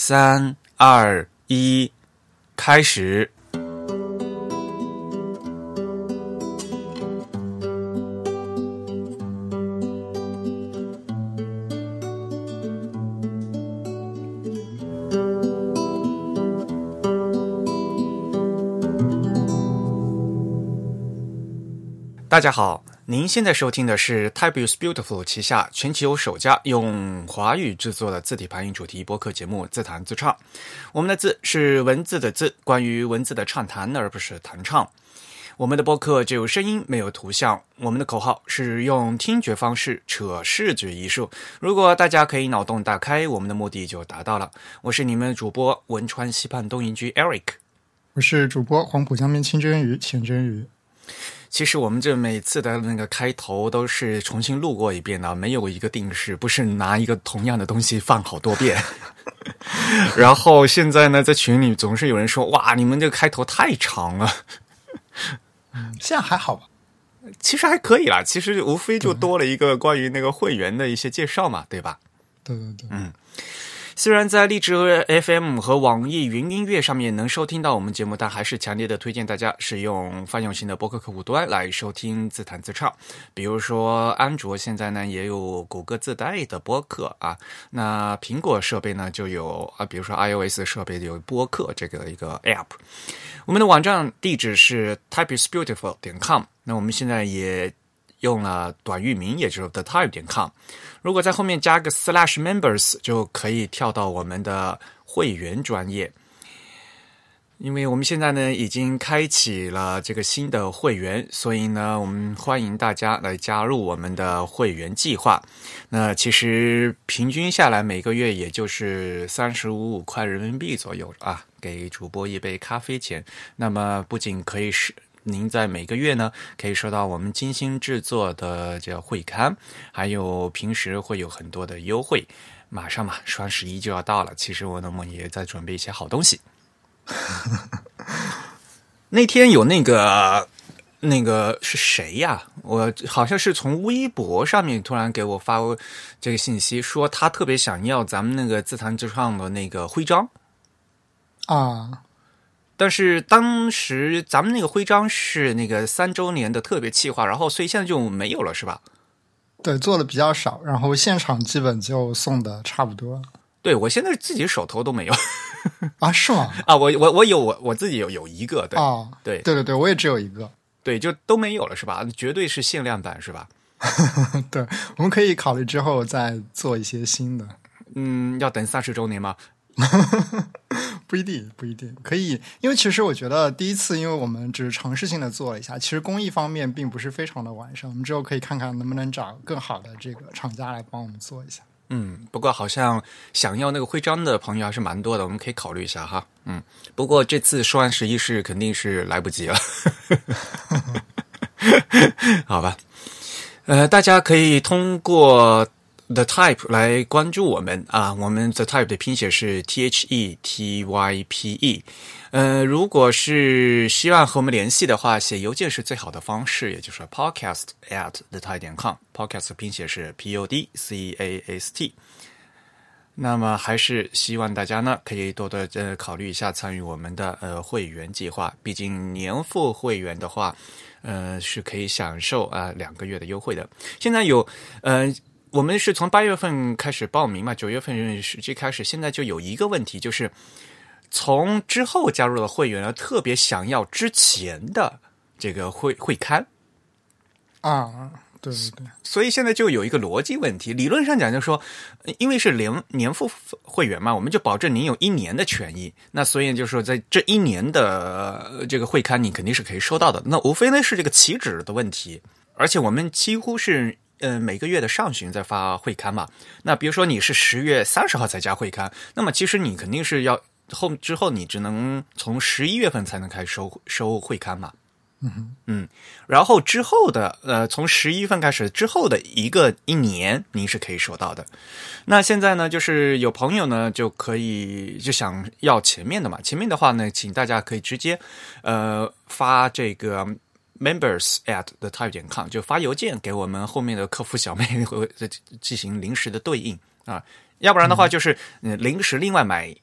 三二一，开始。大家好，您现在收听的是 Type is Beautiful 旗下全球首家用华语制作的字体排音主题播客节目《自弹自唱》。我们的字是文字的字，关于文字的畅谈，而不是弹唱。我们的播客只有声音，没有图像。我们的口号是用听觉方式扯视觉艺术。如果大家可以脑洞大开，我们的目的就达到了。我是你们的主播汶川西畔东营居 Eric，我是主播黄浦江边清蒸鱼钱真鱼。其实我们这每次的那个开头都是重新录过一遍的，没有一个定式，不是拿一个同样的东西放好多遍。然后现在呢，在群里总是有人说：“哇，你们这个开头太长了。”现在还好吧？其实还可以啦，其实无非就多了一个关于那个会员的一些介绍嘛，对吧？对对对，嗯。虽然在荔枝 FM 和网易云音乐上面能收听到我们节目，但还是强烈的推荐大家使用泛用型的播客客户端来收听自弹自唱。比如说，安卓现在呢也有谷歌自带的播客啊，那苹果设备呢就有啊，比如说 iOS 设备有播客这个一个 App。我们的网站地址是 typeisbeautiful 点 com，那我们现在也用了短域名，也就是 the type 点 com。如果在后面加个 slash members，就可以跳到我们的会员专业。因为我们现在呢已经开启了这个新的会员，所以呢我们欢迎大家来加入我们的会员计划。那其实平均下来每个月也就是三十五块人民币左右啊，给主播一杯咖啡钱。那么不仅可以是。您在每个月呢，可以收到我们精心制作的这会刊，还有平时会有很多的优惠。马上嘛，双十一就要到了，其实我呢，我也在准备一些好东西。那天有那个那个是谁呀？我好像是从微博上面突然给我发这个信息，说他特别想要咱们那个自弹自唱的那个徽章啊。但是当时咱们那个徽章是那个三周年的特别企划，然后所以现在就没有了，是吧？对，做的比较少，然后现场基本就送的差不多。对我现在自己手头都没有啊？是吗？啊，我我我有我我自己有有一个，对啊，对对对对，我也只有一个，对，就都没有了，是吧？绝对是限量版，是吧？对，我们可以考虑之后再做一些新的。嗯，要等三十周年吗？不一定，不一定可以，因为其实我觉得第一次，因为我们只是尝试性的做了一下，其实工艺方面并不是非常的完善。我们之后可以看看能不能找更好的这个厂家来帮我们做一下。嗯，不过好像想要那个徽章的朋友还是蛮多的，我们可以考虑一下哈。嗯，不过这次双十一是肯定是来不及了，好吧？呃，大家可以通过。The Type 来关注我们啊，我们 The Type 的拼写是 T H E T Y P E。呃，如果是希望和我们联系的话，写邮件是最好的方式，也就是 podcast at the type 点 com。podcast 拼写是 P O D C A S T。那么还是希望大家呢可以多多呃考虑一下参与我们的呃会员计划，毕竟年付会员的话，呃是可以享受啊两个月的优惠的。现在有呃。我们是从八月份开始报名嘛，九月份实际开始，现在就有一个问题，就是从之后加入了会员呢，特别想要之前的这个会会刊啊，对对对，所以现在就有一个逻辑问题，理论上讲，就是说，因为是年年付会员嘛，我们就保证您有一年的权益，那所以就是说，在这一年的这个会刊，你肯定是可以收到的。那无非呢是这个起止的问题，而且我们几乎是。嗯，每个月的上旬再发会刊嘛。那比如说你是十月三十号才加会刊，那么其实你肯定是要后之后你只能从十一月份才能开始收收会刊嘛。嗯嗯，然后之后的呃，从十一月份开始之后的一个一年，您是可以收到的。那现在呢，就是有朋友呢就可以就想要前面的嘛。前面的话呢，请大家可以直接呃发这个。Members at the type 点 com 就发邮件给我们后面的客服小妹会进行临时的对应啊，要不然的话就是临时另外买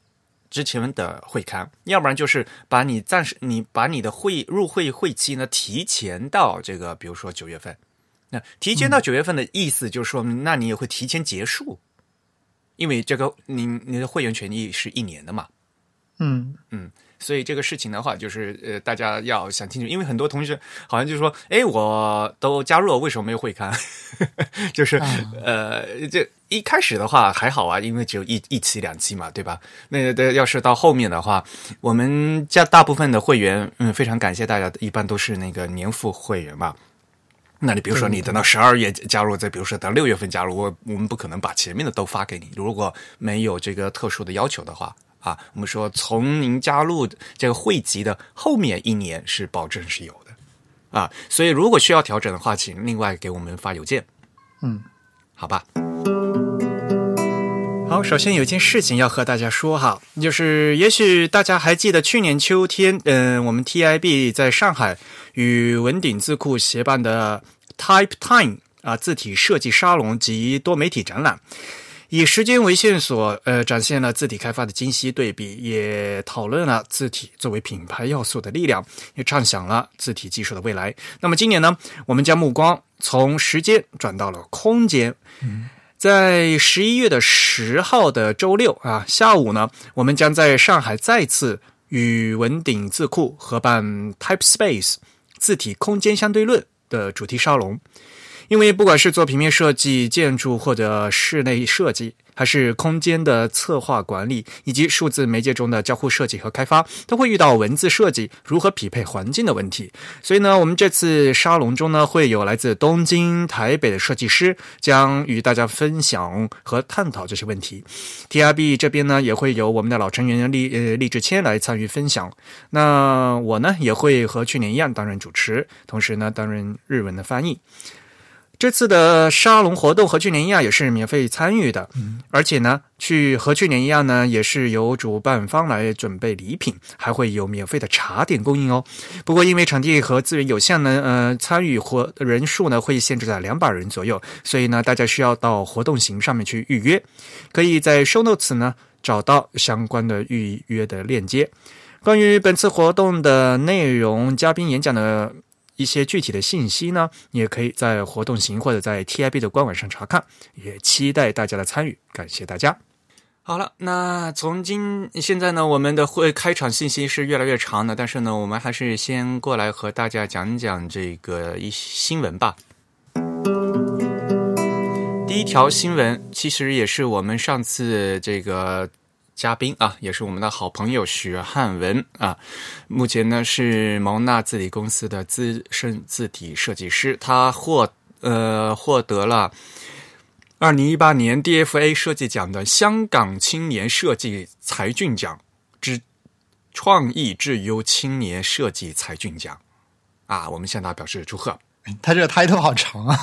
之前的会刊，要不然就是把你暂时你把你的会入会会期呢提前到这个，比如说九月份。那提前到九月份的意思就是说，那你也会提前结束，因为这个你你的会员权益是一年的嘛。嗯。嗯，所以这个事情的话，就是呃，大家要想清楚，因为很多同学好像就说，哎，我都加入了，为什么没有会刊？就是呃，这一开始的话还好啊，因为只有一一期两期嘛，对吧？那的要是到后面的话，我们家大部分的会员，嗯，非常感谢大家，一般都是那个年付会员嘛。那你比如说，你等到十二月加入，再比如说等六月份加入，我我们不可能把前面的都发给你，如果没有这个特殊的要求的话。啊，我们说从您加入这个汇集的后面一年是保证是有的，啊，所以如果需要调整的话，请另外给我们发邮件。嗯，好吧。好，首先有件事情要和大家说哈，就是也许大家还记得去年秋天，嗯，我们 TIB 在上海与文鼎字库协办的 Type Time 啊字体设计沙龙及多媒体展览。以时间为线索，呃，展现了字体开发的精细对比，也讨论了字体作为品牌要素的力量，也畅想了字体技术的未来。那么今年呢，我们将目光从时间转到了空间。在十一月的十号的周六啊下午呢，我们将在上海再次与文鼎字库合办 Type Space 字体空间相对论的主题沙龙。因为不管是做平面设计、建筑或者室内设计，还是空间的策划管理，以及数字媒介中的交互设计和开发，都会遇到文字设计如何匹配环境的问题。所以呢，我们这次沙龙中呢，会有来自东京、台北的设计师，将与大家分享和探讨这些问题。TRB 这边呢，也会有我们的老成员厉呃厉志谦来参与分享。那我呢，也会和去年一样担任主持，同时呢，担任日文的翻译。这次的沙龙活动和去年一样，也是免费参与的。嗯，而且呢，去和去年一样呢，也是由主办方来准备礼品，还会有免费的茶点供应哦。不过因为场地和资源有限呢，呃，参与活人数呢会限制在两百人左右，所以呢，大家需要到活动型上面去预约。可以在 Show Notes 呢找到相关的预约的链接。关于本次活动的内容、嘉宾演讲的。一些具体的信息呢，你也可以在活动型或者在 TIB 的官网上查看。也期待大家的参与，感谢大家。好了，那从今现在呢，我们的会开场信息是越来越长的，但是呢，我们还是先过来和大家讲讲这个一新闻吧。第一条新闻其实也是我们上次这个。嘉宾啊，也是我们的好朋友许汉文啊。目前呢是蒙纳字体公司的资深字体设计师，他获呃获得了二零一八年 DFA 设计奖的香港青年设计才俊奖之创意至优青年设计才俊奖啊。我们向他表示祝贺。他这个 title 好长啊，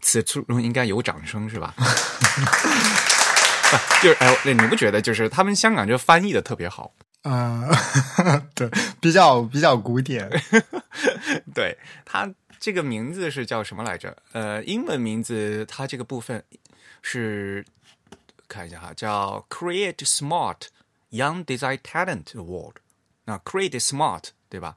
此处应该有掌声是吧？就是哎，你不觉得就是他们香港就翻译的特别好啊？对，比较比较古典。对他这个名字是叫什么来着？呃，英文名字他这个部分是看一下哈，叫 Create Smart Young Design Talent Award。那 Create Smart 对吧？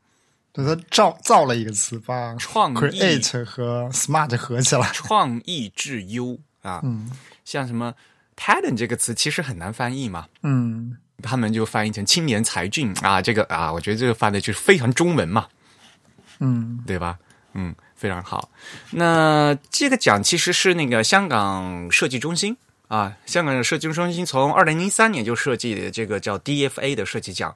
对他造造了一个词，把创意 Create 和 Smart 合起来，创意至优啊。嗯，像什么？talent 这个词其实很难翻译嘛，嗯，他们就翻译成青年才俊啊，这个啊，我觉得这个翻的就是非常中文嘛，嗯，对吧？嗯，非常好。那这个奖其实是那个香港设计中心。啊，香港的设计中心从二零零三年就设计这个叫 DFA 的设计奖，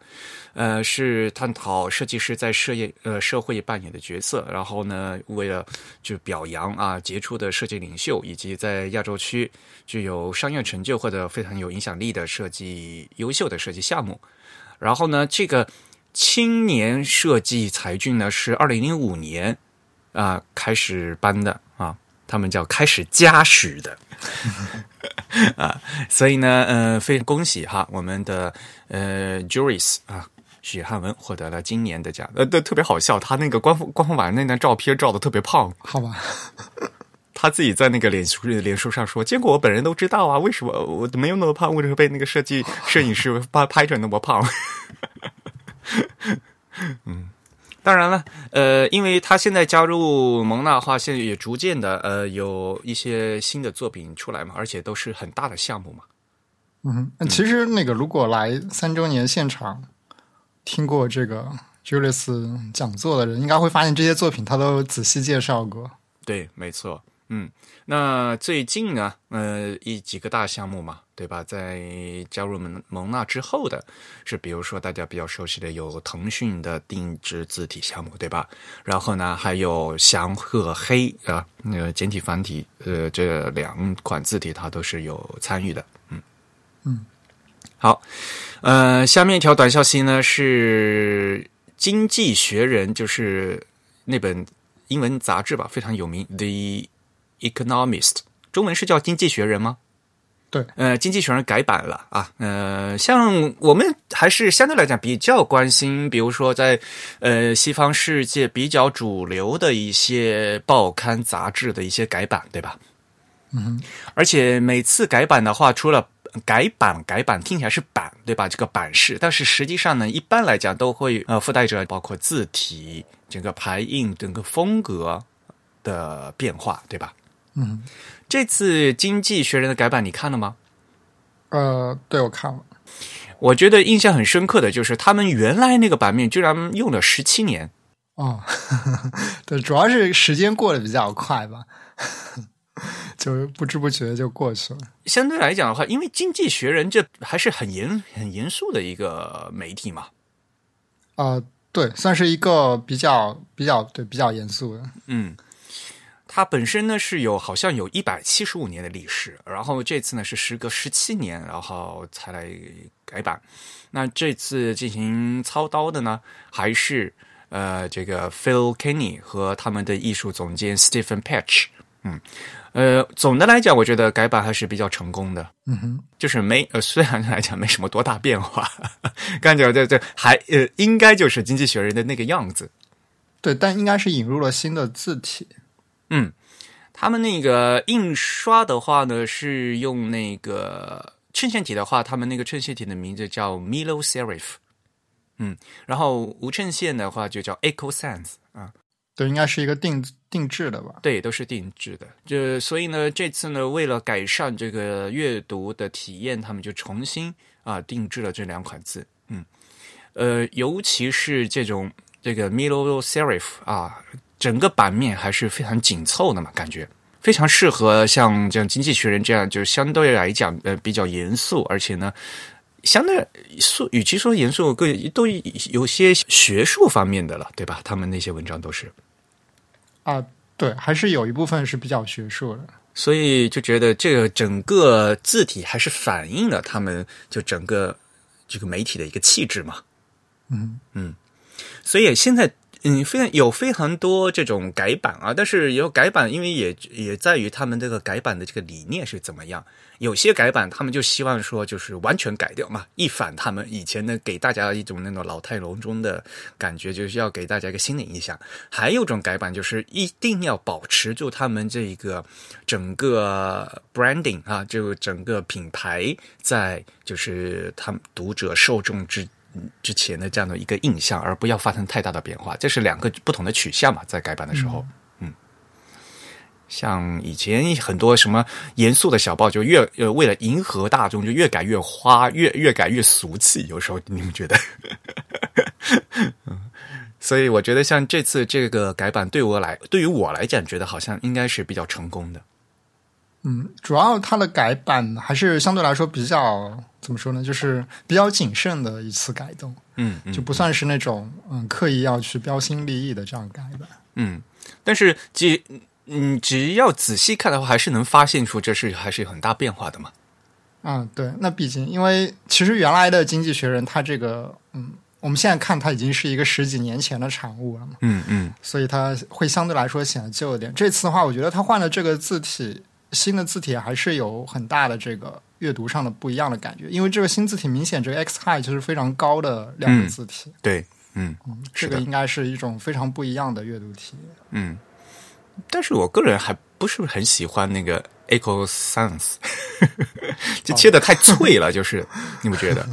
呃，是探讨设计师在社业呃社会扮演的角色。然后呢，为了就表扬啊杰出的设计领袖，以及在亚洲区具有商业成就或者非常有影响力的设计优秀的设计项目。然后呢，这个青年设计才俊呢是二零零五年啊开始颁的，他们叫开始加时的。啊，所以呢，呃，非常恭喜哈，我们的呃 Juris 啊，许汉文获得了今年的奖，呃，特别好笑，他那个官方官方版那张照片照的特别胖，好吧，他自己在那个脸书脸书上说，结果我本人都知道啊，为什么我没有那么胖，为什么被那个设计摄影师拍拍成那么胖？嗯，当然了，呃，因为他现在加入蒙娜的话，现在也逐渐的呃有一些新的作品出来嘛，而且都是很大的项目嘛。嗯，其实那个如果来三周年现场听过这个 Julius 讲座的人，应该会发现这些作品他都仔细介绍过。对，没错。嗯，那最近呢，呃，一几个大项目嘛，对吧？在加入蒙蒙纳之后的，是比如说大家比较熟悉的有腾讯的定制字体项目，对吧？然后呢，还有祥鹤黑啊，那个简体繁体，呃，这两款字体它都是有参与的。嗯嗯，好，呃，下面一条短消息呢是《经济学人》，就是那本英文杂志吧，非常有名，The。Economist，中文是叫《经济学人》吗？对，呃，《经济学人》改版了啊，呃，像我们还是相对来讲比较关心，比如说在呃西方世界比较主流的一些报刊杂志的一些改版，对吧？嗯，而且每次改版的话，除了改版改版听起来是版，对吧？这个版式，但是实际上呢，一般来讲都会呃附带着包括字体、整个排印、整个风格的变化，对吧？嗯，这次《经济学人》的改版你看了吗？呃，对我看了。我觉得印象很深刻的就是他们原来那个版面居然用了十七年。哦，对，主要是时间过得比较快吧，就不知不觉就过去了。相对来讲的话，因为《经济学人》这还是很严、很严肃的一个媒体嘛。啊，对，算是一个比较、比较对、比较严肃的。嗯。它本身呢是有好像有一百七十五年的历史，然后这次呢是时隔十七年，然后才来改版。那这次进行操刀的呢，还是呃这个 Phil Kenny 和他们的艺术总监 Stephen Patch。嗯，呃，总的来讲，我觉得改版还是比较成功的。嗯哼，就是没呃，虽然来讲没什么多大变化，感觉这这还呃应该就是《经济学人》的那个样子。对，但应该是引入了新的字体。嗯，他们那个印刷的话呢，是用那个衬线体的话，他们那个衬线体的名字叫 Milo Serif。嗯，然后无衬线的话就叫 Echo Sans 啊。对，应该是一个定定制的吧？对，都是定制的。这所以呢，这次呢，为了改善这个阅读的体验，他们就重新啊定制了这两款字。嗯，呃，尤其是这种这个 Milo Serif 啊。整个版面还是非常紧凑的嘛，感觉非常适合像这样《经济学人》这样，就相对来讲呃比较严肃，而且呢，相对说，与其说严肃，更都有些学术方面的了，对吧？他们那些文章都是啊，对，还是有一部分是比较学术的，所以就觉得这个整个字体还是反映了他们就整个这个媒体的一个气质嘛。嗯嗯，所以现在。嗯，非常有非常多这种改版啊，但是有改版，因为也也在于他们这个改版的这个理念是怎么样。有些改版，他们就希望说就是完全改掉嘛，一反他们以前呢给大家一种那种老态龙钟的感觉，就是要给大家一个新的印象。还有种改版，就是一定要保持住他们这一个整个 branding 啊，就整个品牌在就是他们读者受众之。之前的这样的一个印象，而不要发生太大的变化，这是两个不同的取向嘛？在改版的时候，嗯，像以前很多什么严肃的小报，就越呃为了迎合大众，就越改越花，越越改越俗气。有时候你们觉得？嗯，所以我觉得像这次这个改版，对我来，对于我来讲，觉得好像应该是比较成功的。嗯，主要它的改版还是相对来说比较怎么说呢？就是比较谨慎的一次改动，嗯，就不算是那种嗯刻意要去标新立异的这样改版。嗯，但是只嗯只要仔细看的话，还是能发现出这是还是有很大变化的嘛。嗯，对，那毕竟因为其实原来的《经济学人》它这个嗯，我们现在看它已经是一个十几年前的产物了嘛，嗯嗯，所以它会相对来说显得旧一点。这次的话，我觉得它换了这个字体。新的字体还是有很大的这个阅读上的不一样的感觉，因为这个新字体明显这个 X High 就是非常高的两个字体。对，嗯，这个应该是一种非常不一样的阅读体验。嗯，但是我个人还不是很喜欢那个 Echo Sans，就切的太脆了，就是你不觉得？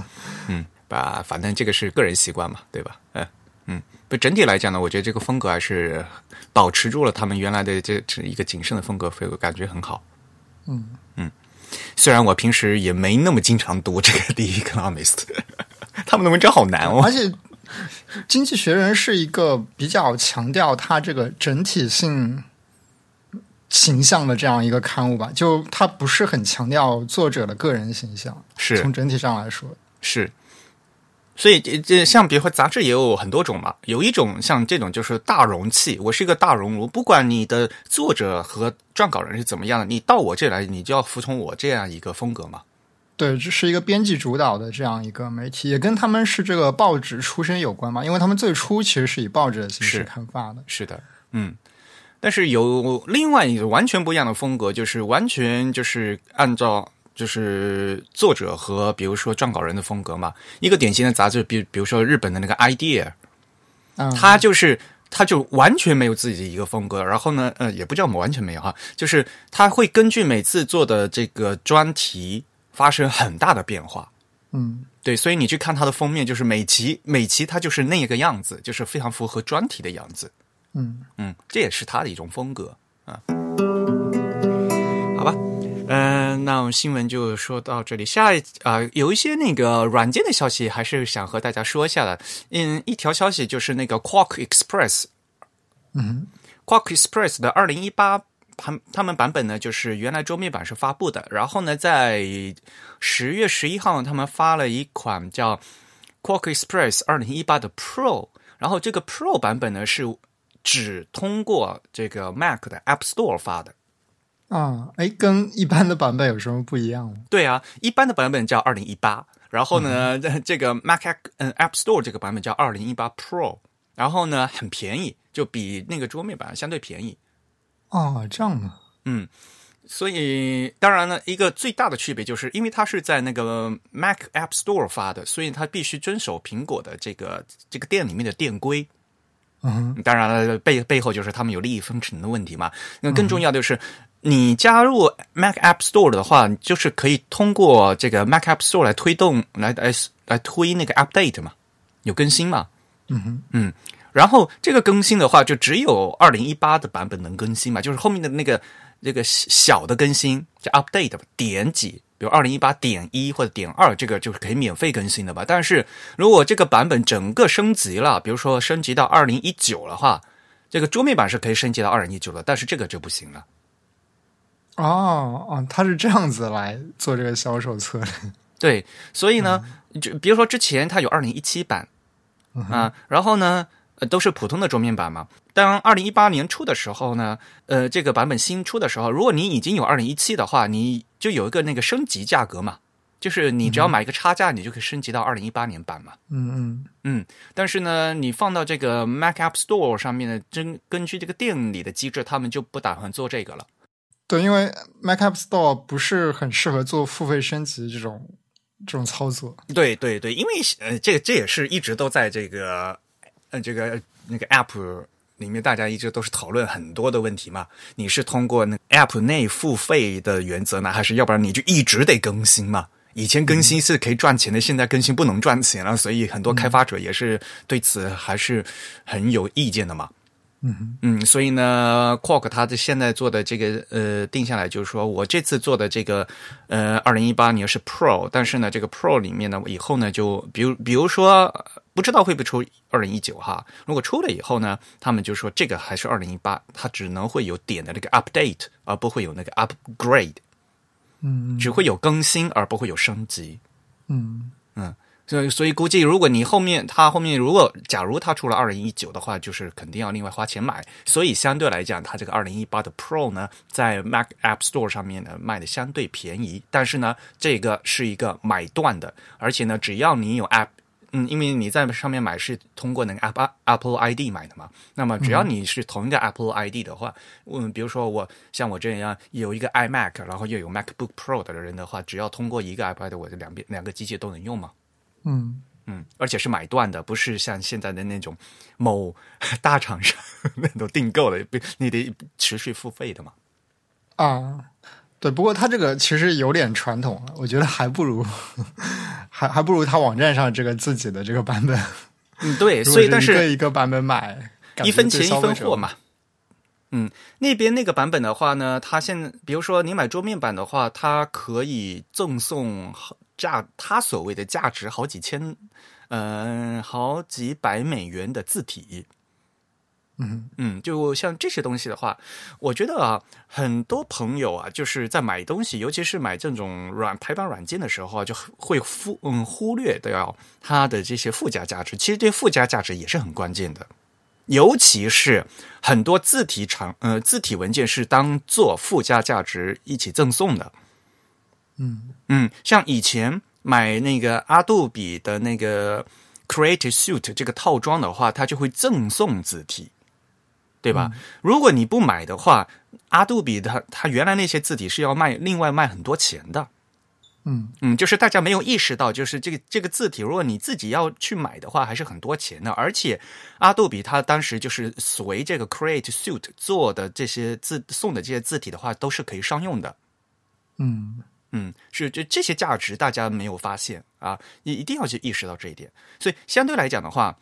嗯，吧，反正这个是个人习惯嘛，对吧？嗯嗯，不，整体来讲呢，我觉得这个风格还是保持住了他们原来的这这一个谨慎的风格，我感觉很好。嗯嗯，虽然我平时也没那么经常读这个《The Economist》，他们的文章好难哦，而且。经济学人是一个比较强调它这个整体性形象的这样一个刊物吧，就它不是很强调作者的个人形象，是从整体上来说是。所以这这像比如说杂志也有很多种嘛，有一种像这种就是大容器，我是一个大熔炉，不管你的作者和撰稿人是怎么样的，你到我这来，你就要服从我这样一个风格嘛。对，这是一个编辑主导的这样一个媒体，也跟他们是这个报纸出身有关嘛，因为他们最初其实是以报纸的形式刊发的。是的，嗯，但是有另外一个完全不一样的风格，就是完全就是按照就是作者和比如说撰稿人的风格嘛。一个典型的杂志，比比如说日本的那个 idea，嗯，他就是他就完全没有自己的一个风格，然后呢，呃，也不叫完全没有哈，就是他会根据每次做的这个专题。发生很大的变化，嗯，对，所以你去看它的封面，就是每期每期它就是那个样子，就是非常符合专题的样子，嗯嗯，这也是它的一种风格啊。好吧，嗯，那我们新闻就说到这里。下一啊，有一些那个软件的消息，还是想和大家说一下的。嗯，一条消息就是那个 Quark Express，嗯，Quark Express 的二零一八。他他们版本呢，就是原来桌面版是发布的，然后呢，在十月十一号，他们发了一款叫 Quark Express 二零一八的 Pro，然后这个 Pro 版本呢是只通过这个 Mac 的 App Store 发的。啊，哎，跟一般的版本有什么不一样对啊，一般的版本叫二零一八，然后呢，这个 Mac 嗯 App Store 这个版本叫二零一八 Pro，然后呢很便宜，就比那个桌面版相对便宜。哦，这样啊，嗯，所以当然呢，一个最大的区别就是，因为它是在那个 Mac App Store 发的，所以它必须遵守苹果的这个这个店里面的店规。嗯，当然了，背背后就是他们有利益分成的问题嘛。那更重要的是，你加入 Mac App Store 的话，就是可以通过这个 Mac App Store 来推动来来来推那个 Update 嘛，有更新嘛。嗯哼，嗯。然后这个更新的话，就只有二零一八的版本能更新嘛？就是后面的那个那个小的更新叫 update 点几，比如二零一八点一或者点二，这个就是可以免费更新的吧？但是如果这个版本整个升级了，比如说升级到二零一九的话，这个桌面版是可以升级到二零一九的，但是这个就不行了。哦哦，他是这样子来做这个销售策略。对，所以呢，就比如说之前它有二零一七版啊，然后呢。呃，都是普通的桌面版嘛。当二零一八年初的时候呢，呃，这个版本新出的时候，如果你已经有二零一七的话，你就有一个那个升级价格嘛，就是你只要买一个差价，你就可以升级到二零一八年版嘛。嗯嗯嗯。但是呢，你放到这个 Mac App Store 上面的，根根据这个店里的机制，他们就不打算做这个了。对，因为 Mac App Store 不是很适合做付费升级这种这种操作。对对对，因为呃，这个这也是一直都在这个。呃，这个那个 App 里面，大家一直都是讨论很多的问题嘛。你是通过那 App 内付费的原则呢，还是要不然你就一直得更新嘛？以前更新是可以赚钱的，现在更新不能赚钱了，所以很多开发者也是对此还是很有意见的嘛。嗯嗯，所以呢，Quark 他的现在做的这个呃定下来，就是说我这次做的这个呃二零一八年是 Pro，但是呢，这个 Pro 里面呢，以后呢就比如比如说不知道会不会出二零一九哈，如果出了以后呢，他们就说这个还是二零一八，它只能会有点的那个 Update，而不会有那个 Upgrade，嗯，只会有更新而不会有升级，嗯嗯。所以，所以估计，如果你后面他后面如果假如他出了二零一九的话，就是肯定要另外花钱买。所以相对来讲，它这个二零一八的 Pro 呢，在 Mac App Store 上面呢卖的相对便宜。但是呢，这个是一个买断的，而且呢，只要你有 App，嗯，因为你在上面买是通过那个 Apple Apple ID 买的嘛。那么只要你是同一个 Apple ID 的话，嗯，比如说我像我这样有一个 iMac，然后又有 MacBook Pro 的人的话，只要通过一个 ID，我的两边两个机器都能用嘛。嗯嗯，而且是买断的，不是像现在的那种某大厂商那种订购的，你得持续付费的嘛。啊，对，不过它这个其实有点传统了，我觉得还不如 还还不如它网站上这个自己的这个版本。嗯，对，所以但是一个一个版本买，一分钱一分货嘛。嗯，那边那个版本的话呢，它现比如说你买桌面版的话，它可以赠送价，他所谓的价值好几千，嗯，好几百美元的字体。嗯嗯，就像这些东西的话，我觉得啊，很多朋友啊，就是在买东西，尤其是买这种软排版软件的时候啊，就会忽嗯忽略掉它的这些附加价值。其实这附加价值也是很关键的，尤其是很多字体长呃字体文件是当做附加价值一起赠送的。嗯嗯，像以前买那个阿杜比的那个 Creative Suite 这个套装的话，它就会赠送字体。对吧？如果你不买的话，阿杜比它它原来那些字体是要卖另外卖很多钱的。嗯嗯，就是大家没有意识到，就是这个这个字体，如果你自己要去买的话，还是很多钱的。而且阿杜比它当时就是随这个 Create Suite 做的这些字送的这些字体的话，都是可以商用的。嗯嗯，是这这些价值大家没有发现啊，你一定要去意识到这一点。所以相对来讲的话。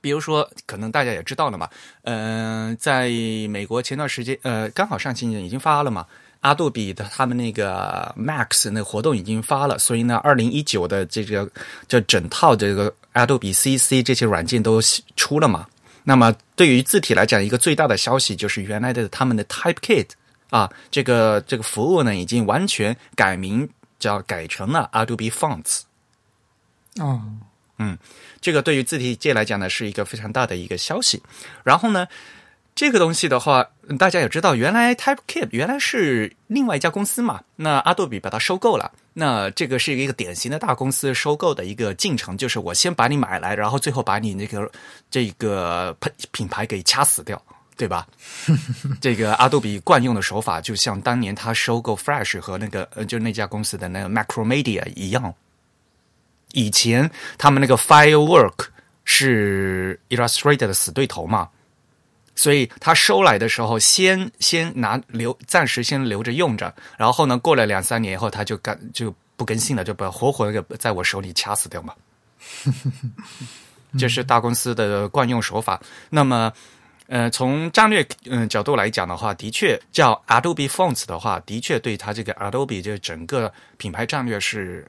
比如说，可能大家也知道了嘛，嗯，在美国前段时间，呃，刚好上期已经发了嘛，阿杜比的他们那个 Max 那活动已经发了，所以呢，二零一九的这个这整套这个阿杜比 CC 这些软件都出了嘛。那么对于字体来讲，一个最大的消息就是原来的他们的 Typekit 啊，这个这个服务呢，已经完全改名叫改成了 Adobe Fonts。哦。嗯，这个对于字体界来讲呢，是一个非常大的一个消息。然后呢，这个东西的话，大家也知道，原来 Typekit 原来是另外一家公司嘛，那阿杜比把它收购了。那这个是一个典型的大公司收购的一个进程，就是我先把你买来，然后最后把你那个这个品品牌给掐死掉，对吧？这个阿杜比惯用的手法，就像当年他收购 Flash 和那个呃，就那家公司的那个 Macromedia 一样。以前他们那个 Firework 是 Illustrator 的死对头嘛，所以他收来的时候，先先拿留，暂时先留着用着，然后呢，过了两三年以后，他就干就不更新了，就把活活的在我手里掐死掉嘛。这是大公司的惯用手法。那么，呃，从战略嗯角度来讲的话，的确叫 Adobe Fonts 的话，的确对他这个 Adobe 这整个品牌战略是。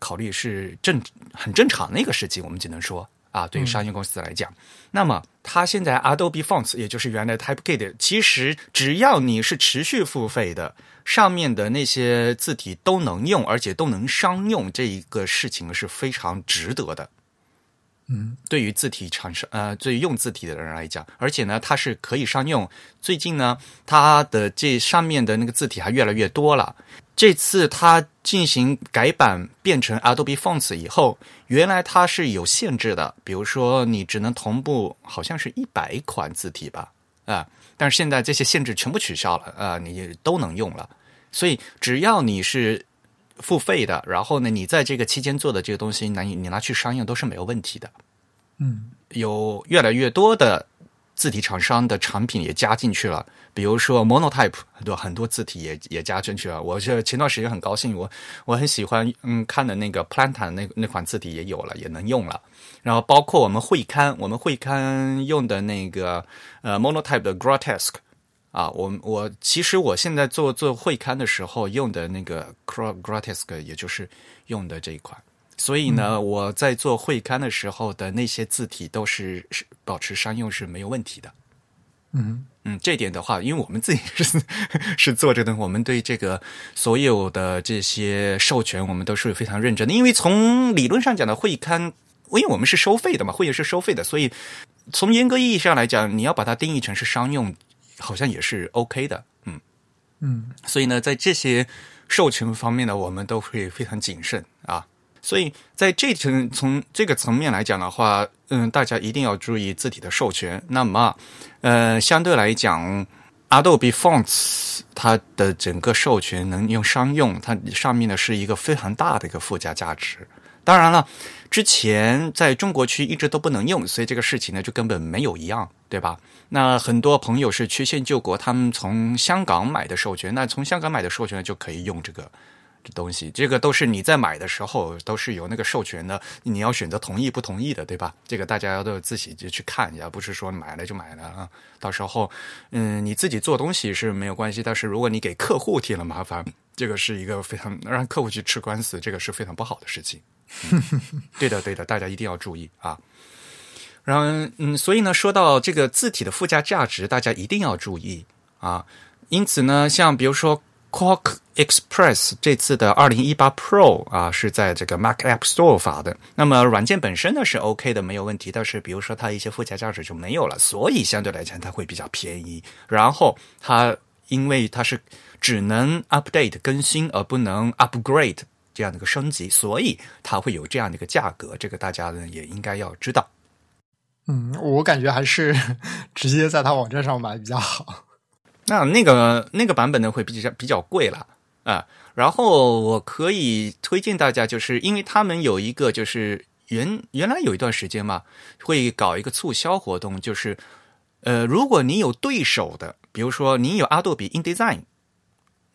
考虑是正很正常的一个事情，我们只能说啊，对于商业公司来讲，那么它现在 Adobe Fonts 也就是原来 Typekit，其实只要你是持续付费的，上面的那些字体都能用，而且都能商用，这一个事情是非常值得的。嗯，对于字体厂商呃，对于用字体的人来讲，而且呢，它是可以商用。最近呢，它的这上面的那个字体还越来越多了。这次它进行改版变成 Adobe Fonts 以后，原来它是有限制的，比如说你只能同步，好像是一百款字体吧，啊，但是现在这些限制全部取消了，啊，你都能用了。所以只要你是付费的，然后呢，你在这个期间做的这个东西，拿你你拿去商用都是没有问题的。嗯，有越来越多的。字体厂商的产品也加进去了，比如说 Monotype 很多很多字体也也加进去了。我是前段时间很高兴，我我很喜欢嗯看的那个 Planta 那那款字体也有了，也能用了。然后包括我们会刊，我们会刊用的那个呃 Monotype 的 Grotesque 啊，我我其实我现在做做会刊的时候用的那个 Grotesque，也就是用的这一款。所以呢，我在做会刊的时候的那些字体都是是保持商用是没有问题的。嗯嗯，这点的话，因为我们自己是 是做这个，我们对这个所有的这些授权，我们都是非常认真的。因为从理论上讲的会刊，因为我们是收费的嘛，会也是收费的，所以从严格意义上来讲，你要把它定义成是商用，好像也是 OK 的。嗯嗯，所以呢，在这些授权方面呢，我们都会非常谨慎啊。所以在这层从这个层面来讲的话，嗯，大家一定要注意字体的授权。那么，呃，相对来讲，Adobe Fonts 它的整个授权能用商用，它上面呢是一个非常大的一个附加价值。当然了，之前在中国区一直都不能用，所以这个事情呢就根本没有一样，对吧？那很多朋友是曲线救国，他们从香港买的授权，那从香港买的授权就可以用这个东西，这个都是你在买的时候都是有那个授权的，你要选择同意不同意的，对吧？这个大家都自己就去看一下，不是说买了就买了啊。到时候，嗯，你自己做东西是没有关系，但是如果你给客户添了麻烦，这个是一个非常让客户去吃官司，这个是非常不好的事情。对的，对的，大家一定要注意啊。然后，嗯，所以呢，说到这个字体的附加价值，大家一定要注意啊。因此呢，像比如说 Quark Express 这次的二零一八 Pro 啊，是在这个 Mac App Store 发的。那么软件本身呢是 OK 的，没有问题。但是比如说它一些附加价值就没有了，所以相对来讲它会比较便宜。然后它因为它是只能 update 更新，而不能 upgrade 这样的一个升级，所以它会有这样的一个价格。这个大家呢也应该要知道。嗯，我感觉还是 直接在他网站上买比较好。那那个那个版本呢会比较比较贵了啊。然后我可以推荐大家，就是因为他们有一个就是原原来有一段时间嘛，会搞一个促销活动，就是呃，如果你有对手的，比如说你有 Adobe InDesign，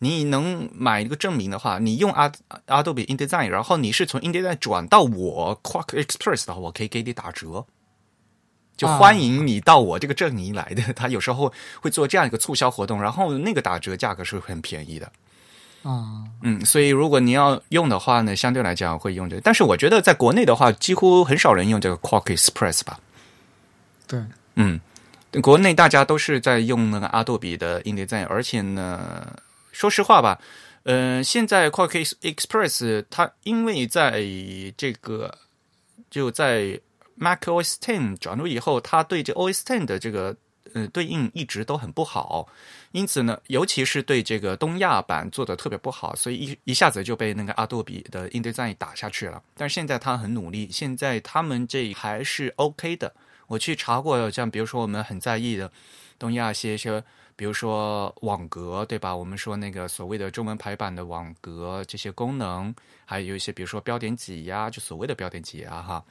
你能买一个证明的话，你用阿 Adobe InDesign，然后你是从 InDesign 转到我 Quark Express 的话，我可以给你打折。就欢迎你到我这个阵营来的，他有时候会做这样一个促销活动，然后那个打折价格是很便宜的。啊，嗯，所以如果你要用的话呢，相对来讲会用这个，但是我觉得在国内的话，几乎很少人用这个 Quark Express 吧。对，嗯，国内大家都是在用那个阿杜比的 InDesign，而且呢，说实话吧，呃，现在 Quark Express 它因为在这个就在。Mac OS Ten 转入以后，它对这 OS Ten 的这个呃对应一直都很不好，因此呢，尤其是对这个东亚版做的特别不好，所以一一下子就被那个阿杜比的 InDesign 打下去了。但是现在他很努力，现在他们这还是 OK 的。我去查过，像比如说我们很在意的东亚些些，比如说网格，对吧？我们说那个所谓的中文排版的网格这些功能，还有一些比如说标点挤压，就所谓的标点挤压哈。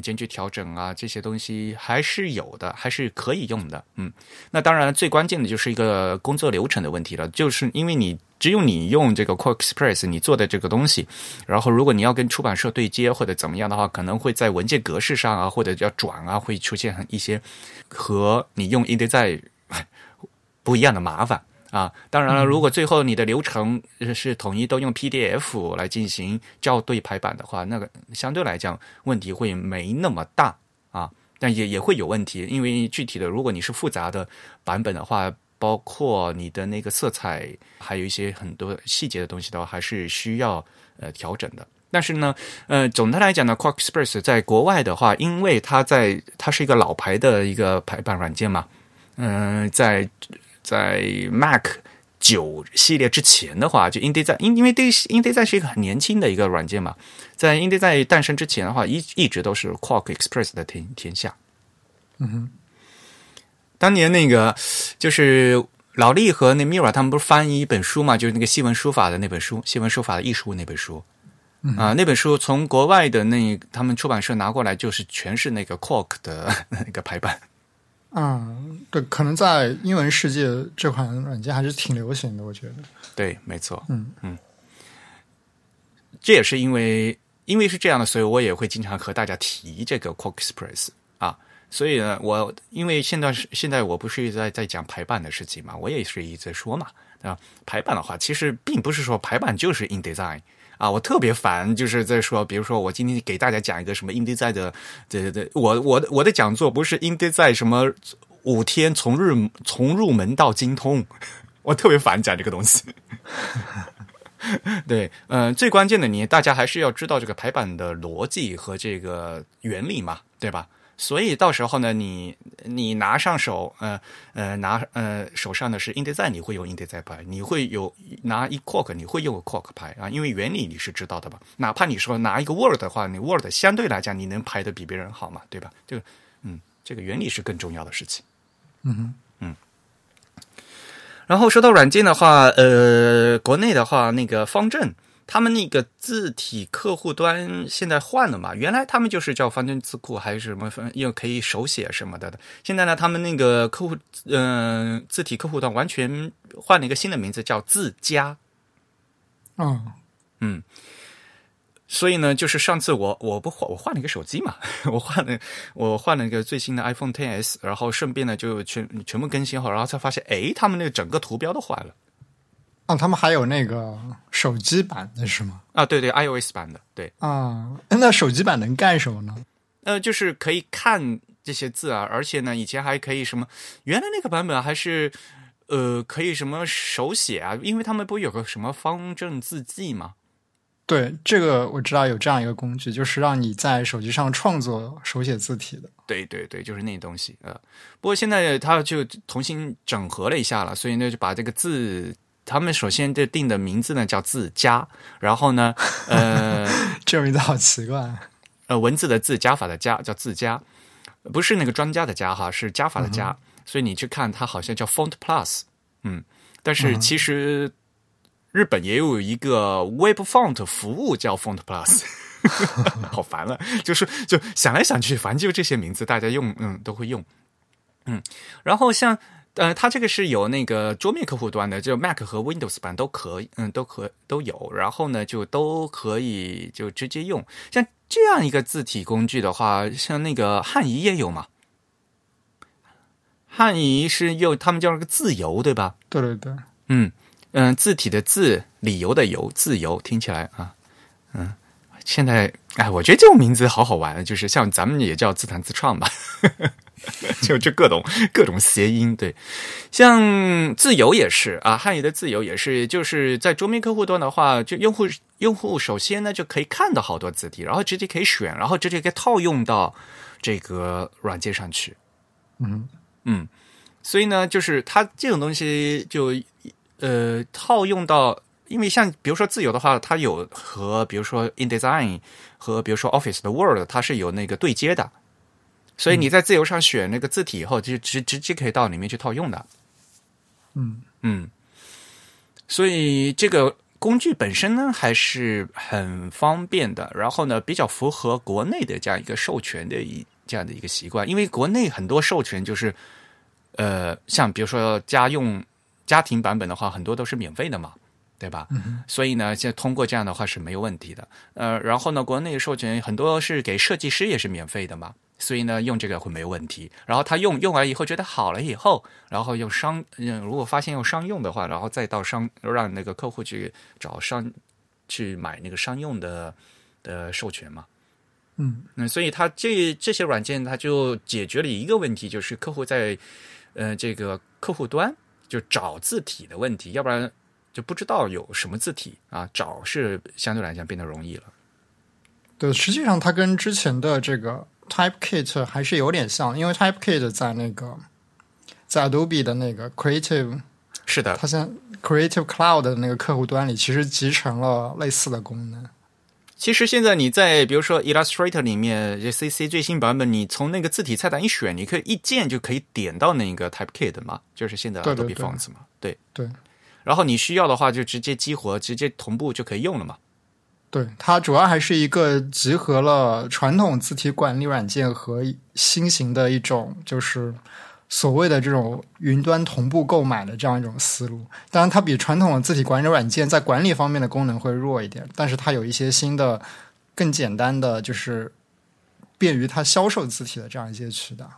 间距调整啊，这些东西还是有的，还是可以用的。嗯，那当然最关键的就是一个工作流程的问题了，就是因为你只有你用这个 Quark Express 你做的这个东西，然后如果你要跟出版社对接或者怎么样的话，可能会在文件格式上啊，或者要转啊，会出现一些和你用 InDesign 不一样的麻烦。啊，当然了，如果最后你的流程是统一都用 PDF 来进行校对排版的话，那个相对来讲问题会没那么大啊，但也也会有问题，因为具体的，如果你是复杂的版本的话，包括你的那个色彩，还有一些很多细节的东西的话，还是需要呃调整的。但是呢，呃，总的来讲呢，Quark Express 在国外的话，因为它在它是一个老牌的一个排版软件嘛，嗯，在。在 Mac 九系列之前的话，就 InDesign，因因为对 InDesign 是一个很年轻的一个软件嘛，在 InDesign 诞生之前的话，一一直都是 Quark Express 的天天下。嗯哼，当年那个就是老力和那 Mira 他们不是翻译一本书嘛，就是那个西文书法的那本书，西文书法的艺术那本书啊，那本书从国外的那他们出版社拿过来，就是全是那个 Quark 的那个排版。嗯，对，可能在英文世界这款软件还是挺流行的，我觉得。对，没错。嗯嗯，这也是因为因为是这样的，所以我也会经常和大家提这个 Quark Express 啊。所以呢，我因为现在是现在我不是一直在在讲排版的事情嘛，我也是一直在说嘛啊。排版的话，其实并不是说排版就是 InDesign。啊，我特别烦，就是在说，比如说，我今天给大家讲一个什么 InDesign 的，对对对，我我我的讲座不是 InDesign 什么五天从入从入门到精通，我特别烦讲这个东西。对，嗯，最关键的，你大家还是要知道这个排版的逻辑和这个原理嘛，对吧？所以到时候呢，你你拿上手，呃呃，拿呃手上的是 InDesign，你会用 InDesign 牌，你会有拿一 Quark，你会用 Quark 牌啊，因为原理你是知道的吧？哪怕你说拿一个 Word 的话，你 Word 相对来讲你能排的比别人好嘛，对吧？这个，嗯，这个原理是更重要的事情。嗯哼，嗯。然后说到软件的话，呃，国内的话，那个方正。他们那个字体客户端现在换了嘛？原来他们就是叫方正字库还是什么，又可以手写什么的的。现在呢，他们那个客户，嗯，字体客户端完全换了一个新的名字，叫自家。嗯嗯。所以呢，就是上次我我不换我换了一个手机嘛，我换了我换了一个最新的 iPhone 10s，然后顺便呢就全全部更新后，然后才发现，哎，他们那个整个图标都换了。啊，他们还有那个手机版的是吗？啊，对对，iOS 版的，对。啊，那手机版能干什么呢？呃，就是可以看这些字啊，而且呢，以前还可以什么，原来那个版本还是呃可以什么手写啊，因为他们不有个什么方正字迹吗？对，这个我知道有这样一个工具，就是让你在手机上创作手写字体的。对对对，就是那东西呃，不过现在它就重新整合了一下了，所以呢就把这个字，他们首先就定的名字呢叫自加，然后呢，呃，这名字好奇怪。呃，文字的字加法的加叫自加，不是那个专家的加哈，是加法的加。所以你去看它好像叫 Font Plus，嗯，但是其实。日本也有一个 Web Font 服务叫 Font Plus，好烦了，就是就想来想去，反正就这些名字大家用，嗯，都会用，嗯，然后像呃，它这个是有那个桌面客户端的，就 Mac 和 Windows 版都可以，嗯，都可都有，然后呢就都可以就直接用。像这样一个字体工具的话，像那个汉仪也有嘛？汉仪是用他们叫那个自由，对吧？对对对，嗯。嗯，字体的字，理由的由，自由听起来啊，嗯，现在哎，我觉得这种名字好好玩，就是像咱们也叫自弹自唱吧，就就各种各种谐音，对，像自由也是啊，汉语的自由也是，就是在桌面客户端的话，就用户用户首先呢就可以看到好多字体，然后直接可以选，然后直接可以套用到这个软件上去，嗯嗯，所以呢，就是它这种东西就。呃，套用到，因为像比如说自由的话，它有和比如说 InDesign 和比如说 Office 的 Word，它是有那个对接的，所以你在自由上选那个字体以后，就直直接可以到里面去套用的。嗯。嗯，所以这个工具本身呢还是很方便的，然后呢比较符合国内的这样一个授权的一这样的一个习惯，因为国内很多授权就是呃，像比如说家用。家庭版本的话，很多都是免费的嘛，对吧？所以呢，现在通过这样的话是没有问题的。呃，然后呢，国内授权很多是给设计师也是免费的嘛，所以呢，用这个会没有问题。然后他用用完以后觉得好了以后，然后用商，如果发现用商用的话，然后再到商让那个客户去找商去买那个商用的的授权嘛。嗯，那所以他这这些软件，它就解决了一个问题，就是客户在呃这个客户端。就找字体的问题，要不然就不知道有什么字体啊。找是相对来讲变得容易了。对，实际上它跟之前的这个 Typekit 还是有点像，因为 Typekit 在那个在 Adobe 的那个 Creative 是的，它现在 Creative Cloud 的那个客户端里，其实集成了类似的功能。其实现在你在比如说 Illustrator 里面，CC 最新版本，你从那个字体菜单一选，你可以一键就可以点到那个 Typekit 嘛，就是现在 Adobe Fonts 嘛，对对。然后你需要的话，就直接激活，直接同步就可以用了嘛。对，它主要还是一个集合了传统字体管理软件和新型的一种，就是。所谓的这种云端同步购买的这样一种思路，当然它比传统的字体管理软件在管理方面的功能会弱一点，但是它有一些新的、更简单的，就是便于它销售字体的这样一些渠道。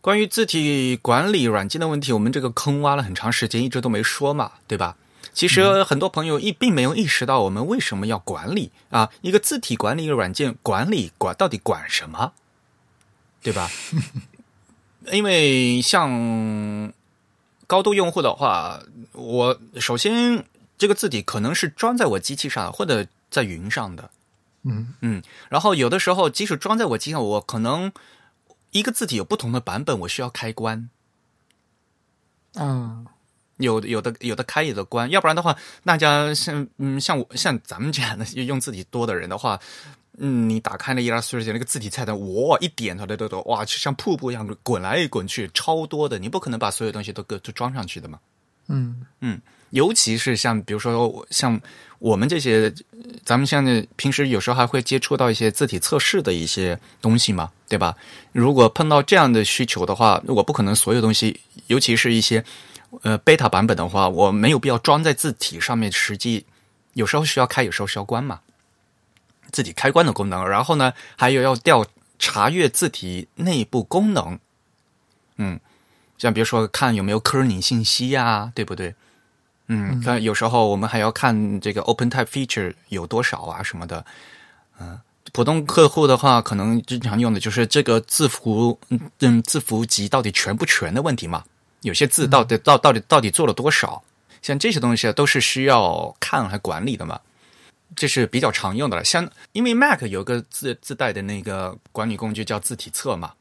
关于字体管理软件的问题，我们这个坑挖了很长时间，一直都没说嘛，对吧？其实很多朋友一并没有意识到我们为什么要管理啊，一个字体管理软件管理管到底管什么，对吧？因为像高度用户的话，我首先这个字体可能是装在我机器上或者在云上的，嗯嗯，然后有的时候即使装在我机上，我可能一个字体有不同的版本，我需要开关，嗯，有有的有的开有的关，要不然的话，大家像嗯像我像咱们这样的用字体多的人的话。嗯，你打开那 Illustrator 那个字体菜单，哇，一点它的都都哇，就像瀑布一样滚来滚去，超多的，你不可能把所有东西都都装上去的嘛。嗯嗯尤其是像比如说像我们这些，咱们现在平时有时候还会接触到一些字体测试的一些东西嘛，对吧？如果碰到这样的需求的话，我不可能所有东西，尤其是一些呃 beta 版本的话，我没有必要装在字体上面，实际有时候需要开，有时候需要关嘛。字体开关的功能，然后呢，还有要调查阅字体内部功能，嗯，像比如说看有没有 kerning 信息呀、对不对？嗯，但有时候我们还要看这个 OpenType feature 有多少啊什么的，嗯、普通客户的话，可能经常用的就是这个字符，嗯嗯，字符集到底全不全的问题嘛。有些字到底、到到底到底做了多少，像这些东西啊都是需要看和管理的嘛。这是比较常用的了，像因为 Mac 有个自自带的那个管理工具叫字体册嘛，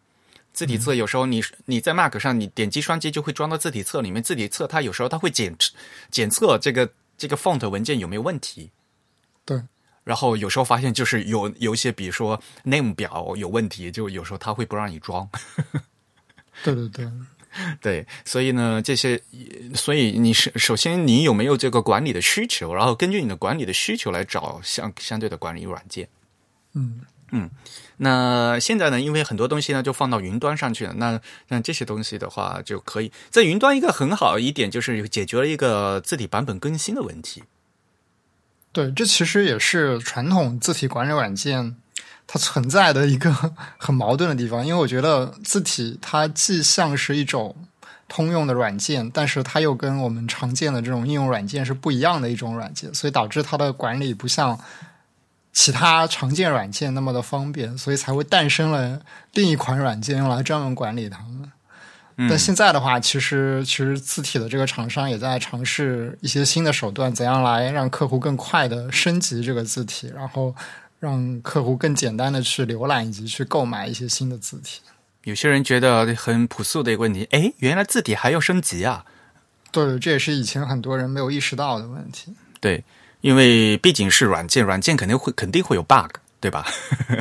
字体册有时候你你在 Mac 上你点击双击就会装到字体册里面，字体册它有时候它会检检测这个这个 font 文件有没有问题，对，然后有时候发现就是有有一些比如说 name 表有问题，就有时候它会不让你装，对对对，对，所以呢，这些，所以你是首先你有没有这个管理的需求，然后根据你的管理的需求来找相相对的管理软件。嗯嗯那现在呢，因为很多东西呢就放到云端上去了，那那这些东西的话就可以在云端一个很好一点就是解决了一个字体版本更新的问题。对，这其实也是传统字体管理软件它存在的一个很矛盾的地方，因为我觉得字体它既像是一种通用的软件，但是它又跟我们常见的这种应用软件是不一样的一种软件，所以导致它的管理不像其他常见软件那么的方便，所以才会诞生了另一款软件用来专门管理它们。嗯但现在的话，其实其实字体的这个厂商也在尝试一些新的手段，怎样来让客户更快的升级这个字体，然后让客户更简单的去浏览以及去购买一些新的字体。有些人觉得很朴素的一个问题，哎，原来字体还要升级啊？对，这也是以前很多人没有意识到的问题。对，因为毕竟是软件，软件肯定会肯定会有 bug，对吧？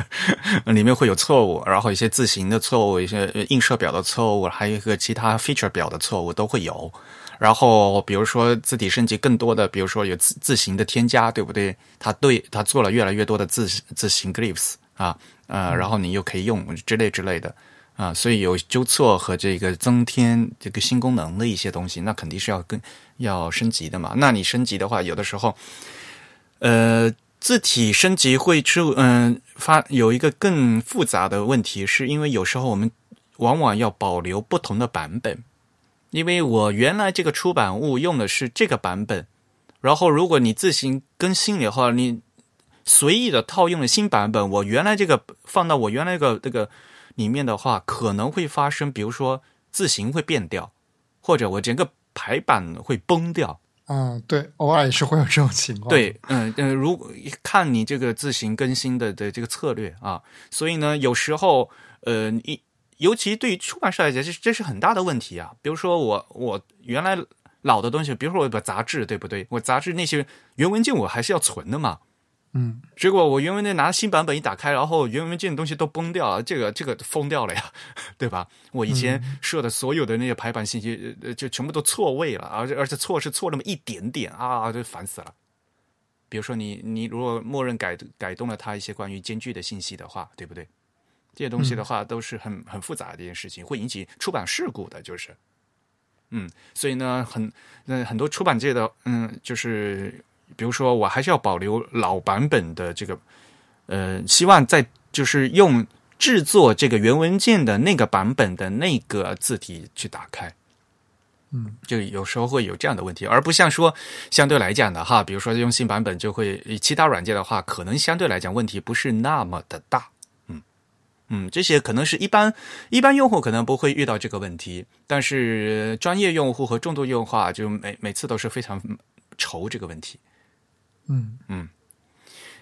里面会有错误，然后一些字形的错误，一些映射表的错误，还有一个其他 feature 表的错误都会有。然后比如说字体升级更多的，比如说有字字形的添加，对不对？它对它做了越来越多的字字形 glyphs 啊，呃，然后你又可以用之类之类的。啊，所以有纠错和这个增添这个新功能的一些东西，那肯定是要跟要升级的嘛。那你升级的话，有的时候，呃，字体升级会出嗯、发有一个更复杂的问题，是因为有时候我们往往要保留不同的版本，因为我原来这个出版物用的是这个版本，然后如果你自行更新的话，你随意的套用了新版本，我原来这个放到我原来个这个里面的话，可能会发生，比如说字形会变掉，或者我整个排版会崩掉。嗯，对，偶尔也是会有这种情况。对，嗯呃，如果看你这个自行更新的的这个策略啊，所以呢，有时候呃，你尤其对于出版社来讲，这这是很大的问题啊。比如说我我原来老的东西，比如说我把杂志，对不对？我杂志那些原文件我还是要存的嘛。嗯，结果我原文件拿新版本一打开，然后原文件的东西都崩掉了，这个这个疯掉了呀，对吧？我以前设的所有的那些排版信息，呃，就全部都错位了，而且而且错是错那么一点点啊，就烦死了。比如说你你如果默认改改动了它一些关于间距的信息的话，对不对？这些东西的话都是很很复杂的一件事情，会引起出版事故的，就是。嗯，所以呢，很那很多出版界的嗯，就是比如说，我还是要保留老版本的这个，呃，希望在就是用制作这个原文件的那个版本的那个字体去打开。嗯，就有时候会有这样的问题，而不像说相对来讲的哈，比如说用新版本就会其他软件的话，可能相对来讲问题不是那么的大。嗯嗯，这些可能是一般一般用户可能不会遇到这个问题，但是专业用户和重度用户啊，就每每次都是非常愁这个问题。嗯嗯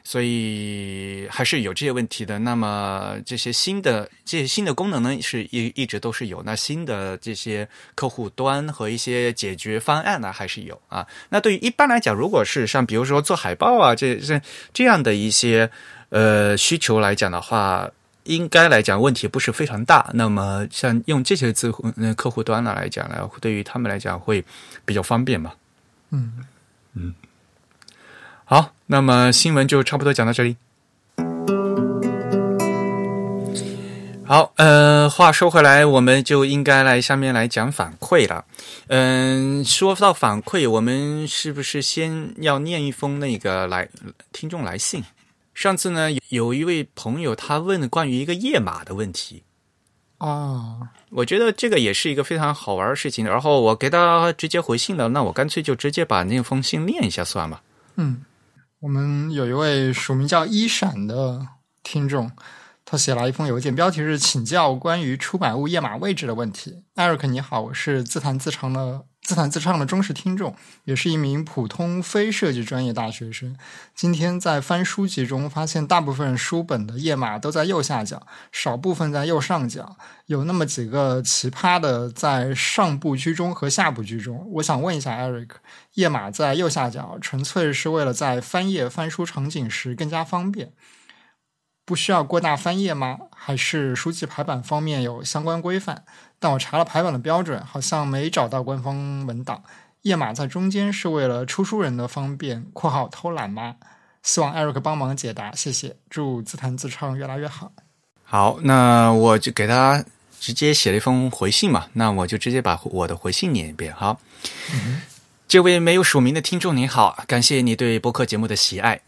所以还是有这些问题的。那么这些新的这些新的功能呢，是一一直都是有。那新的这些客户端和一些解决方案呢，还是有啊。那对于一般来讲，如果是像比如说做海报啊，这这这样的一些呃需求来讲的话，应该来讲问题不是非常大。那么像用这些字呃客户端呢来讲呢，对于他们来讲会比较方便嘛。嗯嗯，好，那么新闻就差不多讲到这里。好，呃，话说回来，我们就应该来下面来讲反馈了。嗯，说到反馈，我们是不是先要念一封那个来听众来信？上次呢，有一位朋友他问关于一个页码的问题哦，我觉得这个也是一个非常好玩的事情。然后我给他直接回信了，那我干脆就直接把那封信念一下算了。嗯，我们有一位署名叫一闪的听众。他写来一封邮件，标题是请教关于出版物页码位置的问题。艾瑞克，你好，我是自弹自唱的自弹自唱的忠实听众，也是一名普通非设计专业大学生。今天在翻书籍中发现，大部分书本的页码都在右下角，少部分在右上角，有那么几个奇葩的在上部居中和下部居中。我想问一下艾瑞克，页码在右下角，纯粹是为了在翻页翻书场景时更加方便？不需要过大翻页吗？还是书籍排版方面有相关规范？但我查了排版的标准，好像没找到官方文档。页码在中间是为了出书人的方便（括号偷懒吗？）希望艾瑞克帮忙解答，谢谢。祝自弹自唱越来越好。好，那我就给他直接写了一封回信嘛。那我就直接把我的回信念一遍。好，这位没有署名的听众您好，感谢你对播客节目的喜爱。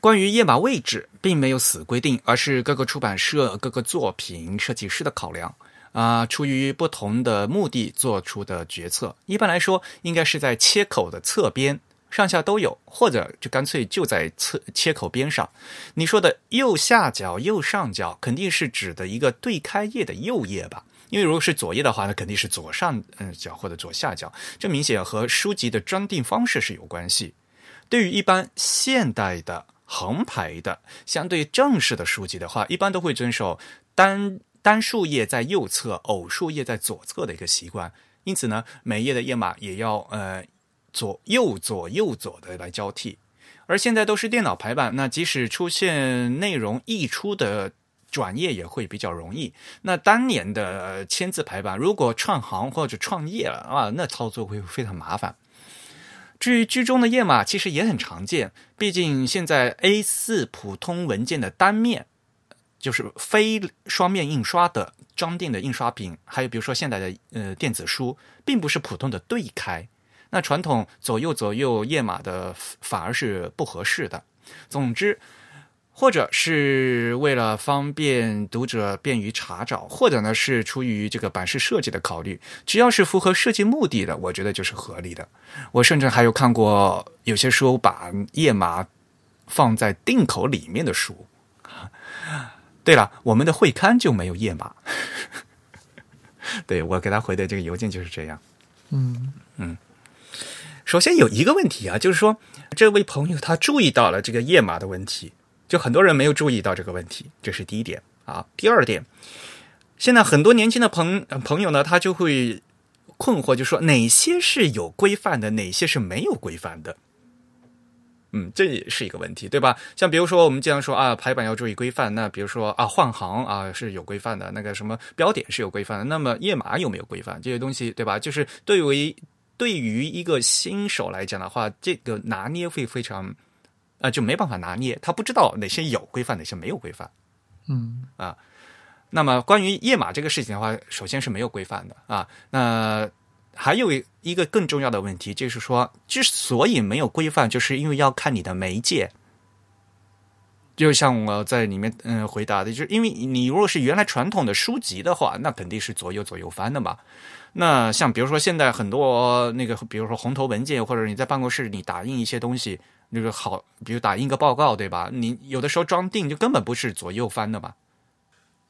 关于页码位置，并没有死规定，而是各个出版社、各个作品设计师的考量啊，出于不同的目的做出的决策。一般来说，应该是在切口的侧边，上下都有，或者就干脆就在侧切口边上。你说的右下角、右上角，肯定是指的一个对开页的右页吧？因为如果是左页的话，那肯定是左上嗯角或者左下角。这明显和书籍的装订方式是有关系。对于一般现代的。横排的相对正式的书籍的话，一般都会遵守单单数页在右侧，偶数页在左侧的一个习惯。因此呢，每页的页码也要呃左右左右左的来交替。而现在都是电脑排版，那即使出现内容溢出的转页也会比较容易。那当年的签字排版，如果串行或者创页了啊，那操作会非常麻烦。至于居中的页码，其实也很常见。毕竟现在 A4 普通文件的单面，就是非双面印刷的装订的印刷品，还有比如说现代的呃电子书，并不是普通的对开。那传统左右左右页码的反而是不合适的。总之。或者是为了方便读者便于查找，或者呢是出于这个版式设计的考虑，只要是符合设计目的的，我觉得就是合理的。我甚至还有看过有些书把页码放在定口里面的书。对了，我们的会刊就没有页码。对我给他回的这个邮件就是这样。嗯嗯，首先有一个问题啊，就是说这位朋友他注意到了这个页码的问题。就很多人没有注意到这个问题，这是第一点啊。第二点，现在很多年轻的朋朋友呢，他就会困惑，就说哪些是有规范的，哪些是没有规范的。嗯，这也是一个问题，对吧？像比如说，我们经常说啊，排版要注意规范。那比如说啊，换行啊是有规范的，那个什么标点是有规范的。那么页码有没有规范？这些东西，对吧？就是对于对于一个新手来讲的话，这个拿捏会非常。啊，就没办法拿捏，他不知道哪些有规范，哪些没有规范。嗯啊，那么关于页码这个事情的话，首先是没有规范的啊。那还有一个更重要的问题，就是说，之所以没有规范，就是因为要看你的媒介。就像我在里面嗯回答的，就是因为你如果是原来传统的书籍的话，那肯定是左右左右翻的嘛。那像比如说现在很多那个，比如说红头文件，或者你在办公室你打印一些东西。那个好，比如打印个报告，对吧？你有的时候装订就根本不是左右翻的嘛，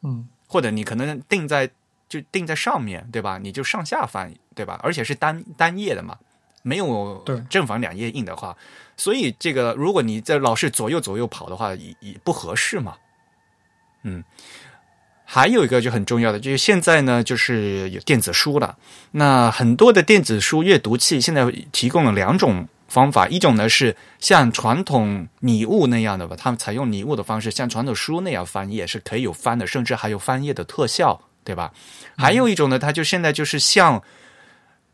嗯，或者你可能定在就定在上面对吧？你就上下翻，对吧？而且是单单页的嘛，没有正反两页印的话，所以这个如果你在老是左右左右跑的话，也也不合适嘛。嗯，还有一个就很重要的，就是现在呢，就是有电子书了。那很多的电子书阅读器现在提供了两种。方法，一种呢是像传统拟物那样的吧，他们采用拟物的方式，像传统书那样翻页是可以有翻的，甚至还有翻页的特效，对吧？还有一种呢，它就现在就是像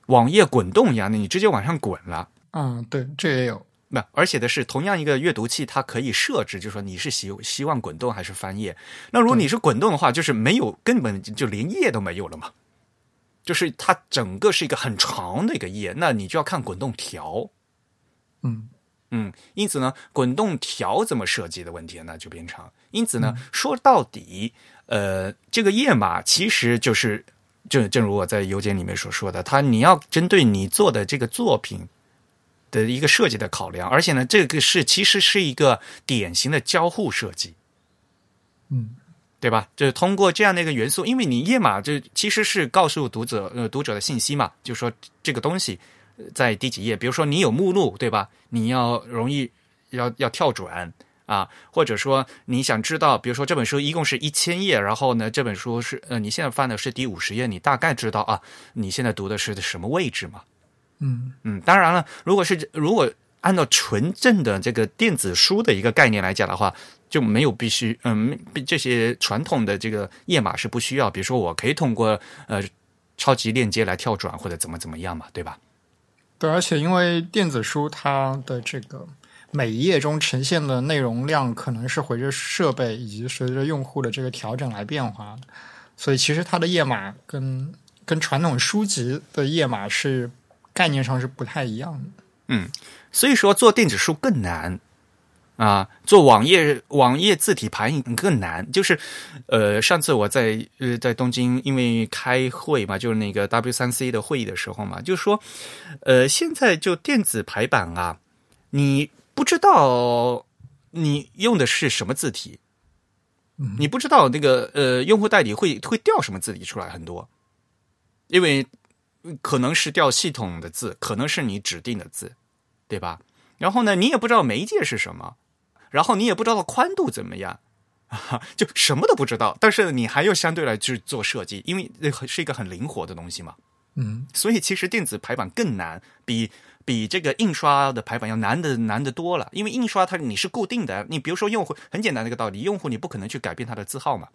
网页滚动一样的，你直接往上滚了。嗯，对，这也有。那，而且的是同样一个阅读器，它可以设置，就是说你是希希望滚动还是翻页。那如果你是滚动的话，就是没有根本就连页都没有了嘛，就是它整个是一个很长的一个页，那你就要看滚动条。嗯嗯，因此呢，滚动条怎么设计的问题那就变成。因此呢，说到底，呃，这个页码其实就是正正如我在邮件里面所说的，它你要针对你做的这个作品。的一个设计的考量，而且呢，这个是其实是一个典型的交互设计，嗯，对吧？就是通过这样的一个元素，因为你页码就其实是告诉读者呃读者的信息嘛，就是说这个东西在第几页，比如说你有目录，对吧？你要容易要要跳转啊，或者说你想知道，比如说这本书一共是一千页，然后呢，这本书是呃你现在翻的是第五十页，你大概知道啊，你现在读的是什么位置嘛？嗯嗯，当然了，如果是如果按照纯正的这个电子书的一个概念来讲的话，就没有必须嗯这些传统的这个页码是不需要。比如说，我可以通过呃超级链接来跳转或者怎么怎么样嘛，对吧？对，而且因为电子书它的这个每一页中呈现的内容量可能是随着设备以及随着用户的这个调整来变化的，所以其实它的页码跟跟传统书籍的页码是。概念上是不太一样的，嗯，所以说做电子书更难啊，做网页网页字体排印更难。就是，呃，上次我在呃在东京因为开会嘛，就是那个 W 三 C 的会议的时候嘛，就说，呃，现在就电子排版啊，你不知道你用的是什么字体，你不知道那个呃用户代理会会调什么字体出来很多，因为。可能是调系统的字，可能是你指定的字，对吧？然后呢，你也不知道媒介是什么，然后你也不知道宽度怎么样，就什么都不知道。但是你还要相对来去做设计，因为是一个很灵活的东西嘛。嗯，所以其实电子排版更难，比比这个印刷的排版要难的难的多了。因为印刷它你是固定的，你比如说用户很简单的一个道理，用户你不可能去改变他的字号嘛。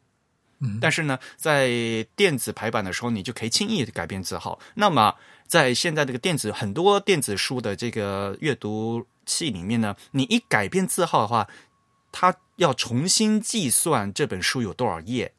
但是呢，在电子排版的时候，你就可以轻易改变字号。那么，在现在这个电子很多电子书的这个阅读器里面呢，你一改变字号的话，它要重新计算这本书有多少页，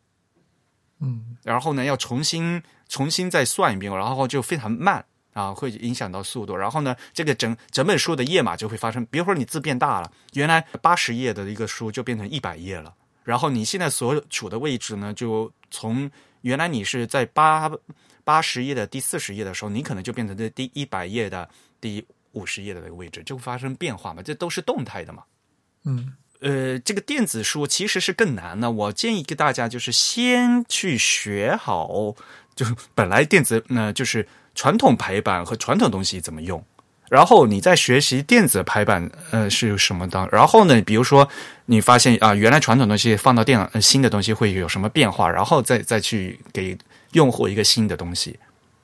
嗯，然后呢，要重新重新再算一遍，然后就非常慢啊，会影响到速度。然后呢，这个整整本书的页码就会发生，比如说你字变大了，原来八十页的一个书就变成一百页了。然后你现在所处的位置呢，就从原来你是在八八十页的第四十页的时候，你可能就变成这第一百页的第五十页的那个位置，就会发生变化嘛？这都是动态的嘛？嗯，呃，这个电子书其实是更难的。我建议给大家就是先去学好，就是本来电子呢就是传统排版和传统东西怎么用。然后你在学习电子排版，呃，是什么的？然后呢，比如说你发现啊，原来传统东西放到电脑，新的东西会有什么变化？然后再再去给用户一个新的东西，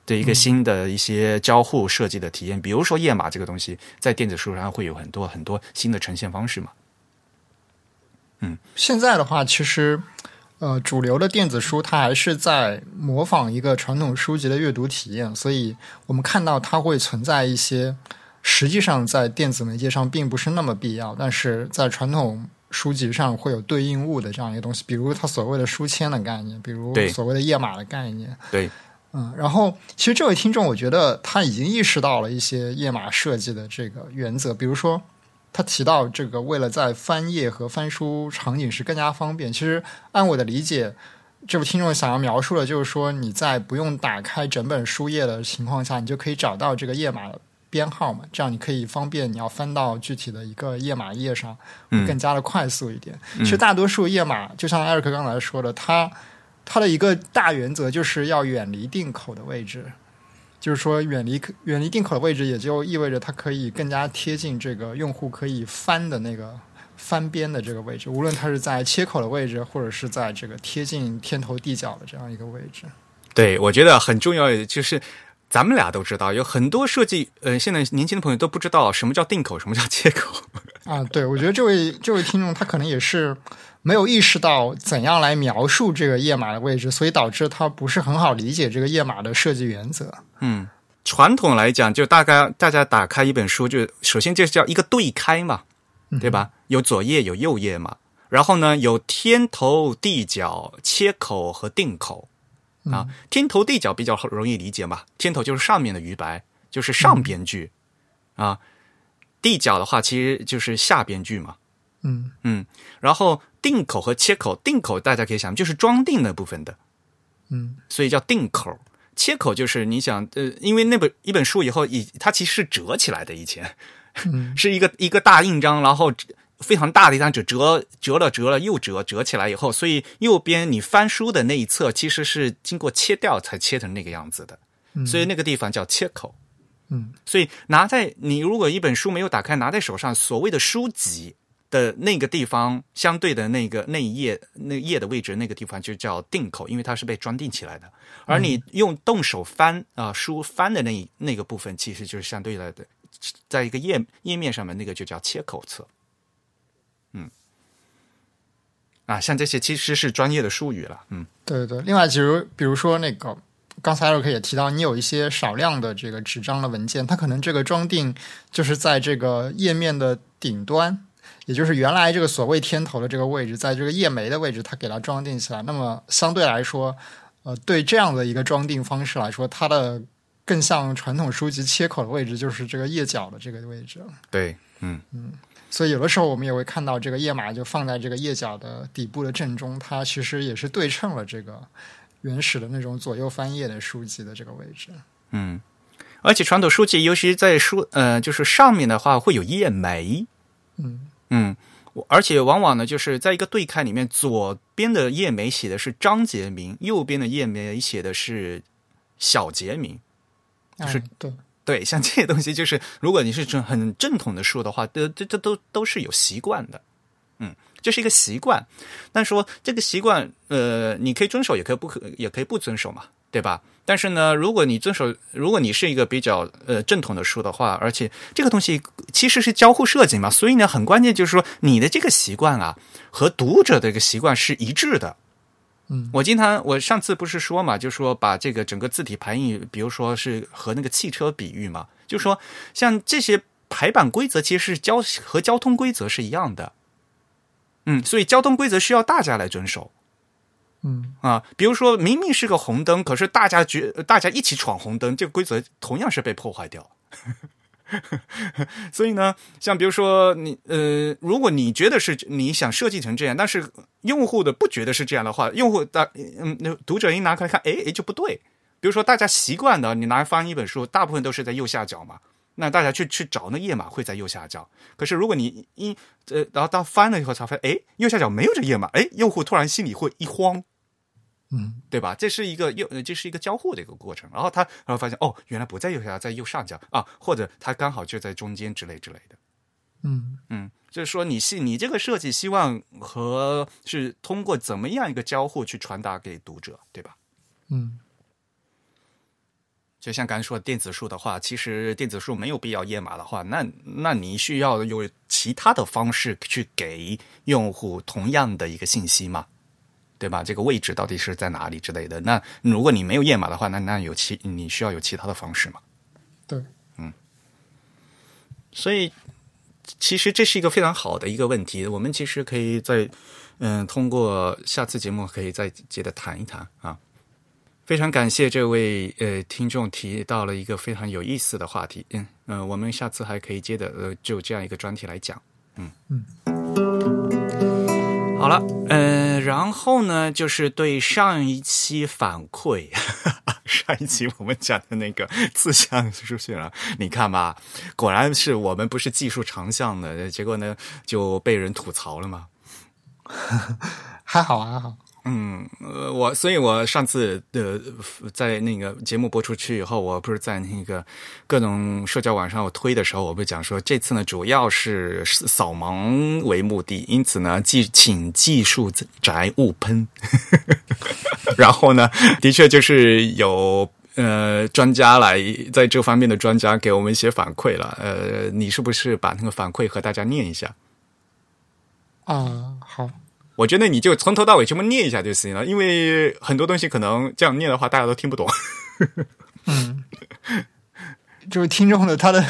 的一个新的一些交互设计的体验。比如说页码这个东西，在电子书上会有很多很多新的呈现方式嘛。嗯，现在的话，其实。呃，主流的电子书它还是在模仿一个传统书籍的阅读体验，所以我们看到它会存在一些实际上在电子媒介上并不是那么必要，但是在传统书籍上会有对应物的这样一个东西，比如它所谓的书签的概念，比如所谓的页码的概念。对，嗯，然后其实这位听众，我觉得他已经意识到了一些页码设计的这个原则，比如说。他提到这个，为了在翻页和翻书场景时更加方便。其实按我的理解，这位听众想要描述的就是说，你在不用打开整本书页的情况下，你就可以找到这个页码编号嘛？这样你可以方便你要翻到具体的一个页码页上，更加的快速一点。其实大多数页码，就像艾瑞克刚才说的，它它的一个大原则就是要远离定口的位置。就是说，远离远离定口的位置，也就意味着它可以更加贴近这个用户可以翻的那个翻边的这个位置，无论它是在切口的位置，或者是在这个贴近天头地角的这样一个位置。对，我觉得很重要，就是咱们俩都知道，有很多设计，呃，现在年轻的朋友都不知道什么叫定口，什么叫切口。啊，对，我觉得这位这位听众他可能也是没有意识到怎样来描述这个页码的位置，所以导致他不是很好理解这个页码的设计原则。嗯，传统来讲，就大概大家打开一本书，就首先就是叫一个对开嘛，对吧？有左页有右页嘛，然后呢有天头、地角、切口和定口啊。天头地角比较容易理解嘛，天头就是上面的余白，就是上边句啊。地角的话，其实就是下边句嘛。嗯嗯，然后定口和切口，定口大家可以想，就是装订那部分的，嗯。所以叫定口。切口就是你想，呃，因为那本一本书以后，以它其实是折起来的，以前。嗯。是一个一个大印章，然后非常大的一张纸，折折了折了又折，折起来以后，所以右边你翻书的那一侧其实是经过切掉才切成那个样子的，嗯。所以那个地方叫切口。嗯。所以拿在你如果一本书没有打开，拿在手上，所谓的书籍的那个地方，相对的那个那一页那页的位置，那个地方就叫定口，因为它是被装订起来的。而你用动手翻啊、书翻的那那个部分，其实就是相对来的，在一个页页面上面那个就叫切口册。嗯，啊，像这些其实是专业的术语了。嗯对对。另外，比如比如说那个。刚才艾瑞克也提到，你有一些少量的这个纸张的文件，它可能这个装订就是在这个页面的顶端，也就是原来这个所谓天头的这个位置，在这个页眉的位置，它给它装订起来。那么相对来说，呃，对这样的一个装订方式来说，它的更像传统书籍切口的位置，就是这个页角的这个位置。对，嗯所以有的时候我们也会看到这个页码就放在这个页角的底部的正中，它其实也是对称了这个原始的那种左右翻页的书籍的这个位置。嗯，而且传统书籍，尤其在书呃，就是上面的话会有页眉。嗯嗯，我而且往往呢，就是在一个对开里面，左边的页眉写的是章节名，右边的页眉写的是小节名。就是哎对，对，像这些东西，就是如果你是正很正统的书的话，这这这都都是有习惯的。嗯，这是一个习惯。但说这个习惯，呃，你可以遵守，也可以不可，也可以不遵守嘛，对吧？但是呢，如果你遵守，如果你是一个比较呃正统的书的话，而且这个东西其实是交互设计嘛，所以呢，很关键就是说你的这个习惯啊和读者的一个习惯是一致的。嗯我经常我上次不是说嘛，就说把这个整个字体排印，比如说是和那个汽车比喻嘛，就说像这些排版规则其实是交和交通规则是一样的。嗯，所以交通规则需要大家来遵守。嗯啊，比如说明明是个红灯，可是大家觉大家一起闯红灯，这个规则同样是被破坏掉。所以呢，像比如说你呃，如果你觉得是你想设计成这样，但是用户的不觉得是这样的话，用户大嗯，那读者一拿开看，哎哎就不对。比如说大家习惯的，你拿翻一本书，大部分都是在右下角嘛，那大家去去找那页码会在右下角。可是如果你一呃，然后到翻了以后才发现，哎，右下角没有这页码，哎，用户突然心里会一慌。嗯对吧？这是一个右，呃这是一个交互的一个过程。然后他然后发现，哦，原来不在右下，在右上角啊，或者他刚好就在中间之类之类的。嗯嗯，就是说你是你这个设计希望和是通过怎么样一个交互去传达给读者，对吧？嗯就像刚才说的电子书的话，其实电子书没有必要页码的话，那那你需要有其他的方式去给用户同样的一个信息嘛？对吧？这个位置到底是在哪里之类的？那如果你没有页码的话，那那有其你需要有其他的方式嘛？对，嗯所以其实这是一个非常好的一个问题，我们其实可以在嗯通过下次节目可以再接着谈一谈啊。非常感谢这位呃听众提到了一个非常有意思的话题，嗯呃，我们下次还可以接着呃就这样一个专题来讲，嗯嗯。好了，呃，然后呢，就是对上一期反馈，上一期我们讲的那个字项出现了，你看吧，果然是我们不是技术长项的，结果呢就被人吐槽了嘛。还 好还好。嗯，呃，我所以，我上次的在那个节目播出去以后，我不是在那个各种社交网上我推的时候，我不是讲说这次呢主要是扫盲为目的，因此呢，技请技术宅勿喷。然后呢，的确就是有呃专家来在这方面的专家给我们一些反馈了。呃，你是不是把那个反馈和大家念一下？啊，好，我觉得你就从头到尾全部念一下就行了，因为很多东西可能这样念的话，大家都听不懂。嗯，这 位听众的他的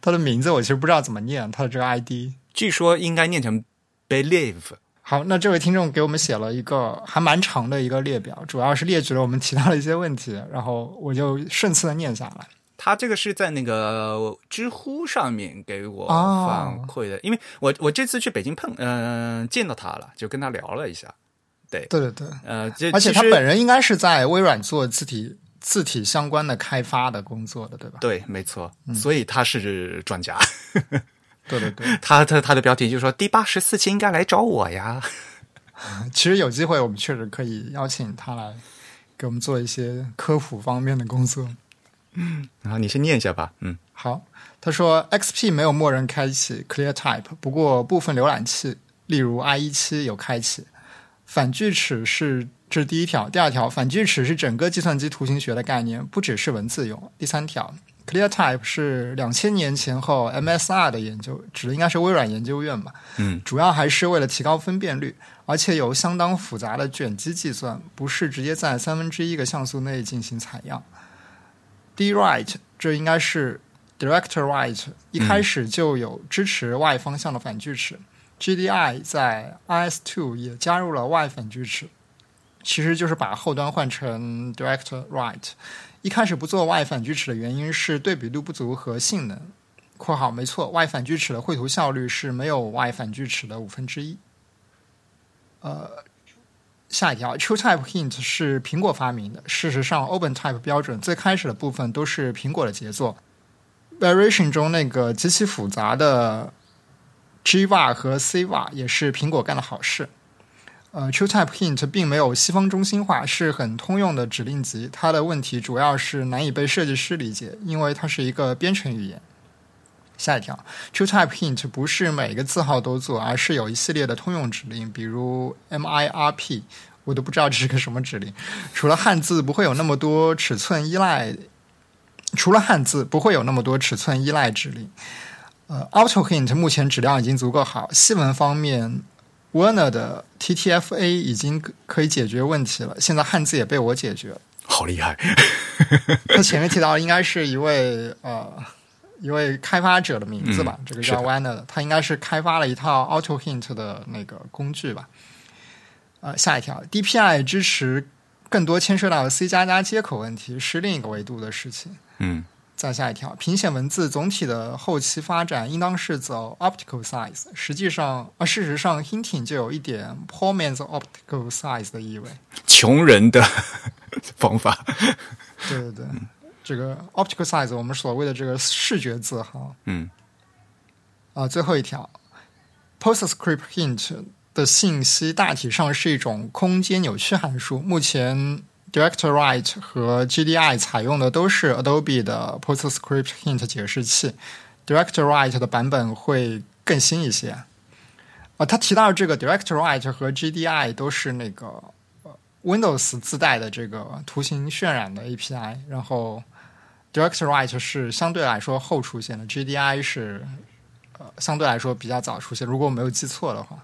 他的名字我其实不知道怎么念，他的这个 ID，据说应该念成 believe。好，那这位听众给我们写了一个还蛮长的一个列表，主要是列举了我们提到的一些问题，然后我就顺次的念下来。他这个是在那个知乎上面给我哦反馈的，因为我我这次去北京碰嗯、见到他了，就跟他聊了一下。对，对对对，呃，而且他本人应该是在微软做字体字体相关的开发的工作的，对吧？对，没错，嗯所以他是专家。对对对，他他他的标题就说第八十四期应该来找我呀。其实有机会我们确实可以邀请他来给我们做一些科普方面的工作。然后你先念一下吧，嗯，好，他说 XP 没有默认开启 ClearType，不过部分浏览器，例如 IE 七有开启。反锯齿是这是第一条，第二条，反锯齿是整个计算机图形学的概念，不只是文字用。第三条，ClearType 是两千年前后 MSR 的研究，指的应该是微软研究院吧？嗯，主要还是为了提高分辨率，而且有相当复杂的卷积计算，不是直接在三分之一个像素内进行采样。D-Write 这应该是 Director Write，一开始就有支持 Y 方向的反锯齿。GDI 在 IS two 也加入了 Y 反锯齿，其实就是把后端换成 Director Write。一开始不做 Y 反锯齿的原因是对比度不足和性能。（括号没错，Y 反锯齿的绘图效率是没有 Y 反锯齿的五分之一。）呃，下一条，TrueType Hint 是苹果发明的。事实上，OpenType 标准最开始的部分都是苹果的杰作。Variation 中那个极其复杂的 Gvar 和 Cvar 也是苹果干的好事。呃，TrueType Hint 并没有西方中心化，是很通用的指令集。它的问题主要是难以被设计师理解，因为它是一个编程语言。下一条，TrueType Hint 不是每个字号都做，而是有一系列的通用指令，比如 MIRP，我都不知道这是个什么指令。除了汉字不会有那么多尺寸依赖，除了汉字不会有那么多尺寸依赖指令。呃，Auto Hint 目前质量已经足够好，细文方面，Werner 的 TTFA 已经可以解决问题了。现在汉字也被我解决了。好厉害。他前面提到的应该是一位呃一位开发者的名字吧，嗯这个叫 Werner 的，他应该是开发了一套 Auto Hint 的那个工具吧。呃，下一条，DPI 支持更多牵涉到 C 加加接口问题，是另一个维度的事情。嗯再下一条，屏显文字总体的后期发展应当是走 optical size。实际上，啊，事实上，hinting 就有一点 poor man's optical size 的意味。穷人的 方法。对对对，这个 optical size 我们所谓的这个视觉字号嗯啊、最后一条，PostScript hint 的信息大体上是一种空间扭曲函数。目前 DirectWrite 和 GDI 采用的都是 Adobe 的 PostScript hint 解释器，DirectWrite 的版本会更新一些。啊、他提到这个 DirectWrite 和 GDI 都是那个呃 Windows 自带的这个图形渲染的 API，然后 DirectWrite 是相对来说后出现的，GDI 是呃相对来说比较早出现。如果我没有记错的话，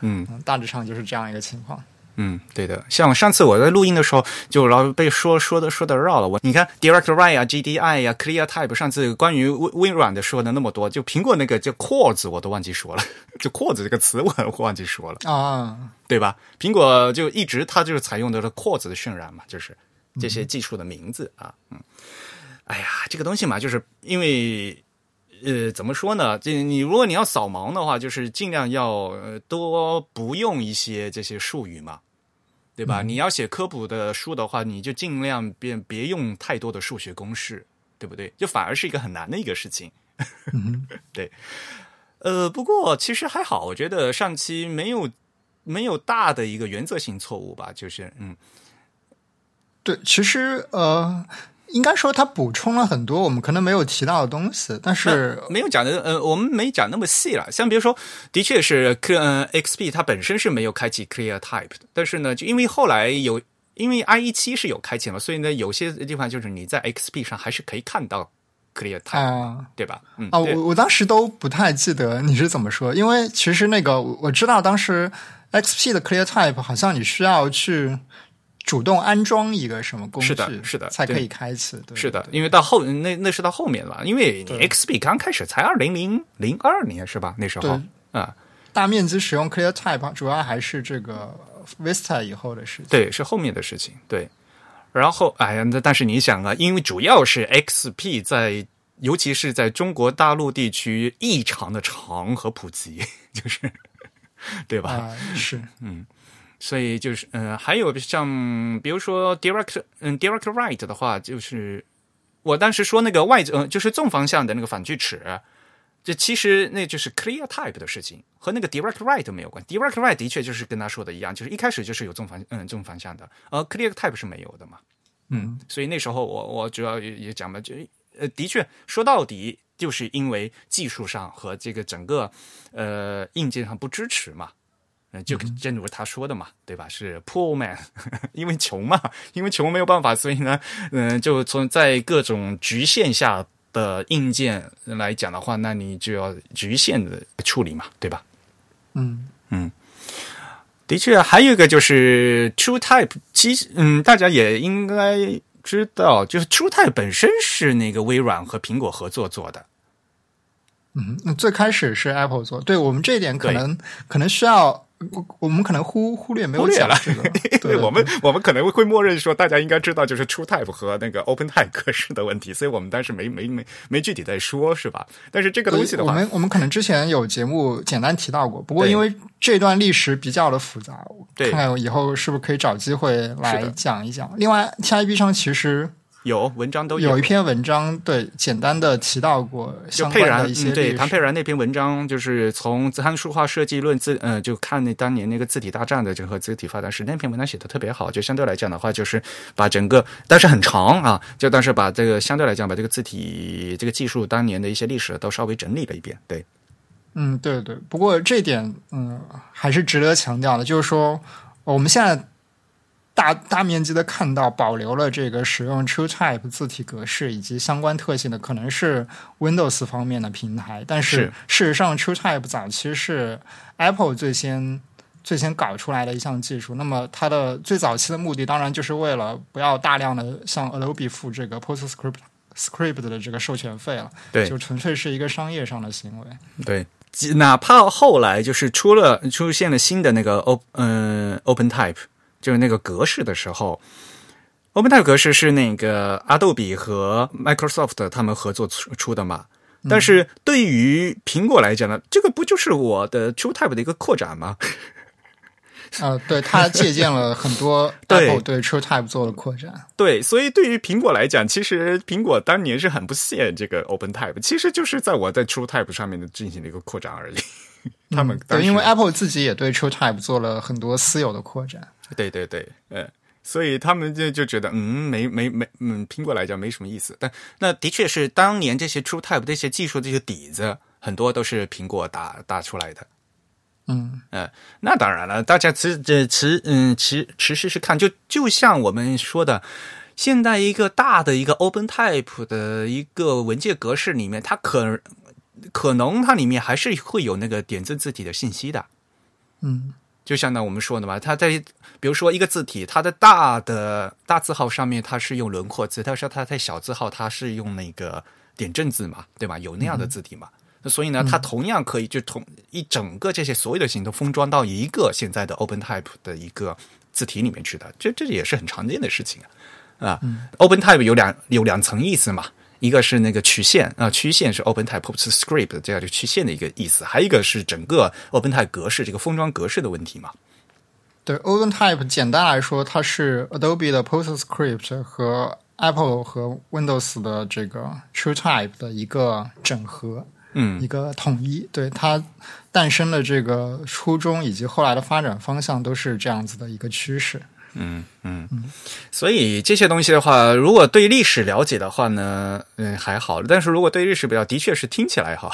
嗯嗯，大致上就是这样一个情况。嗯，对的。像上次我在录音的时候，就老被说说的说的绕了。我你看 DirectWrite 啊、GDI 呀、ClearType，上次关于微微软的说的那么多，就苹果那个叫 Quartz 我都忘记说了，就 Quartz 这个词我忘记说了，啊，对吧？苹果就一直它就是采用的是 Quartz 的渲染嘛，就是这些技术的名字啊，嗯。哎呀，这个东西嘛，就是因为。呃，怎么说呢？这你如果你要扫盲的话，就是尽量要呃多不用一些这些术语嘛，对吧？你要写科普的书的话，你就尽量别别用太多的数学公式，对不对？就反而是一个很难的一个事情。对，呃，不过其实还好，我觉得上期没有没有大的一个原则性错误吧，就是嗯对，其实呃，应该说它补充了很多我们可能没有提到的东西，但是没有讲的，呃，我们没讲那么细了。像比如说，的确是，呃，XP 它本身是没有开启 Clear Type 的，但是呢，就因为后来有因为 IE 七是有开启了，所以呢，有些地方就是你在 XP 上还是可以看到 ClearType，、啊对吧？嗯，啊，我我当时都不太记得你是怎么说，因为其实那个我我知道当时 XP 的 ClearType 好像你需要去主动安装一个什么工具，是的是的才可以开启。对是的，因为到后那那是到后面了，因为 XP 刚开始才二零零零二年是吧？那时候对啊，大面积使用 ClearType 主要还是这个 Vista 以后的事情。对，是后面的事情。对，然后哎呀，那但是你想啊，因为主要是 XP 在，尤其是在中国大陆地区异常的长和普及，就是对吧？啊、是所以就是呃，还有像比如说 direct 嗯 direct right 的话，就是我当时说那个外呃就是纵方向的那个反锯齿，这其实那就是 clear type 的事情，和那个 direct right 没有关。direct right 的确就是跟他说的一样，就是一开始就是有纵方嗯纵方向的，而 clear type 是没有的嘛。嗯，所以那时候我我主要也也讲嘛，就呃的确说到底就是因为技术上和这个整个呃硬件上不支持嘛。嗯，就正如他说的嘛，对吧？是 poor man，因为穷嘛，因为穷没有办法，所以呢，嗯、就从在各种局限下的硬件来讲的话，那你就要局限的处理嘛，对吧？嗯嗯的确，还有一个就是 TrueType，其实嗯，大家也应该知道，就是 TrueType 本身是那个微软和苹果合作做的。嗯，那最开始是 Apple 做，对我们这一点可能可能需要我我们可能忽忽略没有讲这个，对对我们我们可能会默认说，大家应该知道就是 TrueType 和那个 OpenType 格式的问题，所以我们当时没没没没具体在说，是吧？但是这个东西的话，我们我们可能之前有节目简单提到过，不过因为这段历史比较的复杂，对看看以后是不是可以找机会来讲一讲。另外，TIB 上其实有文章都有一篇文章，对简单的提到过相就佩然关的一些嗯，对。谭佩然那篇文章，就是从《参数化设计论字》呃，就看那当年那个字体大战的整个字体发展史那篇文章写的特别好，就相对来讲的话，就是把整个，但是很长啊，就但是把这个相对来讲把这个字体这个技术当年的一些历史都稍微整理了一遍，对，嗯，对对。不过这点，嗯，还是值得强调的，就是说我们现在大大面积的看到保留了这个使用 TrueType 字体格式以及相关特性的，可能是 Windows 方面的平台，但是是事实上 TrueType 早期是 Apple 最先。最先搞出来的一项技术，那么它的最早期的目的，当然就是为了不要大量的向 Adobe 付这个 PostScript script 的这个授权费了，对就纯粹是一个商业上的行为。对，哪怕后来就是出了出现了新的那个 O 嗯、Open Type，就是那个格式的时候，OpenType 格式是那个 Adobe 和 Microsoft 他们合作出出的嘛。但是对于苹果来讲呢，这个不就是我的 TrueType 的一个扩展吗？呃，对，它借鉴了很多 对 Apple 对 TrueType 做的扩展。对，所以对于苹果来讲，其实苹果当年是很不屑这个 OpenType，其实就是在我在 TrueType 上面的进行了一个扩展而已。他们当对，因为 Apple 自己也对 TrueType 做了很多私有的扩展。对对对，呃，所以他们就就觉得，嗯，没没没，嗯，苹果来讲没什么意思。但那的确是当年这些 TrueType 这些技术这些底子，很多都是苹果打打出来的。嗯呃，那当然了，大家持这持嗯持持续是看，就就像我们说的，现在一个大的一个 OpenType 的一个文件格式里面，它可可能它里面还是会有那个点阵字体的信息的。嗯就像呢我们说的嘛，它在比如说一个字体，它的大的大字号上面它是用轮廓字，但是它在小字号它是用那个点阵字嘛，对吧？有那样的字体嘛。那所以呢，它同样可以就同一整个这些所有的型都封装到一个现在的 OpenType 的一个字体里面去的，这这也是很常见的事情啊。啊、o p e n t y p e 有两有两层意思嘛，一个是那个曲线啊、曲线是 OpenType PostScript 这样的曲线的一个意思，还有一个是整个 OpenType 格式这个封装格式的问题嘛。对，OpenType 简单来说，它是 Adobe 的 PostScript 和 Apple 和 Windows 的这个 TrueType 的一个整合。嗯一个统一，对它诞生的这个初衷以及后来的发展方向都是这样子的一个趋势。嗯嗯，所以这些东西的话，如果对历史了解的话呢，嗯还好；但是如果对历史比较，的确是听起来哈。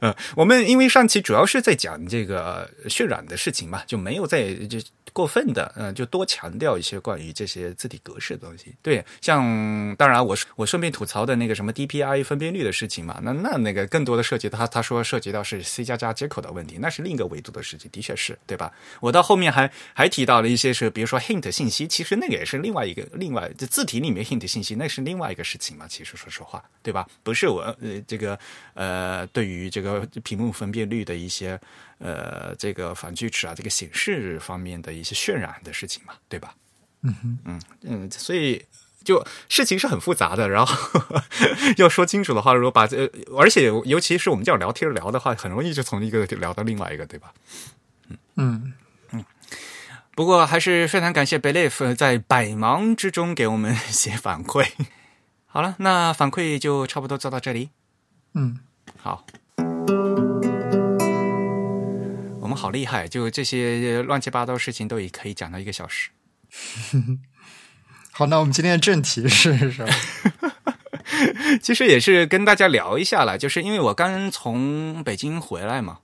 呃，我们因为上期主要是在讲这个渲染的事情嘛，就没有在就过分的，嗯、就多强调一些关于这些字体格式的东西。对，像当然我我顺便吐槽的那个什么 DPI 分辨率的事情嘛，那那那个更多的涉及他他说涉及到是 C 加加接口的问题，那是另一个维度的事情，的确是对吧？我到后面还还提到了一些是，比如说 hint 信息，其实那个也是另外一个另外这字体里面 hint 信息，那是另外一个事情嘛。其实说实话，对吧？不是我呃这个呃对于这个屏幕分辨率的一些呃这个反锯齿啊这个显示方面的一些渲染的事情嘛，对吧？嗯哼，嗯嗯，所以。就事情是很复杂的，然后 要说清楚的话，如果把这，而且尤其是我们这样聊天聊的话，很容易就从一个聊到另外一个，对吧？嗯，不过还是非常感谢 Belief 在百忙之中给我们写反馈。好了，那反馈就差不多做到这里。嗯，好，我们好厉害，就这些乱七八糟事情都也可以讲到一个小时。好，那我们今天的正题是什么？其实也是跟大家聊一下了，就是因为我刚从北京回来嘛。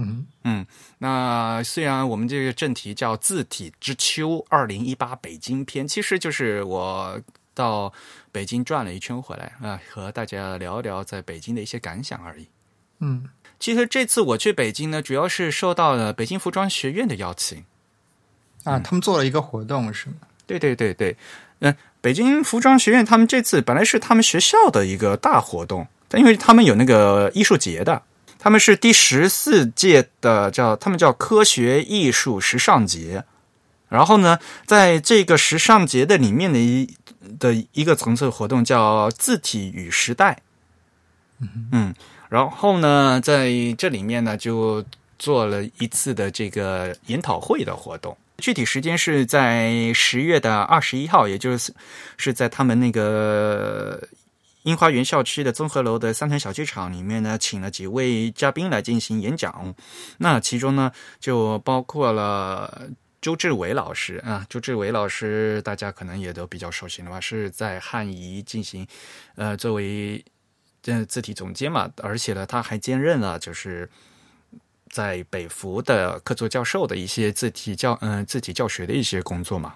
嗯嗯，那虽然我们这个正题叫“字体之秋二零一八北京篇”，其实就是我到北京转了一圈回来啊，和大家聊一聊在北京的一些感想而已。嗯其实这次我去北京呢，主要是受到了北京服装学院的邀请。啊，他们做了一个活动是吗？对对对对，嗯、北京服装学院他们这次本来是他们学校的一个大活动，但因为他们有那个艺术节的，他们是第十四届的叫他们叫科学艺术时尚节。然后呢，在这个时尚节的里面的一的一个层次活动叫字体与时代，嗯，然后呢，在这里面呢就做了一次的这个研讨会的活动。具体时间是在十月的二十一号，也就是是在他们那个樱花园校区的综合楼的三层小剧场里面呢，请了几位嘉宾来进行演讲。那其中呢，就包括了周志伟老师啊，周志伟老师大家可能也都比较熟悉了吧，是在汉仪进行呃作为这字体总监嘛，而且呢，他还兼任了就是。在北服的客座教授的一些字体教嗯、字体教学的一些工作嘛，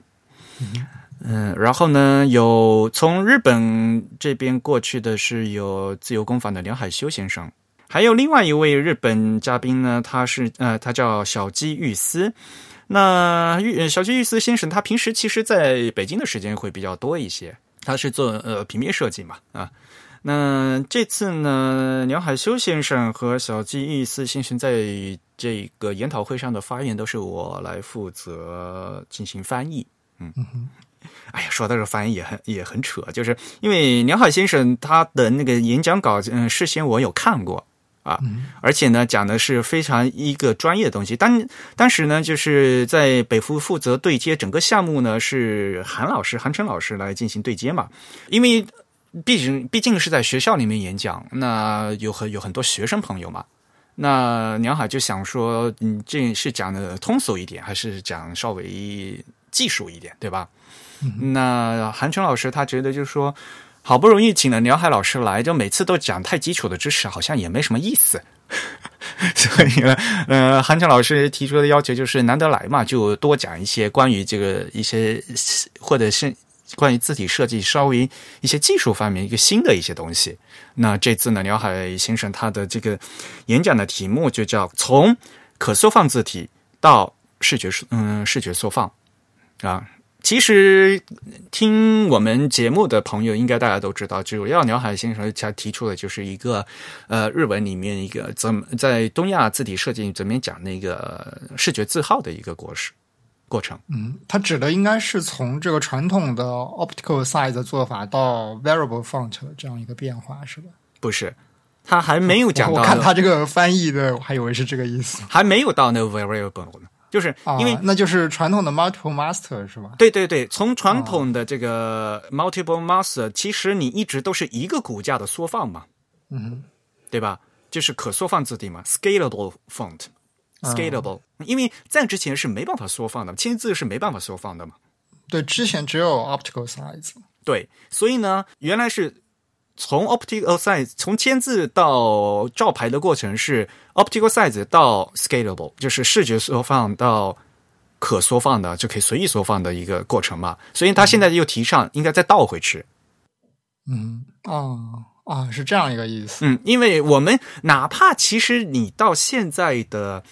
嗯然后呢，有从日本这边过去的是有自由工坊的梁海修先生，还有另外一位日本嘉宾呢，他是呃，他叫小鸡玉丝。那玉小鸡玉丝先生，他平时其实在北京的时间会比较多一些，他是做呃平面设计嘛啊。那这次呢，梁海修先生和小鸡玉丝先生在这个研讨会上的发言都是我来负责进行翻译。嗯，哎呀，说到这翻译也很也很扯，就是因为梁海先生他的那个演讲稿，嗯，事先我有看过啊，而且呢讲的是非常一个专业的东西。当当时呢，就是在北服负责对接整个项目呢，是韩老师韩晨老师来进行对接嘛，因为。毕竟毕竟是在学校里面演讲，那有很有很多学生朋友嘛。那梁海就想说，嗯，这是讲的通俗一点，还是讲稍微技术一点，对吧？那韩春老师他觉得就是说，好不容易请了梁海老师来，就每次都讲太基础的知识，好像也没什么意思。所以呢，呃，韩春老师提出的要求就是难得来嘛，就多讲一些关于这个一些或者是。关于字体设计稍微一些技术方面一个新的一些东西，那这次呢，辽海先生他的这个演讲的题目就叫从可缩放字体到视觉嗯视觉缩放啊。其实听我们节目的朋友应该大家都知道，主要鸟海先生他提出的就是一个呃日文里面一个怎么在东亚字体设计怎么讲那个视觉字号的一个过程。过程，嗯，它指的应该是从这个传统的 optical size 的做法到 variable font 这样一个变化，是吧？不是，他还没有讲到。我看他这个翻译的，我还以为是这个意思。还没有到那个 variable 呢，就是因为、啊、那就是传统的 multiple master 是吧？对对对，从传统的这个 multiple master，、其实你一直都是一个骨架的缩放嘛，嗯，对吧？就是可缩放字体嘛，scalable font。scalable，、因为在之前是没办法缩放的，签字是没办法缩放的嘛。对，之前只有 optical size。对，所以呢，原来是从 optical size 从签字到照牌的过程是 optical size 到 scalable，就是视觉缩放到可缩放的，就可以随意缩放的一个过程嘛。所以他现在又提倡应该再倒回去。嗯，啊啊，是这样一个意思。嗯，因为我们哪怕其实你到现在的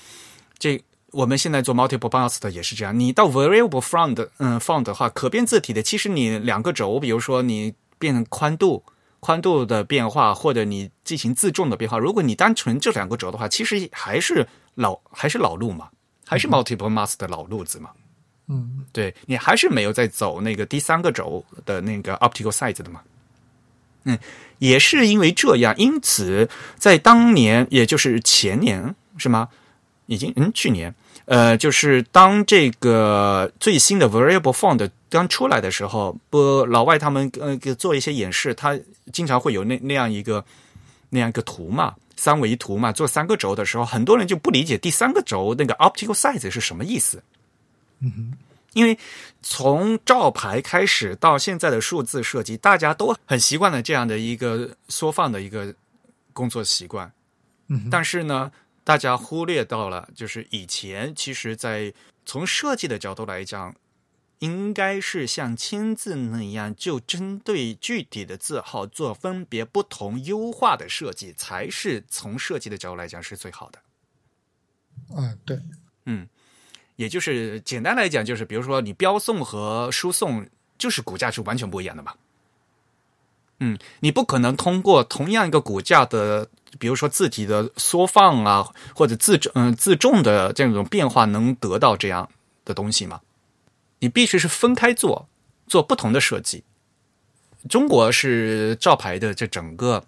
这。我们现在做 multiple bus 的也是这样，你到 variable front 嗯放的话，可变字体的，其实你两个轴，比如说你变宽度、宽度的变化，或者你进行自重的变化，如果你单纯这两个轴的话，其实还是老还是老路嘛，还是 multiple mass 的老路子嘛。嗯，对你还是没有在走那个第三个轴的那个 optical size 的嘛。嗯，也是因为这样，因此在当年，也就是前年是吗？已经嗯，去年。呃，就是当这个最新的 variable font 刚出来的时候，不，老外他们呃做一些演示，他经常会有那那样一个那样一个图嘛，三维图嘛，做三个轴的时候，很多人就不理解第三个轴那个 optical size 是什么意思。嗯哼，因为从照牌开始到现在的数字设计，大家都很习惯了这样的一个缩放的一个工作习惯。嗯，但是呢。大家忽略到了，就是以前其实，在从设计的角度来讲，应该是像签字那样，就针对具体的字号做分别不同优化的设计，才是从设计的角度来讲是最好的。嗯，对，嗯，也就是简单来讲，就是比如说你标送和输送，就是骨架是完全不一样的嘛。嗯，你不可能通过同样一个骨架的。比如说字体的缩放啊，或者自重嗯自重的这种变化，能得到这样的东西吗？你必须是分开做，做不同的设计。中国是照牌的这整个。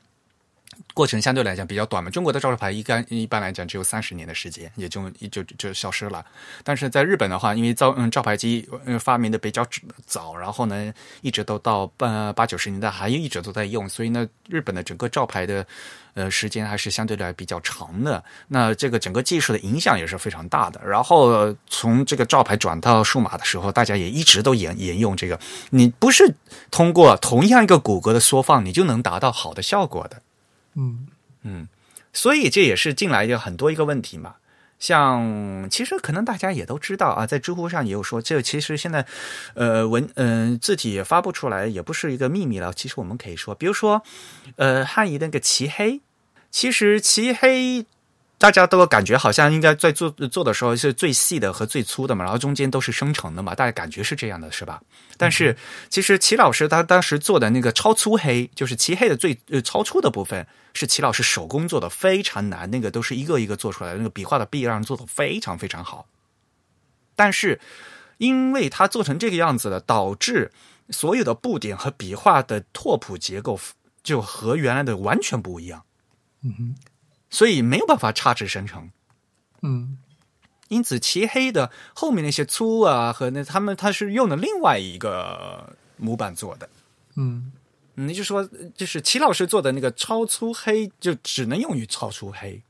过程相对来讲比较短嘛，中国的照牌一般一般来讲只有三十年的时间，也就就就消失了。但是在日本的话，因为照嗯照牌机发明的比较早，然后呢一直都到八八九十年代还一直都在用，所以呢日本的整个照牌的呃时间还是相对来比较长的。那这个整个技术的影响也是非常大的。然后从这个照牌转到数码的时候，大家也一直都沿沿用这个。你不是通过同样一个骨骼的缩放，你就能达到好的效果的。嗯嗯，所以这也是进来有很多一个问题嘛。像其实可能大家也都知道啊，在知乎上也有说，这其实现在呃文嗯字体也发布出来，也不是一个秘密了。其实我们可以说，比如说呃汉仪那个齐黑，其实齐黑。大家都感觉好像应该在做做的时候是最细的和最粗的嘛，然后中间都是生成的嘛，大家感觉是这样的，是吧？但是其实齐老师他当时做的那个超粗黑，就是漆黑的最超粗的部分，是齐老师手工做的，非常难，那个都是一个一个做出来的，那个笔画的避让做的非常非常好。但是因为他做成这个样子了，导致所有的布点和笔画的拓扑结构就和原来的完全不一样。嗯哼。所以没有办法差值生成，嗯，因此齐黑的后面那些粗啊和那他们他是用的另外一个模板做的，嗯，你就说就是齐老师做的那个超粗黑就只能用于超粗黑，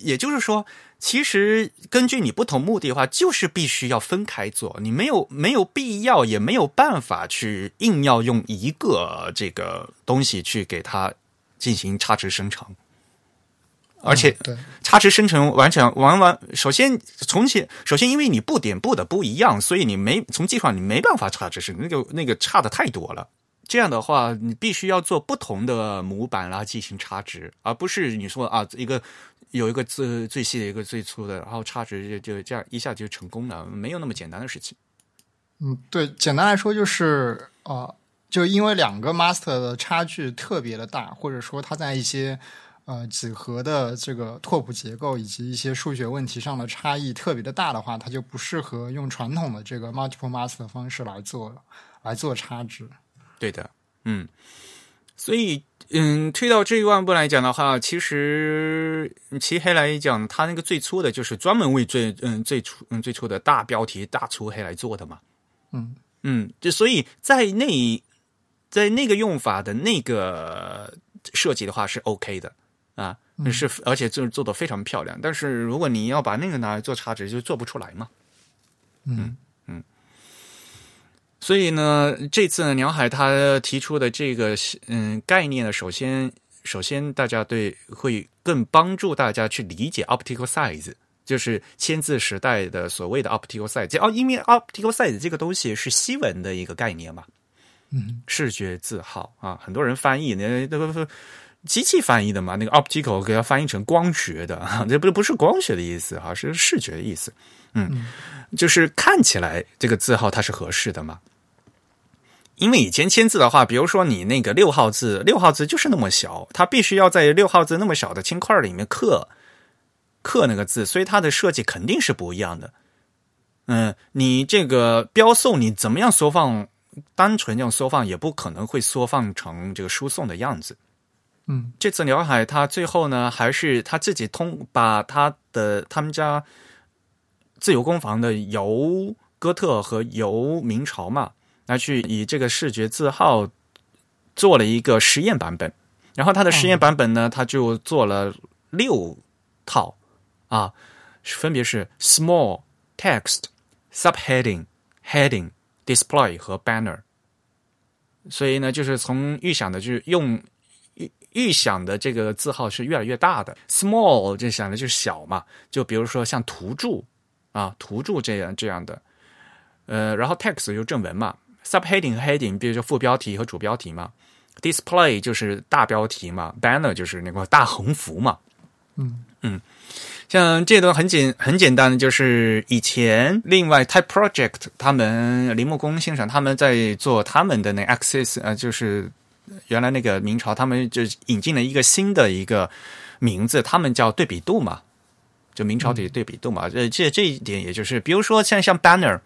也就是说，其实根据你不同目的的话，就是必须要分开做，你没有没有必要也没有办法去硬要用一个这个东西去给它进行差值生成。而且，差值生成完全完完，首先从前，首先因为你布点布的不一样，所以你没从技术上你没办法差值生成，那个那个差的太多了。这样的话，你必须要做不同的模板来进行差值，而不是你说啊，一个有一个最最细的一个最粗的，然后差值就就这样一下就成功了，没有那么简单的事情。嗯，对，简单来说就是啊，就因为两个 master 的差距特别的大，或者说它在一些。呃，几何的这个拓扑结构以及一些数学问题上的差异特别的大的话，它就不适合用传统的这个 multiple mask 的方式来做来做差值。对的，嗯，所以嗯，推到这一万步来讲的话，其实漆黑来讲，它那个最初的就是专门为最嗯最初嗯最初的大标题大粗黑来做的嘛。嗯嗯，就所以在那在那个用法的那个设计的话是 OK 的。啊，是而且就是做的非常漂亮，但是如果你要把那个拿来做差值，就做不出来嘛。嗯。嗯，所以呢，这次呢，鸟海他提出的这个嗯概念呢，首先首先大家对会更帮助大家去理解 optical size，就是签字时代的所谓的 optical size。哦，因为 optical size 这个东西是西文的一个概念嘛，嗯，视觉字号啊，很多人翻译那都都机器翻译的嘛，那个 optical 给它翻译成光学的，这不不是光学的意思哈，是视觉的意思。嗯，就是看起来这个字号它是合适的嘛。因为以前签字的话，比如说你那个六号字，六号字就是那么小，它必须要在六号字那么小的铅块里面刻刻那个字，所以它的设计肯定是不一样的。嗯，你这个标送你怎么样缩放，单纯这样缩放也不可能会缩放成这个输送的样子。嗯，这次刘海他最后呢，还是他自己通把他的他们家自由工坊的由哥特和由明朝嘛。来去以这个视觉字号做了一个实验版本，然后他的实验版本呢，他就做了六套啊，分别是 small text subheading heading display 和 banner。所以呢，就是从预想的，就是用预预想的这个字号是越来越大的，small 就想的就是小嘛，就比如说像图注啊，图注这样这样的，呃，然后 text 就正文嘛。Subheading 和 heading，比如说副标题和主标题嘛；display 就是大标题嘛；banner 就是那个大横幅嘛。嗯嗯，像这段很简很简单的，就是以前另外 Type Project 他们铃木工先生他们在做他们的那 Access 呃，就是原来那个明朝他们就引进了一个新的一个名字，他们叫对比度嘛，就明朝的对比度嘛。这这这一点，也就是比如说像像 banner。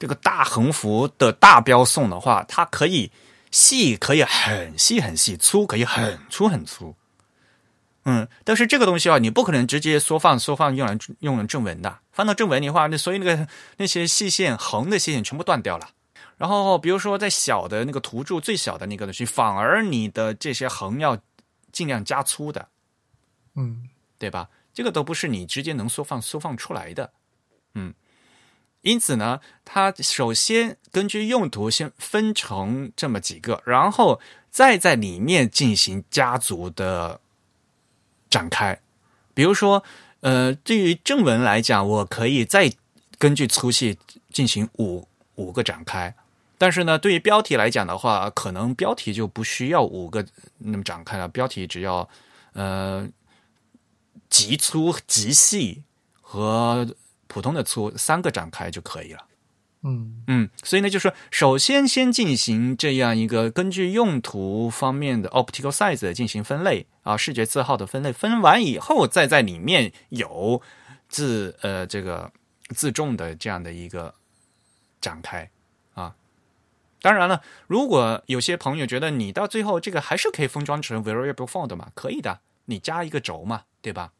这个大横幅的大标送的话，它可以细，可以很细很细；粗可以很粗很粗。嗯，但是这个东西啊，你不可能直接缩放缩放用来用来正文的。放到正文的话，那所以那个那些细线横的细线全部断掉了。然后比如说在小的那个图注最小的那个东西，反而你的这些横要尽量加粗的。嗯，对吧？这个都不是你直接能缩放缩放出来的。嗯。因此呢，它首先根据用途先分成这么几个，然后再在里面进行家族的展开。比如说，呃，对于正文来讲，我可以再根据粗细进行五五个展开。但是呢，对于标题来讲的话，可能标题就不需要五个那么展开了，标题只要呃极粗极细和。普通的粗三个展开就可以了，嗯嗯，所以呢，就是说，首先先进行这样一个根据用途方面的 optical size 进行分类啊，视觉字号的分类，分完以后，再在里面有字呃这个自重的这样的一个展开啊。当然了，如果有些朋友觉得你到最后这个还是可以封装成 variable font 嘛，可以的，你加一个轴嘛，对吧？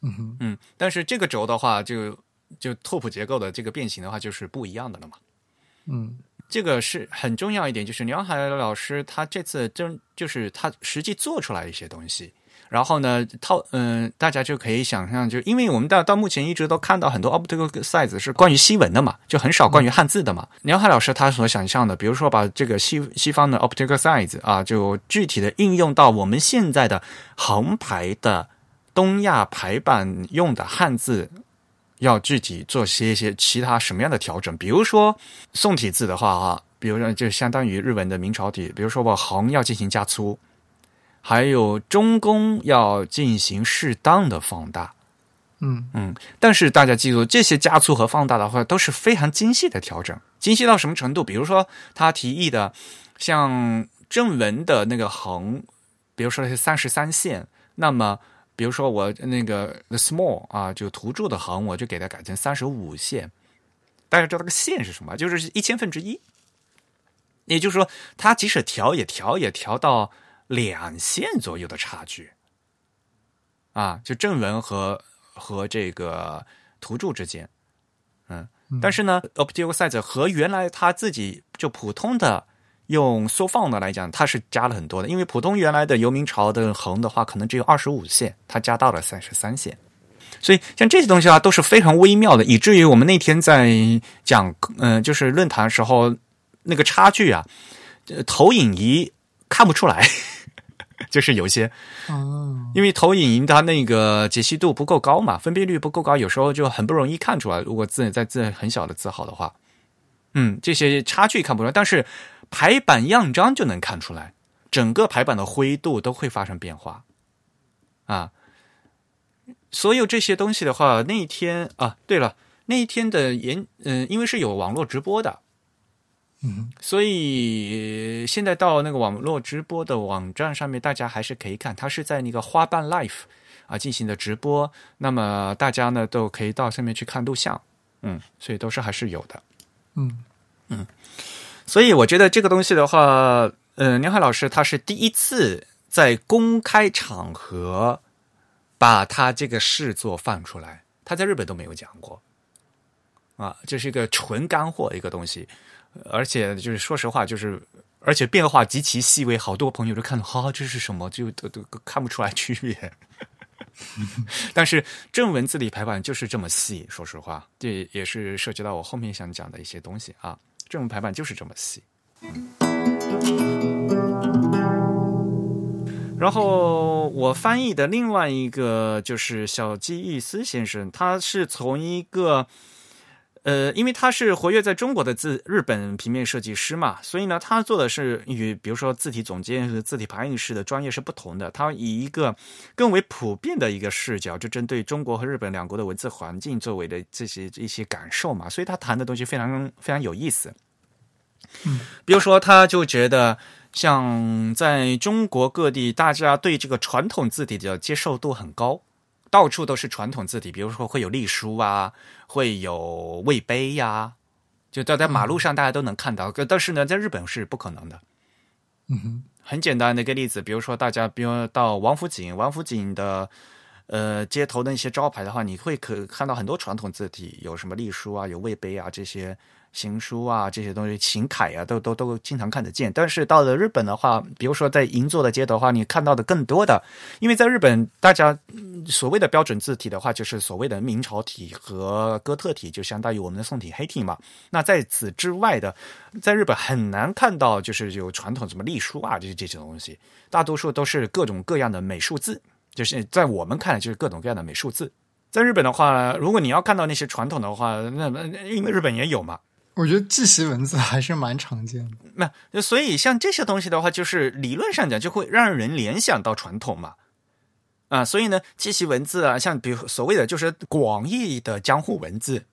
嗯嗯，但是这个轴的话，就就拓扑结构的这个变形的话，就是不一样的了嘛。嗯，这个是很重要一点，就是梁海老师他这次真就是他实际做出来一些东西，然后呢套嗯，大家就可以想象，就因为我们到到目前一直都看到很多 optical size 是关于西文的嘛，就很少关于汉字的嘛。梁海老师他所想象的，比如说把这个西西方的 optical size 啊，就具体的应用到我们现在的横排的。东亚排版用的汉字，要具体做些一些其他什么样的调整？比如说宋体字的话，啊，比如说就相当于日文的明朝体，比如说我横要进行加粗，还有中宫要进行适当的放大。嗯嗯，但是大家记住，这些加粗和放大的话都是非常精细的调整，精细到什么程度？比如说他提议的，像正文的那个横，比如说是三十三线，那么。比如说我那个 the small 啊，就图注的横，我就给它改成三十五线。大家知道那个线是什么？就是一千分之一。也就是说，它即使调也调也调到两线左右的差距。啊，就正文和和这个图注之间，嗯，但是呢，optical size 和原来他自己就普通的。用缩放的来讲，它是加了很多的，因为普通原来的游明朝的横的话，可能只有二十五线，它加到了三十三线，所以像这些东西啊，都是非常微妙的，以至于我们那天在讲，嗯，就是论坛时候，那个差距啊，投影仪看不出来，就是有些哦，因为投影仪它那个解析度不够高嘛，分辨率不够高，有时候就很不容易看出来。如果字在字很小的字号的话，嗯，这些差距看不出来，但是排版样章就能看出来，整个排版的灰度都会发生变化啊。所有这些东西的话，那一天啊，对了，那一天的演，嗯、因为是有网络直播的，嗯，所以现在到那个网络直播的网站上面，大家还是可以看，它是在那个花瓣 Life 啊进行的直播，那么大家呢都可以到上面去看录像，嗯，所以都是还是有的。嗯。嗯，所以我觉得这个东西的话，呃，宁海老师他是第一次在公开场合把他这个事作放出来，他在日本都没有讲过，啊，这是一个纯干货一个东西，而且就是说实话，就是而且变化极其细微，好多朋友都看到，哈、这是什么，就都都看不出来区别。但是正文字里排版就是这么细，说实话，这也是涉及到我后面想讲的一些东西啊。正文排版就是这么细。然后我翻译的另外一个就是小基义斯先生，他是从一个呃，因为他是活跃在中国的字日本平面设计师嘛，所以呢，他做的是与比如说字体总监和字体排印师的专业是不同的。他以一个更为普遍的一个视角，就针对中国和日本两国的文字环境作为的这些一些感受嘛，所以他谈的东西非常非常有意思。嗯，比如说，他就觉得像在中国各地，大家对这个传统字体的接受度很高，到处都是传统字体，比如说会有隶书啊，会有魏碑呀、就到在马路上大家都能看到。但是呢，在日本是不可能的。嗯哼，很简单的一个例子，比如说大家，比如到王府井，王府井的呃街头的一些招牌的话，你会可看到很多传统字体，有什么隶书啊，有魏碑啊这些行书啊这些东西，行楷啊，都都都经常看得见。但是到了日本的话，比如说在银座的街头的话，你看到的更多的，因为在日本大家所谓的标准字体的话，就是所谓的明朝体和哥特体，就相当于我们的宋体、黑体嘛。那在此之外的，在日本很难看到就是有传统什么隶书啊这些这些东西，大多数都是各种各样的美术字，就是在我们看来就是各种各样的美术字。在日本的话，如果你要看到那些传统的话，那那因为日本也有嘛，我觉得记习文字还是蛮常见的。那所以像这些东西的话，就是理论上讲就会让人联想到传统嘛。啊，所以呢，记习文字啊，像比如所谓的就是广义的江户文字，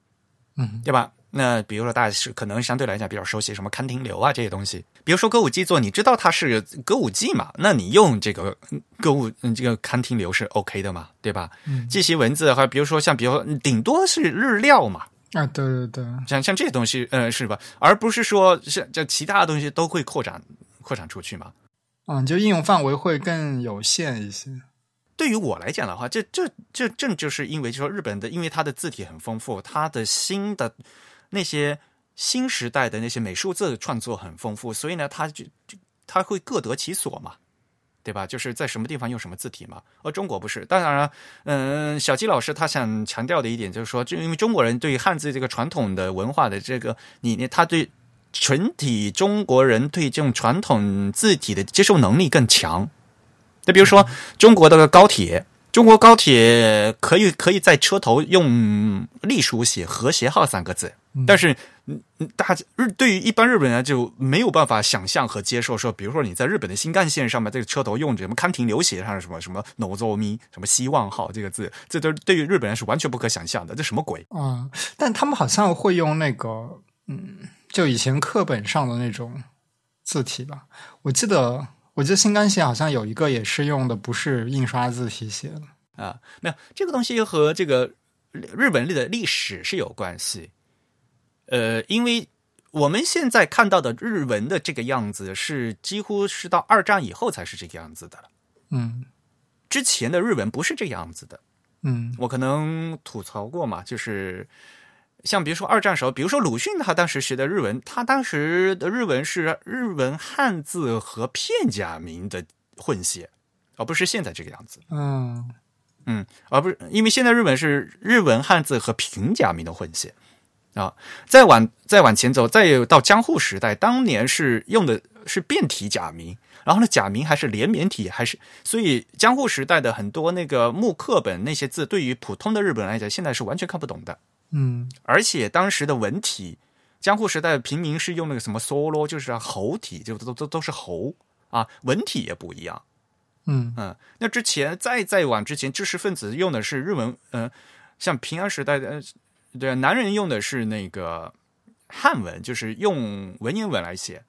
嗯对吧？那比如说大家是可能相对来讲比较熟悉什么勘亭流啊这些东西，比如说歌舞伎座，你知道它是歌舞伎嘛？那你用这个嗯歌舞嗯这个勘亭流是 OK 的嘛？对吧？嗯记习文字的话，比如说像比如说顶多是日料嘛，啊，对对对，像像这些东西，呃，是吧？而不是说是这其他的东西都会扩展扩展出去嘛？嗯，就应用范围会更有限一些。对于我来讲的话，这这这正就是因为就说日本的，因为它的字体很丰富，它的新的那些新时代的那些美术字创作很丰富，所以呢，它就就它会各得其所嘛，对吧？就是在什么地方用什么字体嘛。而中国不是，当然了，嗯、小季老师他想强调的一点就是说，就因为中国人对汉字这个传统的文化的这个理念，他对全体中国人对这种传统字体的接受能力更强。就比如说中国的高铁，中国高铁可以可以在车头用隶书写“和谐号”三个字，但是嗯嗯大家日对于一般日本人就没有办法想象和接受说，比如说你在日本的新干线上面这个车头用着什么康亭流写上什么什么 no z o mi 什么希望号这个字，这都对于日本人是完全不可想象的，这什么鬼？啊、但他们好像会用那个，嗯，就以前课本上的那种字体吧。我记得，我记得新干线好像有一个也是用的不是印刷字体写的。啊，没有这个东西和这个日本历的历史是有关系。呃，因为我们现在看到的日文的这个样子，是几乎是到二战以后才是这个样子的了。嗯之前的日文不是这个样子的。嗯我可能吐槽过嘛，就是像比如说二战时候，比如说鲁迅他当时学的日文，他当时的日文是日文汉字和片假名的混写，而不是现在这个样子。嗯嗯，而不是因为现在日文是日文汉字和平假名的混写，啊。再往再往前走，再有到江户时代，当年是用的是变体假名，然后呢，假名还是连绵体，还是所以江户时代的很多那个木刻本那些字，对于普通的日本人来讲，现在是完全看不懂的。嗯而且当时的文体，江户时代的平民是用那个什么 solo，就是猴体，就都都都是猴啊，文体也不一样。嗯嗯，那之前再再往之前，知识分子用的是日文，呃，像平安时代的，呃对，男人用的是那个汉文，就是用文言文来写。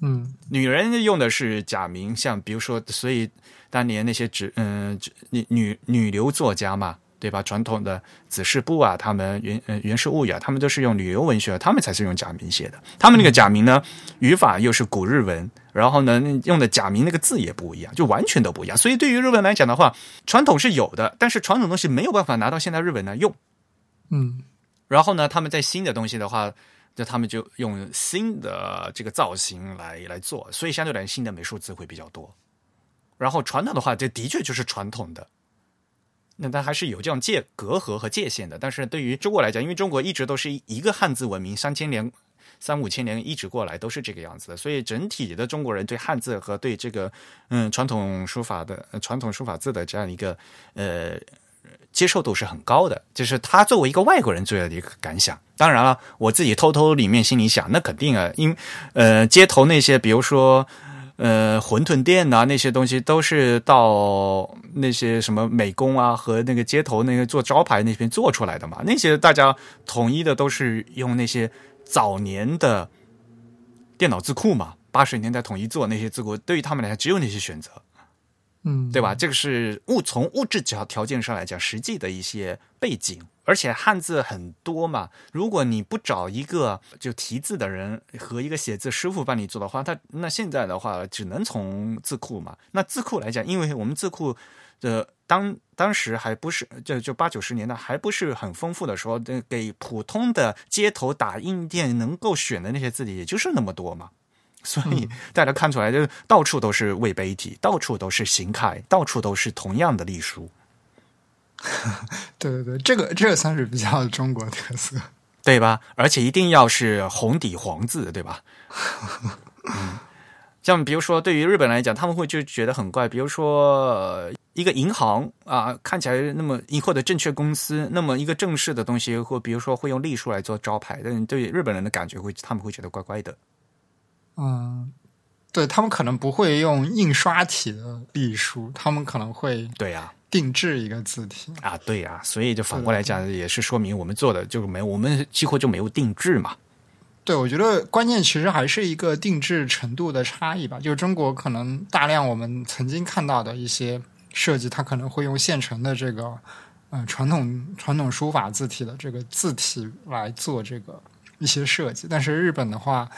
嗯女人用的是假名，像比如说，所以当年那些纸嗯、女女女流作家嘛，对吧？传统的子氏部啊，他们原呃源氏物语啊，他们都是用旅游文学，他们才是用假名写的。他们那个假名呢，语法又是古日文，然后呢用的假名那个字也不一样，就完全都不一样。所以对于日文来讲的话，传统是有的，但是传统东西没有办法拿到现代日文来用。嗯然后呢，他们在新的东西的话，就他们就用新的这个造型来来做，所以相对来新的美术字会比较多。然后传统的话，这的确就是传统的，那它还是有这样界隔阂和界限的。但是对于中国来讲，因为中国一直都是一个汉字文明，三千年。三五千年一直过来都是这个样子的，所以整体的中国人对汉字和对这个嗯传统书法的、传统书法字的这样一个呃接受度是很高的，就是他作为一个外国人最大的一个感想。当然了，我自己偷偷里面心里想，那肯定啊，因呃街头那些，比如说呃馄饨店呐、那些东西，都是到那些什么美工啊和那个街头那个做招牌那边做出来的嘛。那些大家统一的都是用那些早年的电脑字库嘛，八十年代统一做那些字库，对于他们来讲只有那些选择。嗯，对吧？这个是物从物质条条件上来讲，实际的一些背景，而且汉字很多嘛。如果你不找一个就题字的人和一个写字师傅帮你做的话，他那现在的话只能从字库嘛。那字库来讲，因为我们字库的当当时还不是就就八九十年代还不是很丰富的时候，给普通的街头打印店能够选的那些字体，也就是那么多嘛。所以大家看出来，就到处都是魏碑体，到处都是行楷，到处都是同样的隶书，对对对，这个这个算是比较中国特色。对吧？而且一定要是红底黄字，对吧？嗯，像比如说，对于日本来讲，他们会就觉得很怪。比如说，呃一个银行啊，看起来那么或者证券公司，那么一个正式的东西，或比如说会用隶书来做招牌，但对日本人的感觉会，他们会觉得怪怪的。嗯，对他们可能不会用印刷体的隶书，他们可能会对呀、定制一个字体。啊，对呀、所以就反过来讲，也是说明我们做的就没有，我们几乎就没有定制嘛。对，我觉得关键其实还是一个定制程度的差异吧。就是中国可能大量我们曾经看到的一些设计，它可能会用现成的这个呃传统传统书法字体的这个字体来做这个一些设计。但是日本的话，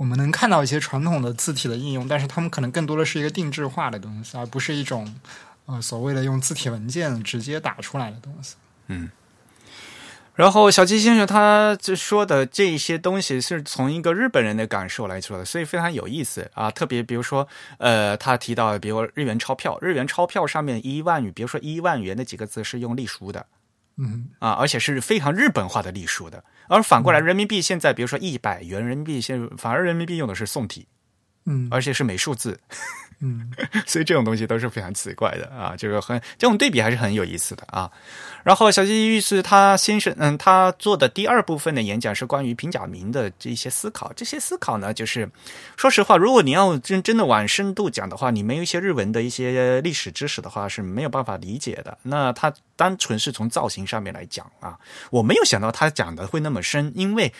我们能看到一些传统的字体的应用，但是他们可能更多的是一个定制化的东西，而不是一种呃所谓的用字体文件直接打出来的东西。嗯然后小鸡先生他这说的这一些东西是从一个日本人的感受来说的，所以非常有意思啊。特别比如说，呃，他提到，比如日元钞票，日元钞票上面一万元，比如说一万元的几个字是用隶书的嗯啊，而且是非常日本化的隶书的。而反过来，人民币现在，比如说一百元人民币，现反而人民币用的是宋体，嗯而且是美数字。嗯 所以这种东西都是非常奇怪的啊，这个很这种对比还是很有意思的啊。然后小鸡律师他先生，嗯，他做的第二部分的演讲是关于平假名的这些思考。这些思考呢，就是说实话，如果你要真真的往深度讲的话，你没有一些日文的一些历史知识的话，是没有办法理解的。那他单纯是从造型上面来讲啊，我没有想到他讲的会那么深，因为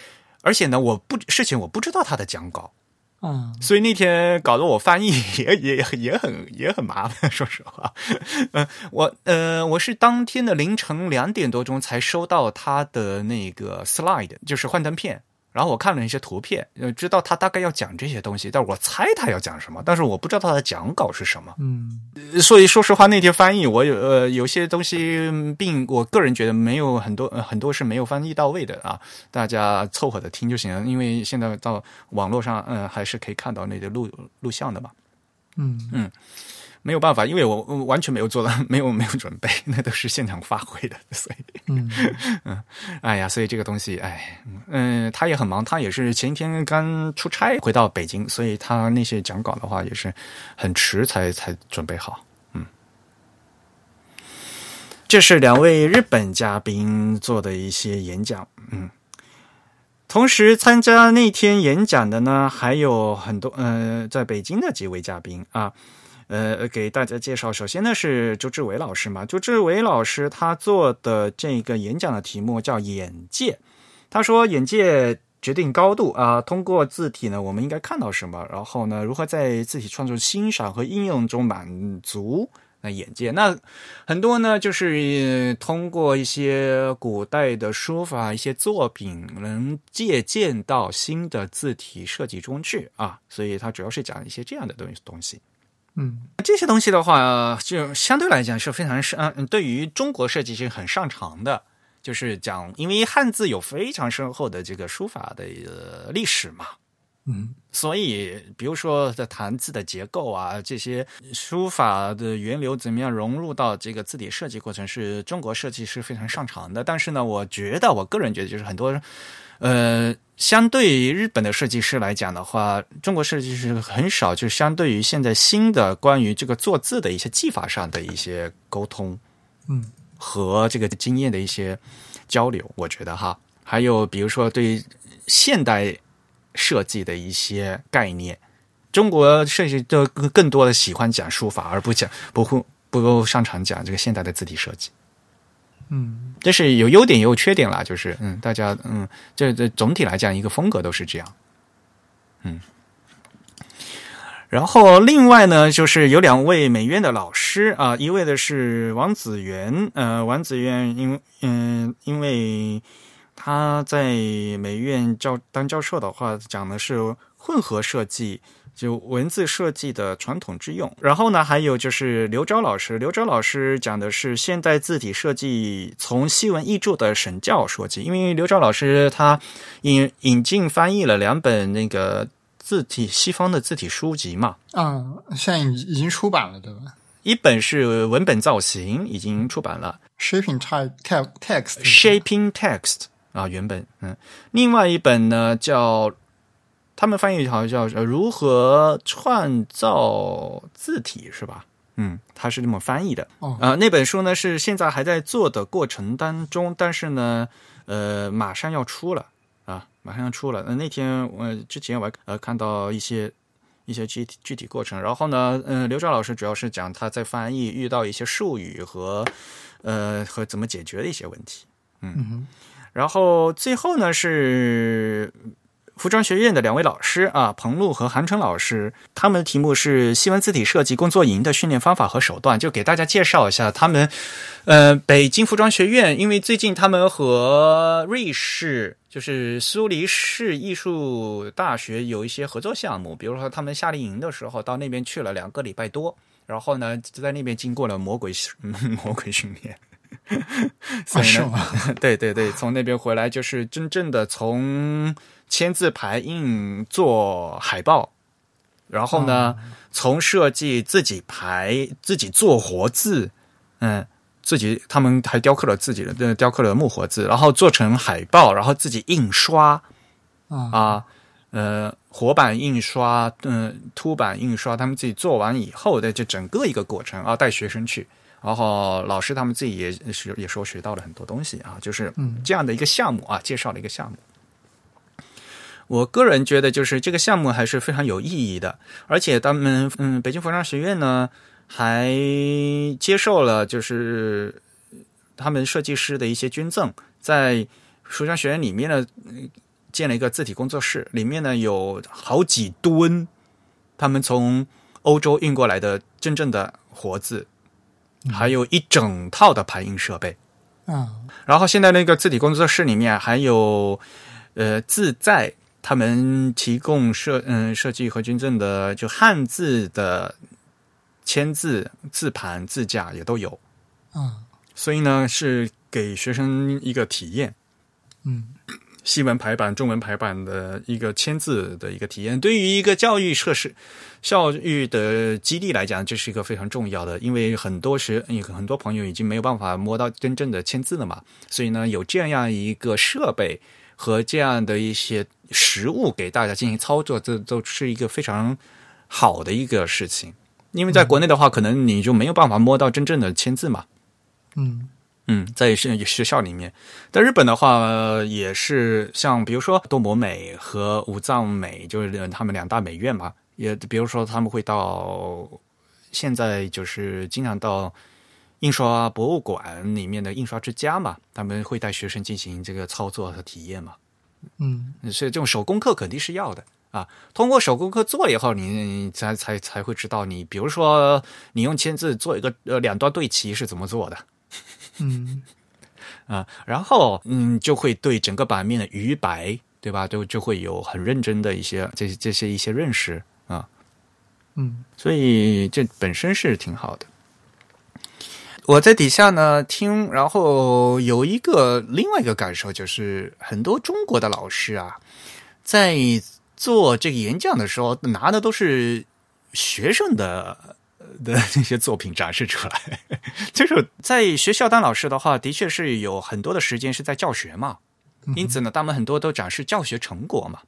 而且呢，我不事情我不知道他的讲稿。嗯所以那天搞得我翻译 也也也很也很麻烦，说实话。嗯、我呃我是当天的凌晨两点多钟才收到他的那个 slide，就是幻灯片。然后我看了一些图片，呃，知道他大概要讲这些东西，但是我猜他要讲什么，但是我不知道他的讲稿是什么。嗯所以说实话，那天翻译我有呃有些东西嗯并我个人觉得没有很多、呃、很多是没有翻译到位的啊，大家凑合的听就行了，因为现在到网络上嗯、呃、还是可以看到那个录录像的嘛。嗯嗯没有办法，因为我我完全没有做到，没有没有准备，那都是现场发挥的，所以嗯嗯，哎呀，所以这个东西，哎，嗯，他也很忙，他也是前一天刚出差回到北京，所以他那些讲稿的话也是很迟才才准备好。嗯，这是两位日本嘉宾做的一些演讲，嗯。同时参加那天演讲的呢，还有很多呃，在北京的几位嘉宾啊，呃，给大家介绍。首先呢是周志伟老师嘛，周志伟老师他做的这个演讲的题目叫“眼界”，他说：“眼界决定高度啊，通过字体呢，我们应该看到什么？然后呢，如何在字体创作欣赏和应用中满足？”那眼界，那很多呢，就是通过一些古代的书法一些作品，能借鉴到新的字体设计中去啊。所以它主要是讲一些这样的东东西。嗯，这些东西的话，就相对来讲是非常是嗯，对于中国设计是很擅长的，就是讲，因为汉字有非常深厚的这个书法的历史嘛。嗯，所以，比如说在谈字的结构啊，这些书法的源流怎么样融入到这个字体设计过程，是中国设计师非常擅长的。但是呢，我觉得，我个人觉得，就是很多，呃，相对于日本的设计师来讲的话，中国设计师很少，就相对于现在新的关于这个做字的一些技法上的一些沟通，嗯，和这个经验的一些交流，我觉得哈，还有比如说对现代。设计的一些概念，中国设计的更多的喜欢讲书法，而不讲不会不够擅长讲这个现代的字体设计。嗯，这是有优点也有缺点啦，就是嗯，大家嗯，这这总体来讲一个风格都是这样。嗯，然后另外呢，就是有两位美院的老师啊，一位的是王子元，呃，王子元因嗯因为。他在美院教当教授的话，讲的是混合设计，就文字设计的传统之用。然后呢，还有就是刘钊老师，刘钊老师讲的是现代字体设计从西文译著的神教说起。因为刘钊老师他引引进翻译了两本那个字体西方的字体书籍嘛，嗯，现在已已经出版了，对吧？一本是文本造型，已经出版了，Shaping Text Text，Shaping Text。啊，原本嗯，另外一本呢叫他们翻译好像叫如何创造字体是吧？嗯，他是这么翻译的。哦，啊，那本书呢是现在还在做的过程当中，但是呢，呃，马上要出了啊，马上要出了。那天我之前我还呃看到一些一些具体具体过程，然后呢，嗯，刘钊老师主要是讲他在翻译遇到一些术语和呃和怎么解决的一些问题。嗯。然后最后呢是服装学院的两位老师啊，彭璐和韩春老师，他们的题目是西文字体设计工作营的训练方法和手段，就给大家介绍一下他们。呃，北京服装学院，因为最近他们和瑞士，就是苏黎世艺术大学有一些合作项目，比如说他们夏令营的时候到那边去了两个礼拜多，然后呢就在那边经过了魔鬼魔鬼训练。所以呢，对对对，从那边回来就是真正的从签字排印做海报，然后呢，从设计自己排自己做活字，嗯，自己他们还雕刻了自己的雕刻了木活字，然后做成海报，然后自己印刷啊，呃，活版印刷，嗯，凸版印刷，他们自己做完以后的这整个一个过程啊，带学生去。然后老师他们自己也是也说学到了很多东西啊，就是这样的一个项目啊，介绍了一个项目。我个人觉得就是这个项目还是非常有意义的，而且他们嗯，北京服装学院呢还接受了就是他们设计师的一些捐赠，在服装学院里面呢建了一个字体工作室，里面呢有好几吨他们从欧洲运过来的真正的活字。还有一整套的排印设备，啊，然后现在那个字体工作室里面还有，呃，自在他们提供设嗯设计和捐赠的就汉字的签字字盘字架也都有，嗯，所以呢是给学生一个体验，嗯，西文排版、中文排版的一个签字的一个体验，对于一个教育设施、教育的基地来讲，这是一个非常重要的。因为很多时，很多朋友已经没有办法摸到真正的签字了嘛，所以呢，有这样一个设备和这样的一些实物给大家进行操作，这都是一个非常好的一个事情。因为在国内的话，可能你就没有办法摸到真正的签字嘛。嗯。嗯，在学学校里面，在日本的话，也是像比如说多摩美和武藏美，就是他们两大美院嘛。也比如说他们会到现在就是经常到印刷博物馆里面的印刷之家嘛，他们会带学生进行这个操作和体验嘛。嗯，所以这种手工课肯定是要的啊。通过手工课做以后，你才才才会知道，你比如说你用签字做一个呃两端对齐是怎么做的。嗯，啊，然后嗯，就会对整个版面的余白，对吧？就就会有很认真的一些这这些一些认识啊，嗯，所以这本身是挺好的。我在底下呢听，然后有一个另外一个感受就是，很多中国的老师啊，在做这个演讲的时候，拿的都是学生的。的那些作品展示出来，就是在学校当老师的话，的确是有很多的时间是在教学嘛，因此呢，他们很多都展示教学成果嘛。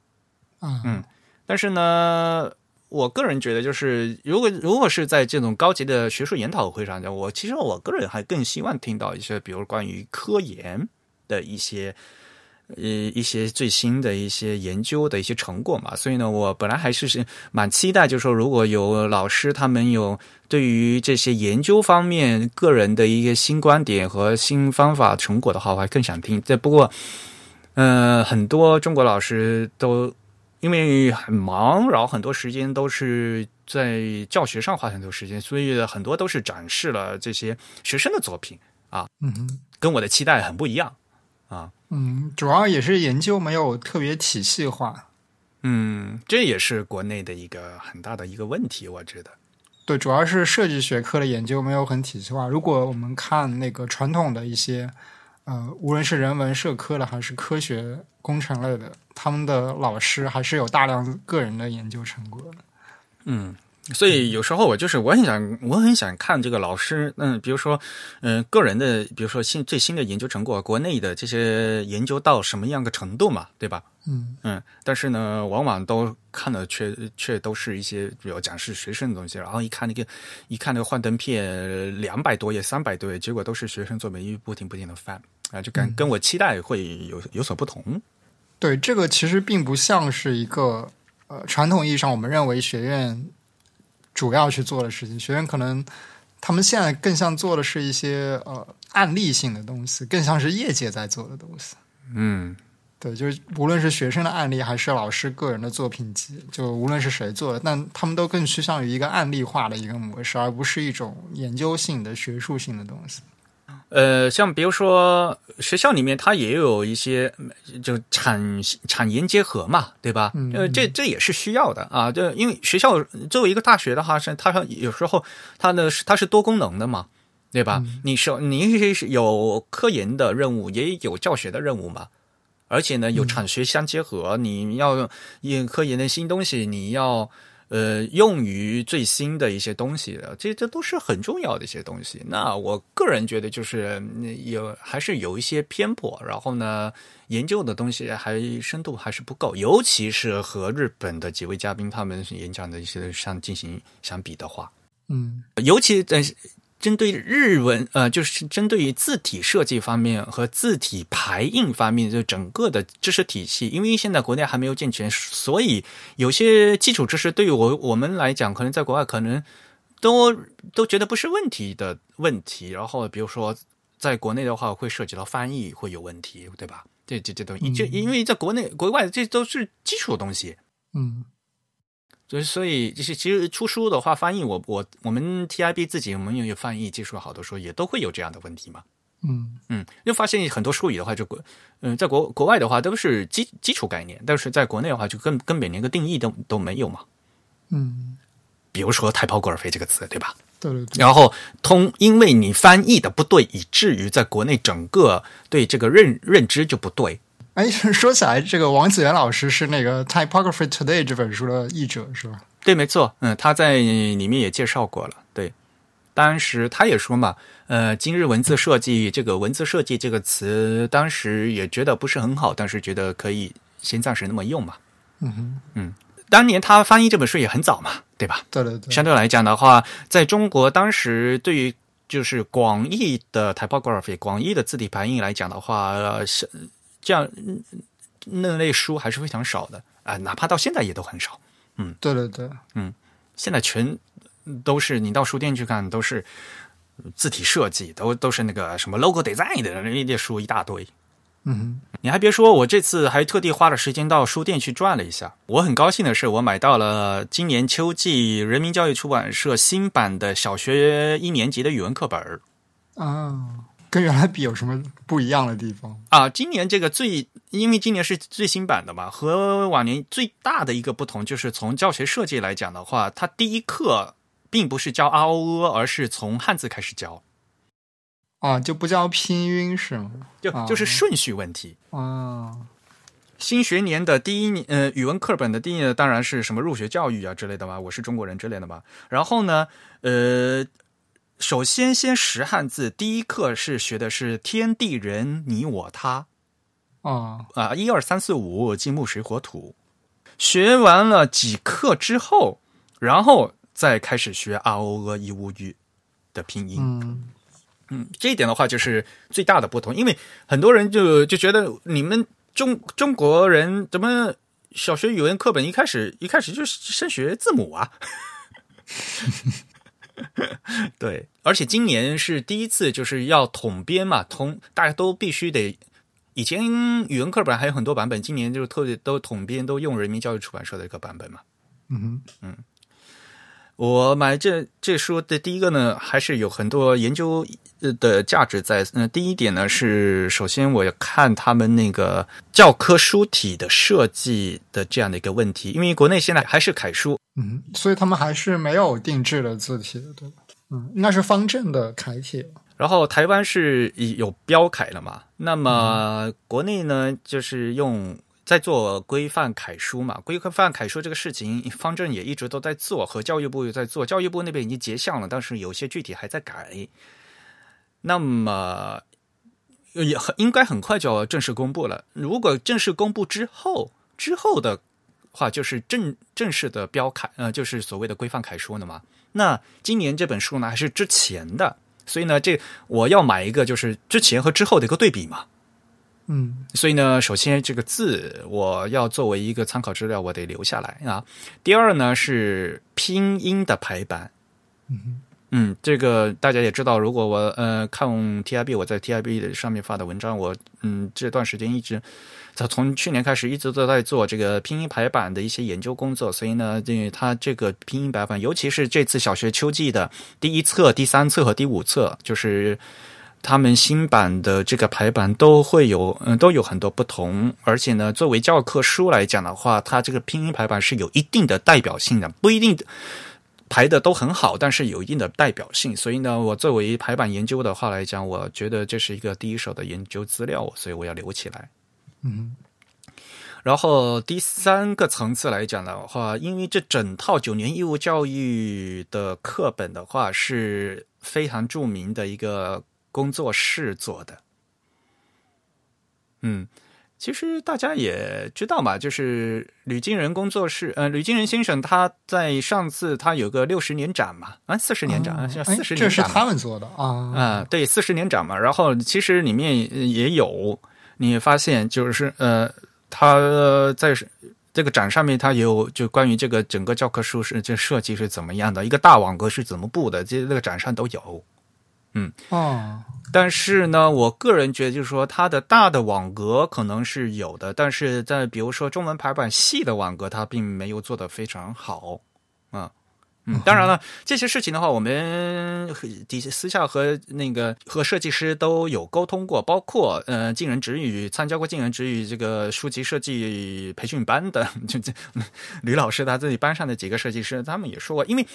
嗯，但是呢，我个人觉得，就是如果如果是在这种高级的学术研讨会上讲，我其实我个人还更希望听到一些，比如关于科研的一些。呃，一些最新的一些研究的一些成果嘛，所以呢，我本来还是是蛮期待，就是说如果有老师他们有对于这些研究方面个人的一个新观点和新方法成果的话，我还更想听。这不过，呃，很多中国老师都因为很忙，然后很多时间都是在教学上花很多时间，所以很多都是展示了这些学生的作品啊，嗯，跟我的期待很不一样啊。嗯，主要也是研究没有特别体系化。嗯，这也是国内的一个很大的一个问题，我觉得。对，主要是设计学科的研究没有很体系化。如果我们看那个传统的一些，呃，无论是人文社科的还是科学工程类的，他们的老师还是有大量个人的研究成果的。嗯。所以有时候我就是我很想我很想看这个老师，嗯，比如说，嗯，个人的，比如说新最新的研究成果，国内的这些研究到什么样的程度嘛，对吧？嗯嗯，但是呢，往往都看的却却都是一些比如讲是学生的东西，然后一看那个一看那个幻灯片两百多页三百多页，结果都是学生作文，一不停不停的翻啊，就跟跟我期待会有有所不同。对，这个其实并不像是一个呃传统意义上我们认为学院。主要去做的事情，学员可能他们现在更像做的是一些呃案例性的东西，更像是业界在做的东西。嗯，对，就是无论是学生的案例，还是老师个人的作品集，就无论是谁做的，但他们都更趋向于一个案例化的一个模式，而不是一种研究性的学术性的东西。呃，像比如说学校里面，它也有一些就产产研结合嘛，对吧？呃，这这也是需要的啊。就因为学校作为一个大学的话，是它有时候它的它是多功能的嘛，对吧？你是你是有科研的任务，也有教学的任务嘛，而且呢，有产学相结合，你要用科研的新东西，你要。呃，用于最新的一些东西的，这这都是很重要的一些东西。那我个人觉得，就是有还是有一些偏颇，然后呢，研究的东西还深度还是不够，尤其是和日本的几位嘉宾他们演讲的一些相进行相比的话，嗯，尤其在。针对日文，呃，就是针对于字体设计方面和字体排印方面，就整个的知识体系，因为现在国内还没有健全，所以有些基础知识对于我我们来讲，可能在国外可能都都觉得不是问题的问题。然后，比如说在国内的话，会涉及到翻译会有问题，对吧？这这这东西，就因为在国内国外这都是基础的东西，嗯。所以，所以就是其实出书的话，翻译我我我们 TIB 自己我们也有翻译技术好的时候，也都会有这样的问题嘛。嗯嗯，就发现很多术语的话，就国嗯，在国国外的话都是基基础概念，但是在国内的话，就根根本连个定义都都没有嘛。嗯，比如说“太抛过尔飞”这个词，对吧？对对。然后通，因为你翻译的不对，以至于在国内整个对这个认认知就不对。哎，说起来，这个王子元老师是那个《Typography Today》这本书的译者，是吧？对，没错，嗯，他在里面也介绍过了。对，当时他也说嘛，呃，今日文字设计这个文字设计这个词，当时也觉得不是很好，但是觉得可以先暂时那么用嘛。嗯哼，嗯，当年他翻译这本书也很早嘛，对吧？对对对，相对来讲的话，在中国当时对于就是广义的 typography 广义的字体排印来讲的话，呃是这样嗯那类书还是非常少的啊、哪怕到现在也都很少。嗯对对对，嗯现在全都是你到书店去看，都是字体设计，都都是那个什么 logo design 的那些书一大堆。嗯哼，你还别说，我这次还特地花了时间到书店去转了一下。我很高兴的是，我买到了今年秋季人民教育出版社新版的小学一年级的语文课本儿啊，跟原来比有什么不一样的地方？啊。今年这个最，因为今年是最新版的嘛，和往年最大的一个不同就是从教学设计来讲的话，它第一课并不是教 R O E，而是从汉字开始教，啊，就不叫拼音是吗？就啊就是顺序问题。啊，新学年的第一年，呃，语文课本的第一年当然是什么入学教育啊之类的嘛，我是中国人之类的嘛。然后呢，呃，首先先识汉字，第一课是学的是天地人你我他啊，啊，一二三四五金木水火土。学完了几课之后，然后再开始学啊哦呃一乌语的拼音。嗯，嗯，这一点的话就是最大的不同，因为很多人就就觉得你们中中国人怎么小学语文课本一开始一开始就是先学字母啊？对，而且今年是第一次就是要统编嘛，统大家都必须得。以前语文课本还有很多版本，今年就是特别都统编，都用人民教育出版社的一个版本嘛。嗯哼，我买这这书的第一个呢，还是有很多研究呃的价值在。嗯、第一点呢是，首先我要看他们那个教科书体的设计的这样的一个问题，因为国内现在还是楷书，嗯，所以他们还是没有定制的字体的，对吧？嗯，应该是方正的楷体。然后台湾是有标楷了嘛，那么国内呢就是用。在做规范楷书嘛，规范楷书这个事情，方正也一直都在做，和教育部也在做。教育部那边已经结项了，但是有些具体还在改。那么也很应该很快就要正式公布了。如果正式公布之后，之后的话就是正正式的标楷，呃，就是所谓的规范楷书了嘛。那今年这本书呢，还是之前的，所以呢，这我要买一个就是之前和之后的一个对比嘛。嗯所以呢，首先这个字我要作为一个参考资料，我得留下来啊。第二呢是拼音的排版，嗯嗯，这个大家也知道，如果我呃看 TIB 我在 TIB 上面发的文章，我嗯这段时间一直从从去年开始一直都在做这个拼音排版的一些研究工作，所以呢，这它这个拼音排版，尤其是这次小学秋季的第一册、第三册和第五册，就是。他们新版的这个排版都会有，嗯，都有很多不同。而且呢，作为教科书来讲的话，它这个拼音排版是有一定的代表性的，不一定排的都很好，但是有一定的代表性。所以呢，我作为排版研究的话来讲，我觉得这是一个第一手的研究资料，所以我要留起来。嗯然后第三个层次来讲的话，因为这整套九年义务教育的课本的话是非常著名的一个。工作室做的，嗯，其实大家也知道嘛，就是吕金人工作室，呃，吕金人先生他在上次他有个六十年展嘛，啊，四十年展，啊，四十年展，这是他们做的啊，啊，对，四十年展嘛，然后其实里面也有，你发现就是呃，他在这个展上面，他有就关于这个整个教科书是这设计是怎么样的，一个大网格是怎么布的，这那个展上都有。嗯哦，但是呢，我个人觉得就是说，它的大的网格可能是有的，但是在比如说中文排版细的网格，它并没有做得非常好啊。嗯，当然了，这些事情的话，我们底下私下和那个和设计师都有沟通过，包括呃，晋人直语参加过晋人直语这个书籍设计培训班的，就这 吕老师他自己班上的几个设计师，他们也说过，因为。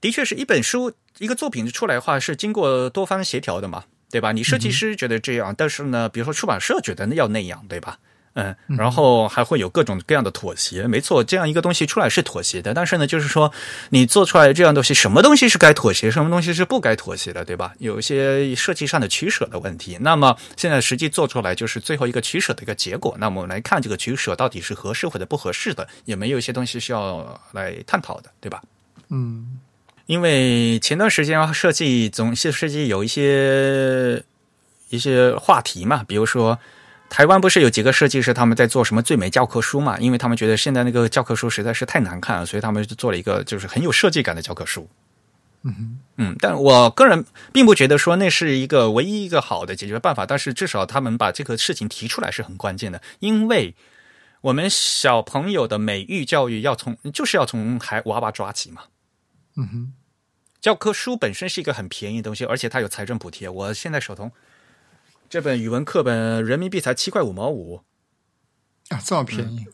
的确是一本书一个作品出来的话是经过多方协调的嘛，对吧？你设计师觉得这样，但是呢，比如说出版社觉得要那样，对吧？嗯，然后还会有各种各样的妥协。没错，这样一个东西出来是妥协的，但是呢，就是说你做出来这样东西，什么东西是该妥协，什么东西是不该妥协的，对吧？有一些设计上的取舍的问题。那么现在实际做出来就是最后一个取舍的一个结果。那么我们来看这个取舍到底是合适或者不合适的，也没有一些东西需要来探讨的，对吧？嗯，因为前段时间设计总是设计有一些一些话题嘛，比如说。台湾不是有几个设计师他们在做什么最美教科书嘛？因为他们觉得现在那个教科书实在是太难看了，所以他们就做了一个就是很有设计感的教科书。嗯嗯，但我个人并不觉得说那是一个唯一一个好的解决办法，但是至少他们把这个事情提出来是很关键的，因为我们小朋友的美育教育要从就是要从孩娃娃抓起嘛。嗯哼，教科书本身是一个很便宜的东西，而且它有财政补贴。我现在手头。这本语文课本人民币才七块五毛五啊，这么便宜？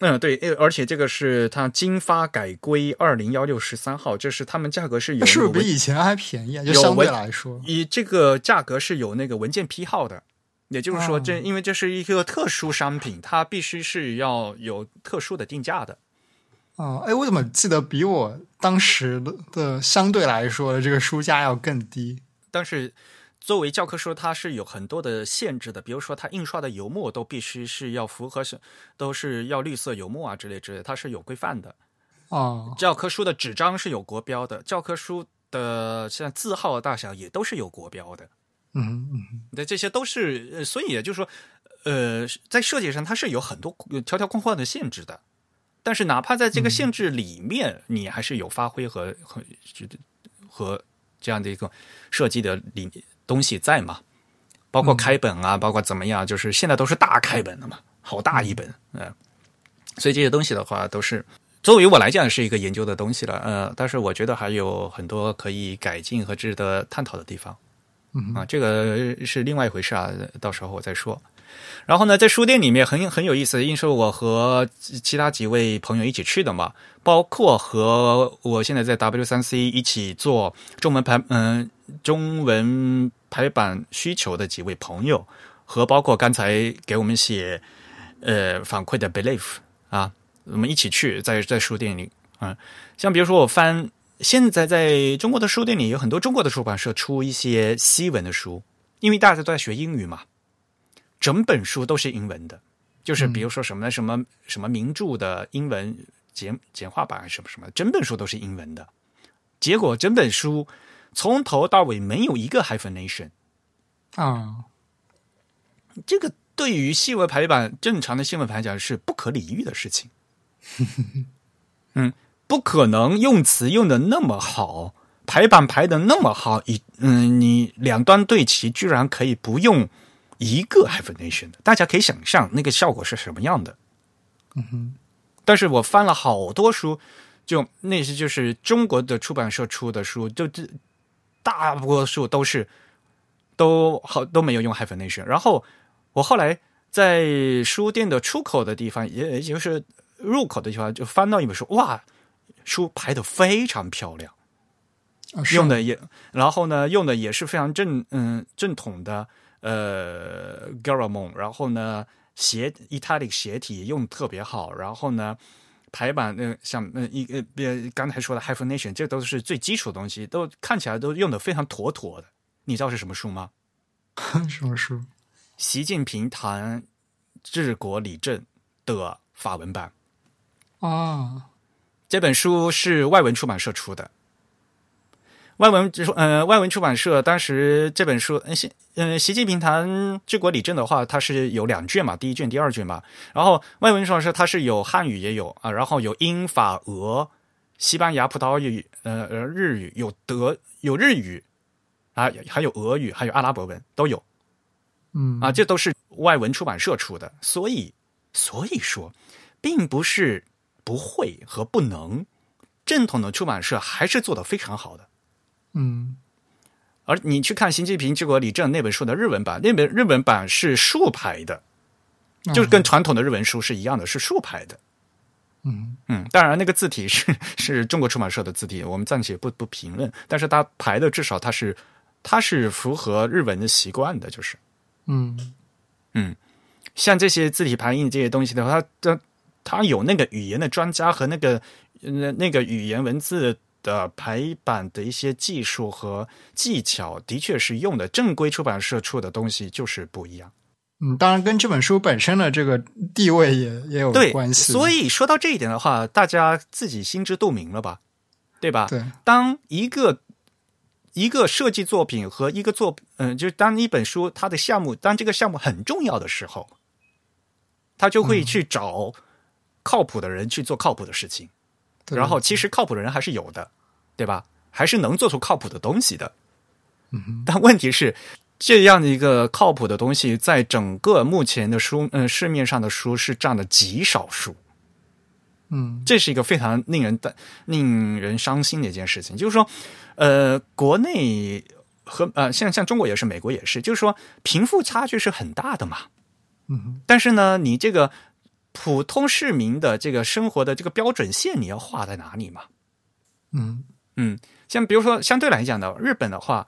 嗯，对，而且这个是它经发改规二零幺六十三号，这是他们价格是有，是不是比以前还便宜啊？就相对来说，以这个价格是有那个文件批号的，也就是说，这因为这是一个特殊商品，它必须是要有特殊的定价的。哦，哎，我怎么记得比我当时的相对来说的这个书价要更低？但是。作为教科书，它是有很多的限制的，比如说它印刷的油墨都必须是要符合是，都是要绿色油墨啊之类之类，它是有规范的。哦，教科书的纸张是有国标的，教科书的像字号的大小也都是有国标的。嗯嗯，对，这些都是，所以也就是说，呃，在设计上它是有很多条条框框的限制的，但是哪怕在这个限制里面，你还是有发挥和和和这样的一个设计的理。东西在嘛？包括开本啊，包括怎么样，就是现在都是大开本的嘛，好大一本，嗯，所以这些东西的话，都是作为我来讲是一个研究的东西了，呃，但是我觉得还有很多可以改进和值得探讨的地方，嗯啊，这个是另外一回事啊，到时候我再说。然后呢，在书店里面很很有意思，因为是我和其他几位朋友一起去的嘛，包括和我现在在 W 三 C 一起做中文排嗯中文排版需求的几位朋友，和包括刚才给我们写呃反馈的 Belief 啊，我们一起去在在书店里啊，像比如说我翻现在在中国的书店里有很多中国的出版社出一些西文的书，因为大家都在学英语嘛。整本书都是英文的，就是比如说什么什么什么名著的英文简简化版什么什么，整本书都是英文的。结果整本书从头到尾没有一个 hyphenation 啊，这个对于新闻排版正常的新闻排讲是不可理喻的事情。嗯，不可能用词用的那么好，排版排的那么好，一嗯，你两端对齐，居然可以不用。一个 hyphenation 的，大家可以想象那个效果是什么样的。嗯哼，但是我翻了好多书，就那些就是中国的出版社出的书，就这大多数都是都好都没有用 hyphenation。然后我后来在书店的出口的地方，也也就是入口的地方，就翻到一本书，哇，书排的非常漂亮，用的也，然后呢，用的也是非常正嗯正统的。呃 g a r a m o n 然后呢，斜 italic 斜体用特别好，然后呢，排版那像那一呃，刚才说的 hyphenation，这都是最基础的东西，都看起来都用的非常妥妥的。你知道是什么书吗？什么书？习近平谈治国理政的法文版啊，这本书是外文出版社出的。外文就说，呃，外文出版社当时这本书，习，嗯，习近平谈治国理政的话，它是有两卷嘛，第一卷、第二卷嘛。然后外文出版社它是有汉语也有啊，然后有英法俄、西班牙、葡萄牙语，呃呃，日语有德有日语啊，还有俄语，还有阿拉伯文都有。嗯啊，这都是外文出版社出的，所以所以说，并不是不会和不能，正统的出版社还是做的非常好的。嗯，而你去看《习近平治国理政》那本书的日文版，那本日文版是竖排的，就是跟传统的日文书是一样的，是竖排的。嗯嗯，当然那个字体是是中国出版社的字体，我们暂且不不评论。但是它排的至少它是它是符合日文的习惯的，就是嗯嗯，像这些字体排印这些东西的话，它它有那个语言的专家和那个那那个语言文字的排版的一些技术和技巧，的确是用的正规出版社出的东西就是不一样。嗯，当然跟这本书本身的这个地位也也有关系。所以说到这一点的话，大家自己心知肚明了吧？对吧？对，当一个一个设计作品和一个作，嗯、就是当一本书它的项目，当这个项目很重要的时候，他就会去找靠谱的人去做靠谱的事情。对然后，其实靠谱的人还是有的，对吧？还是能做出靠谱的东西的。嗯但问题是，这样的一个靠谱的东西，在整个目前的书，嗯、市面上的书是占了极少数。嗯这是一个非常令人的令人伤心的一件事情，就是说，呃，国内和呃，像像中国也是，美国也是，就是说，贫富差距是很大的嘛。嗯但是呢，你这个普通市民的这个生活的这个标准线，你要画在哪里嘛？嗯嗯，像比如说相对来讲的，日本的话，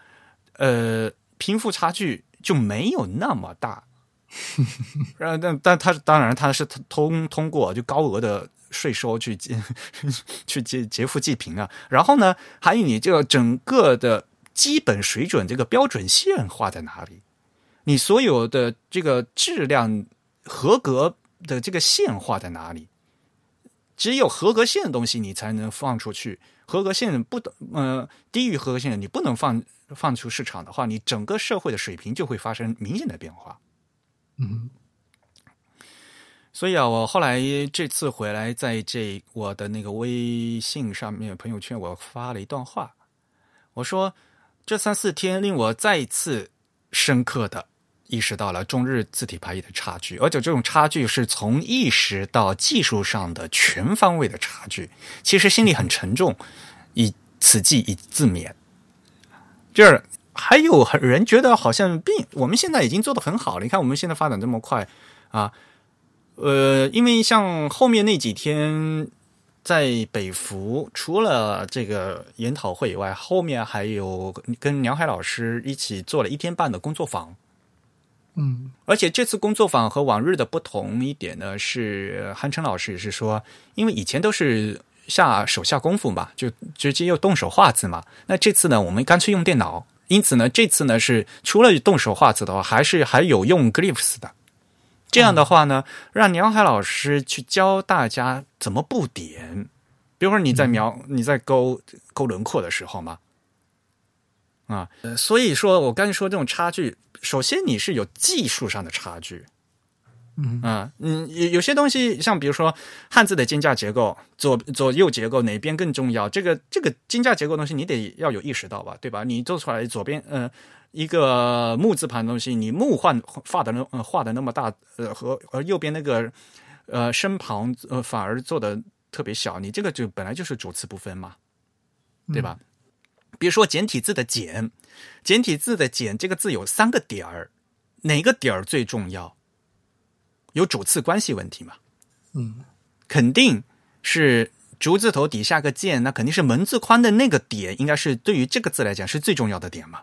呃，贫富差距就没有那么大。然后，但但他当然他是通通过就高额的税收去劫 去劫劫富济贫啊。然后呢，还有你这个整个的基本水准这个标准线画在哪里？你所有的这个质量合格的这个线画在哪里？只有合格线的东西，你才能放出去。合格线不等呃低于合格线的，你不能放放出市场的话，你整个社会的水平就会发生明显的变化。嗯所以啊，我后来这次回来，在这我的那个微信上面朋友圈，我发了一段话，我说这三四天令我再一次深刻的意识到了中日字体排译的差距，而且这种差距是从意识到技术上的全方位的差距，其实心里很沉重，以此计以自勉。就是还有很人觉得好像并我们现在已经做得很好了，你看我们现在发展这么快啊，呃，因为像后面那几天在北服，除了这个研讨会以外，后面还有跟梁海老师一起做了一天半的工作坊。嗯而且这次工作坊和往日的不同一点呢，是韩成老师也是说，因为以前都是下手下功夫嘛，就直接又动手画字嘛。那这次呢，我们干脆用电脑，因此呢，这次呢是除了动手画字的话，还是还有用 Glyphs 的。这样的话呢，让梁海老师去教大家怎么布点。比如说你在描、你在勾勾轮廓的时候嘛，啊，呃所以说我刚才说这种差距，首先你是有技术上的差距，嗯啊，嗯，有有些东西像比如说汉字的金架结构，左左右结构哪边更重要？这个这个金架结构东西你得要有意识到吧，对吧？你做出来左边呃一个木字旁的东西，你木画画的那呃画的那么大，呃和而右边那个呃身旁呃反而做的特别小，你这个就本来就是主次不分嘛，对吧？比如说简体字的简，简体字的简这个字有三个点儿，哪个点儿最重要？有主次关系问题嘛？嗯肯定是竹字头底下个键，那肯定是门字宽的那个点，应该是对于这个字来讲是最重要的点嘛。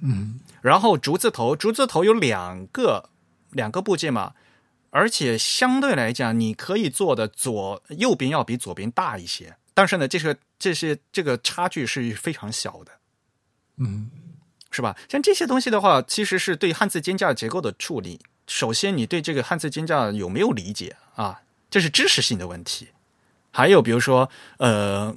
嗯然后竹字头，竹字头有两个两个部件嘛，而且相对来讲，你可以做的左右边要比左边大一些，但是呢，这是这些这个差距是非常小的。嗯是吧？像这些东西的话，其实是对汉字间架结构的处理。首先，你对这个汉字间架有没有理解啊？这是知识性的问题。还有比如说，呃，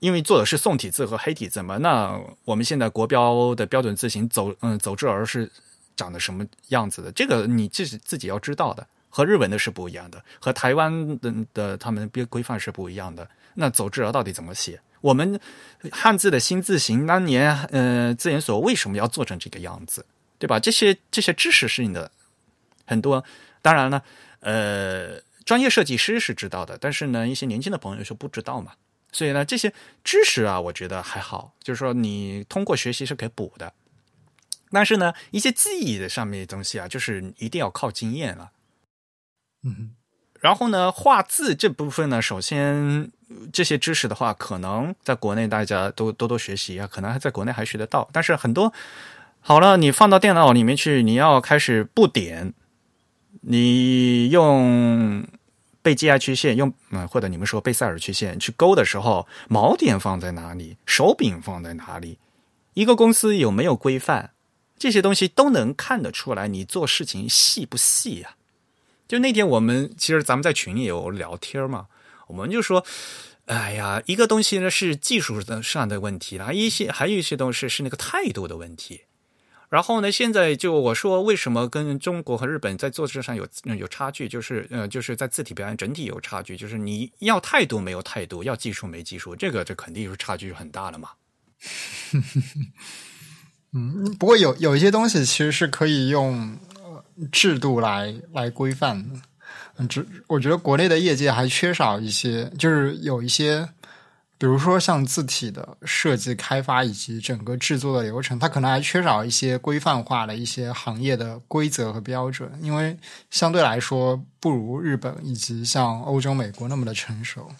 因为做的是宋体字和黑体字嘛，那我们现在国标的标准字形走嗯走之儿是长得什么样子的？这个你自己自己要知道的，和日文的是不一样的，和台湾的的他们规规范是不一样的。那走之儿到底怎么写？我们汉字的新字形当年，呃，字研所为什么要做成这个样子，对吧？这些这些知识是你的很多，当然了，呃，专业设计师是知道的，但是呢，一些年轻的朋友是不知道嘛。所以呢，这些知识啊，我觉得还好，就是说你通过学习是可以补的。但是呢，一些记忆的上面的东西啊，就是一定要靠经验了。嗯然后呢，画字这部分呢，首先这些知识的话，可能在国内大家都多多学习啊，可能还在国内还学得到。但是很多好了，你放到电脑里面去，你要开始布点，你用贝基亚曲线，用嗯或者你们说贝塞尔曲线去勾的时候，锚点放在哪里，手柄放在哪里，一个公司有没有规范，这些东西都能看得出来，你做事情细不细呀？就那天我们其实咱们在群里有聊天嘛，我们就说。哎呀，一个东西呢是技术上的问题了，一些还有一些东西是那个态度的问题。然后呢，现在就我说为什么跟中国和日本在做事上有有差距，就是呃，就是在字体表现整体有差距，就是你要态度没有态度，要技术没技术，这个这肯定是差距很大了嘛。嗯，不过有有一些东西其实是可以用制度来来规范的。只我觉得国内的业界还缺少一些，就是有一些，比如说像字体的设计、开发以及整个制作的流程，它可能还缺少一些规范化的一些行业的规则和标准，因为相对来说不如日本以及像欧洲、美国那么的成熟。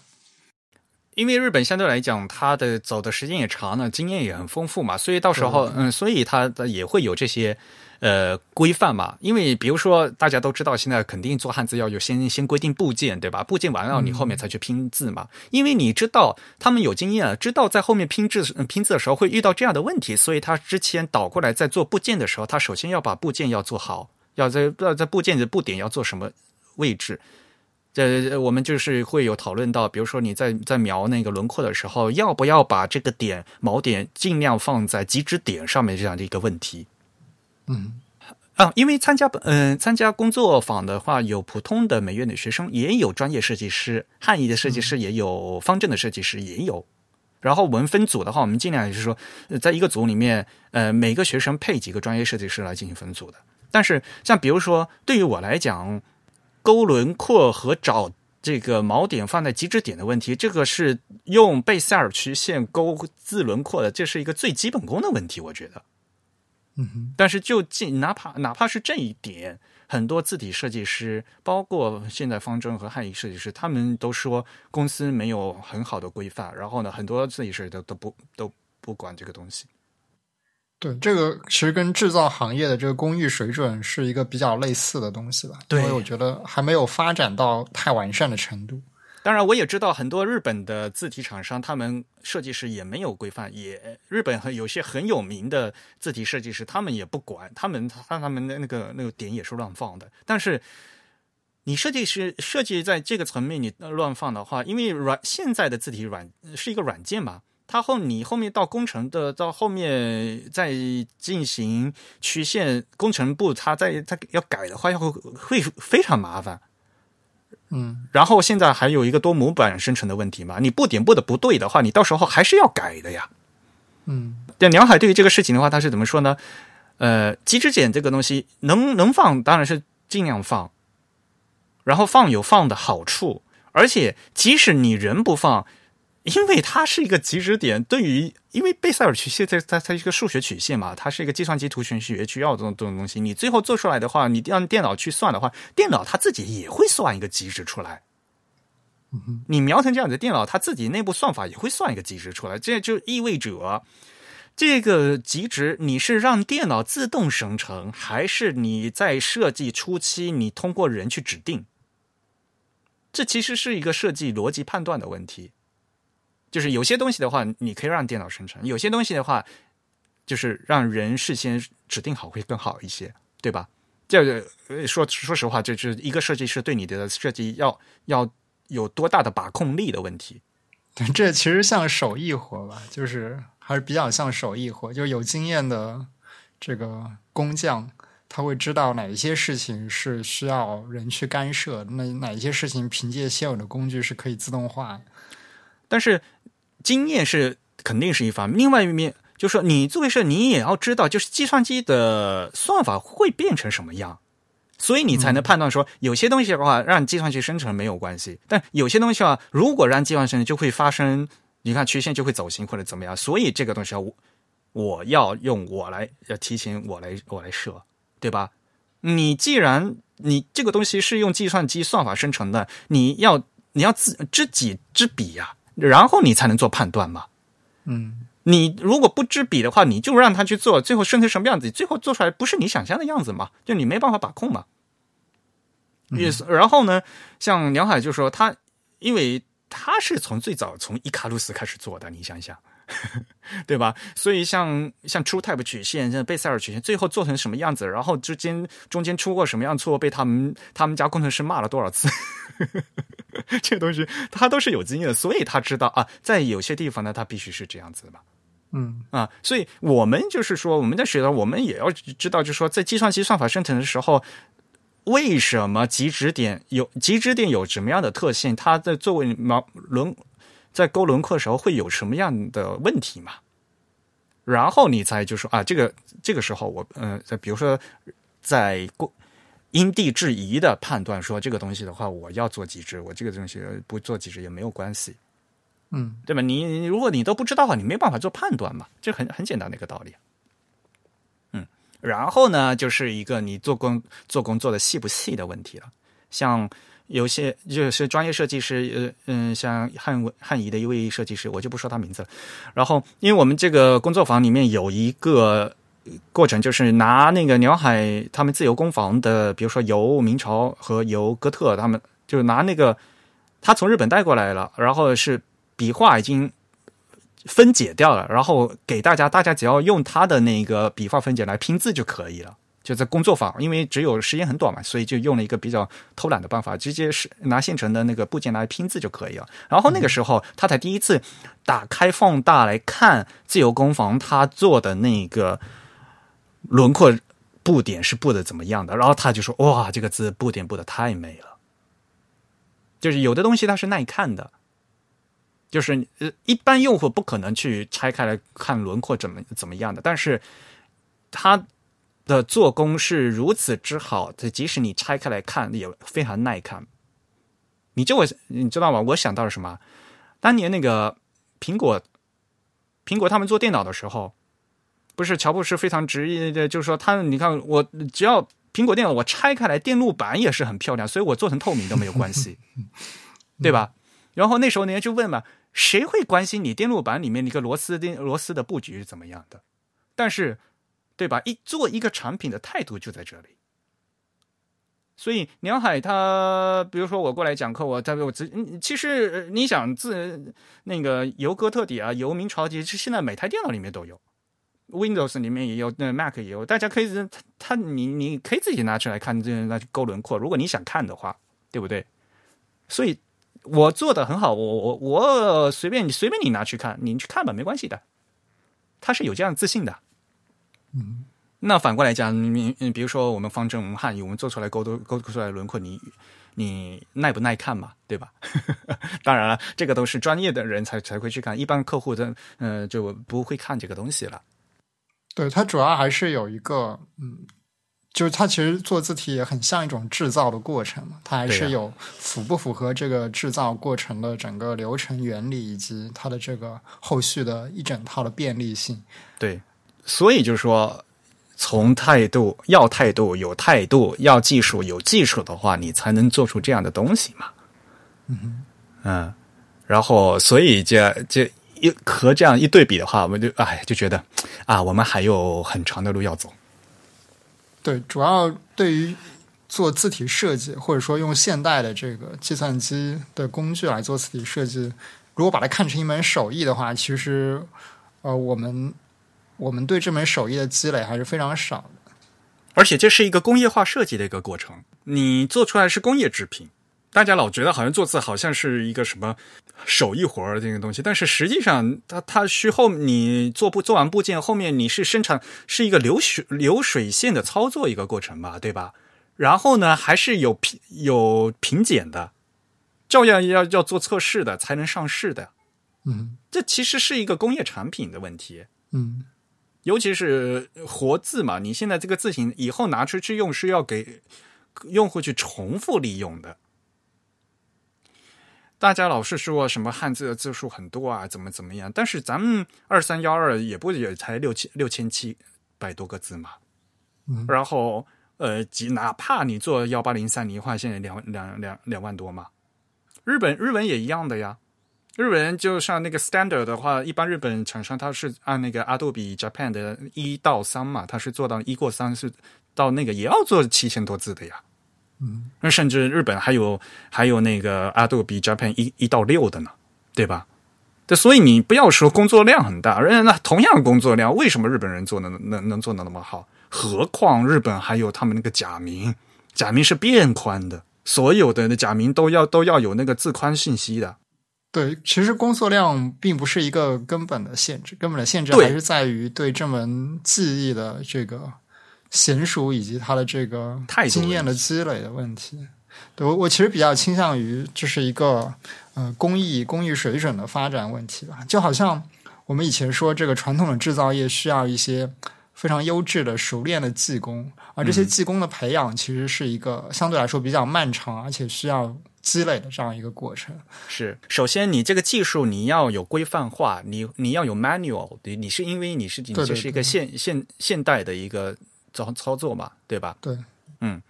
因为日本相对来讲，它的走的时间也长了，经验也很丰富嘛，所以到时候嗯，所以它的也会有这些。呃，规范嘛，因为比如说大家都知道，现在肯定做汉字要有先先规定部件，对吧？部件完了，你后面才去拼字嘛。因为你知道他们有经验，知道在后面拼字拼字的时候会遇到这样的问题，所以他之前倒过来在做部件的时候，他首先要把部件要做好，要在要在部件的布点要做什么位置。这我们就是会有讨论到，比如说你在在描那个轮廓的时候，要不要把这个点锚点尽量放在极值点上面这样的一个问题。嗯，啊，因为参加嗯参加工作坊的话，有普通的美院的学生，也有专业设计师，汉译的设计师也有，方正的设计师也有。然后我们分组的话，我们尽量就是说，在一个组里面，呃，每个学生配几个专业设计师来进行分组的。但是像比如说，对于我来讲，勾轮廓和找这个锚点放在极值点的问题，这个是用贝塞尔曲线勾字轮廓的，这是一个最基本功的问题，我觉得。但是就近哪怕哪怕是这一点，很多字体设计师，包括现在方正和汉译设计师，他们都说公司没有很好的规范。然后呢，很多字体设计都都不都不管这个东西。对，这个其实跟制造行业的这个工艺水准是一个比较类似的东西吧？因为我觉得还没有发展到太完善的程度。当然，我也知道很多日本的字体厂商，他们设计师也没有规范，也日本很有些很有名的字体设计师，他们也不管，他们他他们的那个那个点也是乱放的。但是，你设计师设计在这个层面你乱放的话，因为软现在的字体软是一个软件嘛，它后你后面到工程的到后面再进行曲线工程部，它在它要改的话，要会会非常麻烦。嗯，然后现在还有一个多模板生成的问题嘛？你不点不的不对的话，你到时候还是要改的呀。嗯，但，梁海对于这个事情的话，他是怎么说呢？呃，极值点这个东西能能放，当然是尽量放。然后放有放的好处，而且即使你人不放。因为它是一个极值点，对于因为贝塞尔曲线它它它是一个数学曲线嘛，它是一个计算机图形学需要这种这种东西。你最后做出来的话，你让电脑去算的话，电脑它自己也会算一个极值出来。你描成这样的电脑，它自己内部算法也会算一个极值出来。这就意味着，这个极值你是让电脑自动生成，还是你在设计初期你通过人去指定？这其实是一个设计逻辑判断的问题。就是有些东西的话，你可以让电脑生成；有些东西的话，就是让人事先指定好会更好一些，对吧？这个说说实话，就是一个设计师对你的设计要要有多大的把控力的问题。这其实像手艺活吧，就是还是比较像手艺活，就有经验的这个工匠，他会知道哪一些事情是需要人去干涉，那哪一些事情凭借现有的工具是可以自动化。但是。经验是肯定是一方面，另外一面就是说，你作为是，你也要知道，就是计算机的算法会变成什么样，所以你才能判断说，有些东西的话让计算机生成没有关系，但有些东西啊，如果让计算生成，就会发生，你看曲线就会走形或者怎么样，所以这个东西要我我要用我来要提前我来我来设，对吧？你既然你这个东西是用计算机算法生成的，你要你要自知己知彼呀。然后你才能做判断嘛，嗯，你如果不知彼的话，你就让他去做，最后生成什么样子，最后做出来不是你想象的样子嘛，就你没办法把控嘛。也是。然后呢，像梁海就说他，因为他是从最早从伊卡洛斯开始做的，你想想。对吧？所以像像 TrueType 曲线、像贝塞尔曲线，最后做成什么样子？然后之间中间出过什么样错，被他们他们家工程师骂了多少次？这东西他都是有经验的，所以他知道啊，在有些地方呢，他必须是这样子的吧？嗯啊，所以我们就是说，我们在学的，我们也要知道，就是说，在计算机算法生成的时候，为什么极值点有极值点有什么样的特性？它在作为毛轮。在勾轮廓的时候会有什么样的问题嘛？然后你再就说啊，这个这个时候我呃，在比如说在过因地制宜的判断说这个东西的话，我要做极致，我这个东西不做极致也没有关系，嗯，对吧？你如果你都不知道的话，你没办法做判断嘛，这很很简单的一个道理。嗯，然后呢，就是一个你做工做工做的细不细的问题了，像。有些就是专业设计师，呃嗯，像汉文汉仪的一位设计师，我就不说他名字了。然后，因为我们这个工作坊里面有一个过程，就是拿那个鸟海他们自由工坊的，比如说由明朝和由哥特，他们就是拿那个他从日本带过来了，然后是笔画已经分解掉了，然后给大家，大家只要用他的那个笔画分解来拼字就可以了。就在工作坊，因为只有时间很短嘛，所以就用了一个比较偷懒的办法，直接是拿现成的那个部件来拼字就可以了。然后那个时候，他才第一次打开放大来看自由工坊他做的那个轮廓布点是布的怎么样的。然后他就说：“哇，这个字布点布的太美了。”就是有的东西它是耐看的，就是呃，一般用户不可能去拆开来看轮廓怎么怎么样的，但是他。的做工是如此之好，这即使你拆开来看也非常耐看。你就我你知道吗？我想到了什么？当年那个苹果，苹果他们做电脑的时候，不是乔布斯非常执意的，就是说他，你看我只要苹果电脑我拆开来，电路板也是很漂亮，所以我做成透明都没有关系，对吧？然后那时候人家就问嘛，谁会关心你电路板里面一个螺丝钉螺丝的布局是怎么样的？但是。对吧？一做一个产品的态度就在这里。所以梁海他，比如说我过来讲课，我在我自，其实你想自那个由哥特底啊，由明朝底，现在每台电脑里面都有，Windows 里面也有，那 Mac 也有，大家可以他你你可以自己拿出来看，这那勾轮廓，如果你想看的话，对不对？所以我做的很好，我我我随便你随便你拿去看，你去看吧，没关系的。他是有这样自信的。嗯，那反过来讲，你你比如说我们方正汉语，我们做出来勾都勾出来轮廓，你你耐不耐看嘛？对吧？当然了，这个都是专业的人才才会去看，一般客户的呃就不会看这个东西了。对，它主要还是有一个嗯，就是它其实做字体也很像一种制造的过程嘛，它还是有符不符合这个制造过程的整个流程原理以及它的这个后续的一整套的便利性。对。所以就是说，从态度要态度有态度，要技术有技术的话，你才能做出这样的东西嘛。嗯嗯，然后所以这这一和这样一对比的话，我就哎就觉得啊，我们还有很长的路要走。对，主要对于做字体设计，或者说用现代的这个计算机的工具来做字体设计，如果把它看成一门手艺的话，其实呃我们。我们对这门手艺的积累还是非常少的，而且这是一个工业化设计的一个过程。你做出来是工业制品，大家老觉得好像做字好像是一个什么手艺活儿这个东西，但是实际上，它它需后你做部做完部件，后面你是生产是一个流水流水线的操作一个过程吧，对吧？然后呢，还是有品有品检的，照样要要做测试的，才能上市的。嗯，这其实是一个工业产品的问题。嗯。尤其是活字嘛，你现在这个字形以后拿出去用是要给用户去重复利用的。大家老是说什么汉字的字数很多啊，怎么怎么样？但是咱们二三幺二也不也才六千六千七百多个字嘛。嗯，然后呃，哪怕你做幺八零三零的话，现在两两两两万多嘛。日本日本也一样的呀。日本人就像那个 standard 的话，一般日本厂商他是按那个 Adobe Japan 的一到三嘛，他是做到一过三是到那个也要做七千多字的呀。嗯，那甚至日本还有还有那个 Adobe Japan 一一到六的呢，对吧？对，所以你不要说工作量很大，人那同样工作量，为什么日本人做的能能做的那么好？何况日本还有他们那个假名，假名是变宽的，所有的假名都要都要有那个字宽信息的。对，其实工作量并不是一个根本的限制，根本的限制还是在于对这门技艺的这个娴熟以及它的这个经验的积累的问题。对我，我其实比较倾向于这是一个呃工艺工艺水准的发展问题吧。就好像我们以前说，这个传统的制造业需要一些非常优质的、熟练的技工，而这些技工的培养其实是一个相对来说比较漫长，而且需要积累的这样一个过程。是，首先你这个技术你要有规范化，你你要有 manual，你你是因为你是你这是一个现现现代的一个操操作嘛，对吧？对，嗯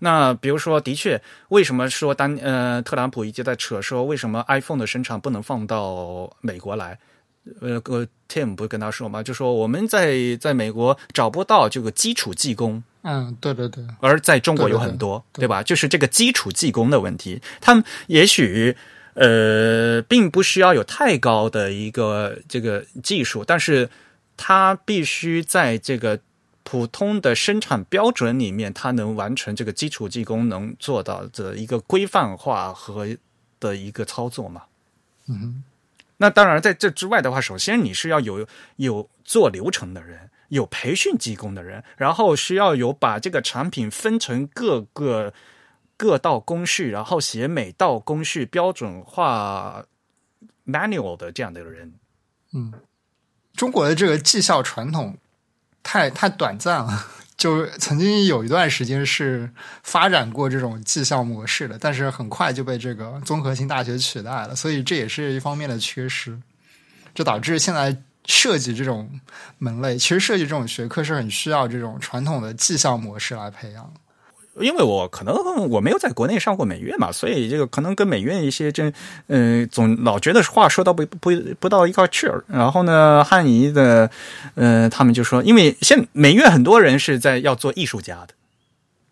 那比如说，的确，为什么说当呃特朗普一直在扯说为什么 iPhone 的生产不能放到美国来？呃，呃 Tim 不是跟他说吗？就说我们在在美国找不到这个基础技工，嗯，对对对，而在中国有很多，对对吧？就是这个基础技工的问题，他们也许呃并不需要有太高的一个这个技术，但是他必须在这个普通的生产标准里面，他能完成这个基础技工能做到的一个规范化和的一个操作嘛。嗯哼。那当然，在这之外的话，首先你是要有有做流程的人，有培训技工的人，然后需要有把这个产品分成各个各道工序，然后写每道工序标准化 manual 的这样的人。嗯中国的这个绩效传统太太短暂了，就曾经有一段时间是发展过这种绩效模式的，但是很快就被这个综合性大学取代了，所以这也是一方面的缺失，这导致现在设计这种门类，其实设计这种学科是很需要这种传统的绩效模式来培养。因为我可能我没有在国内上过美院嘛，所以这个可能跟美院一些这呃总老觉得话说到不不不到一块去。然后呢，汉仪的呃他们就说，因为现美院很多人是在要做艺术家的，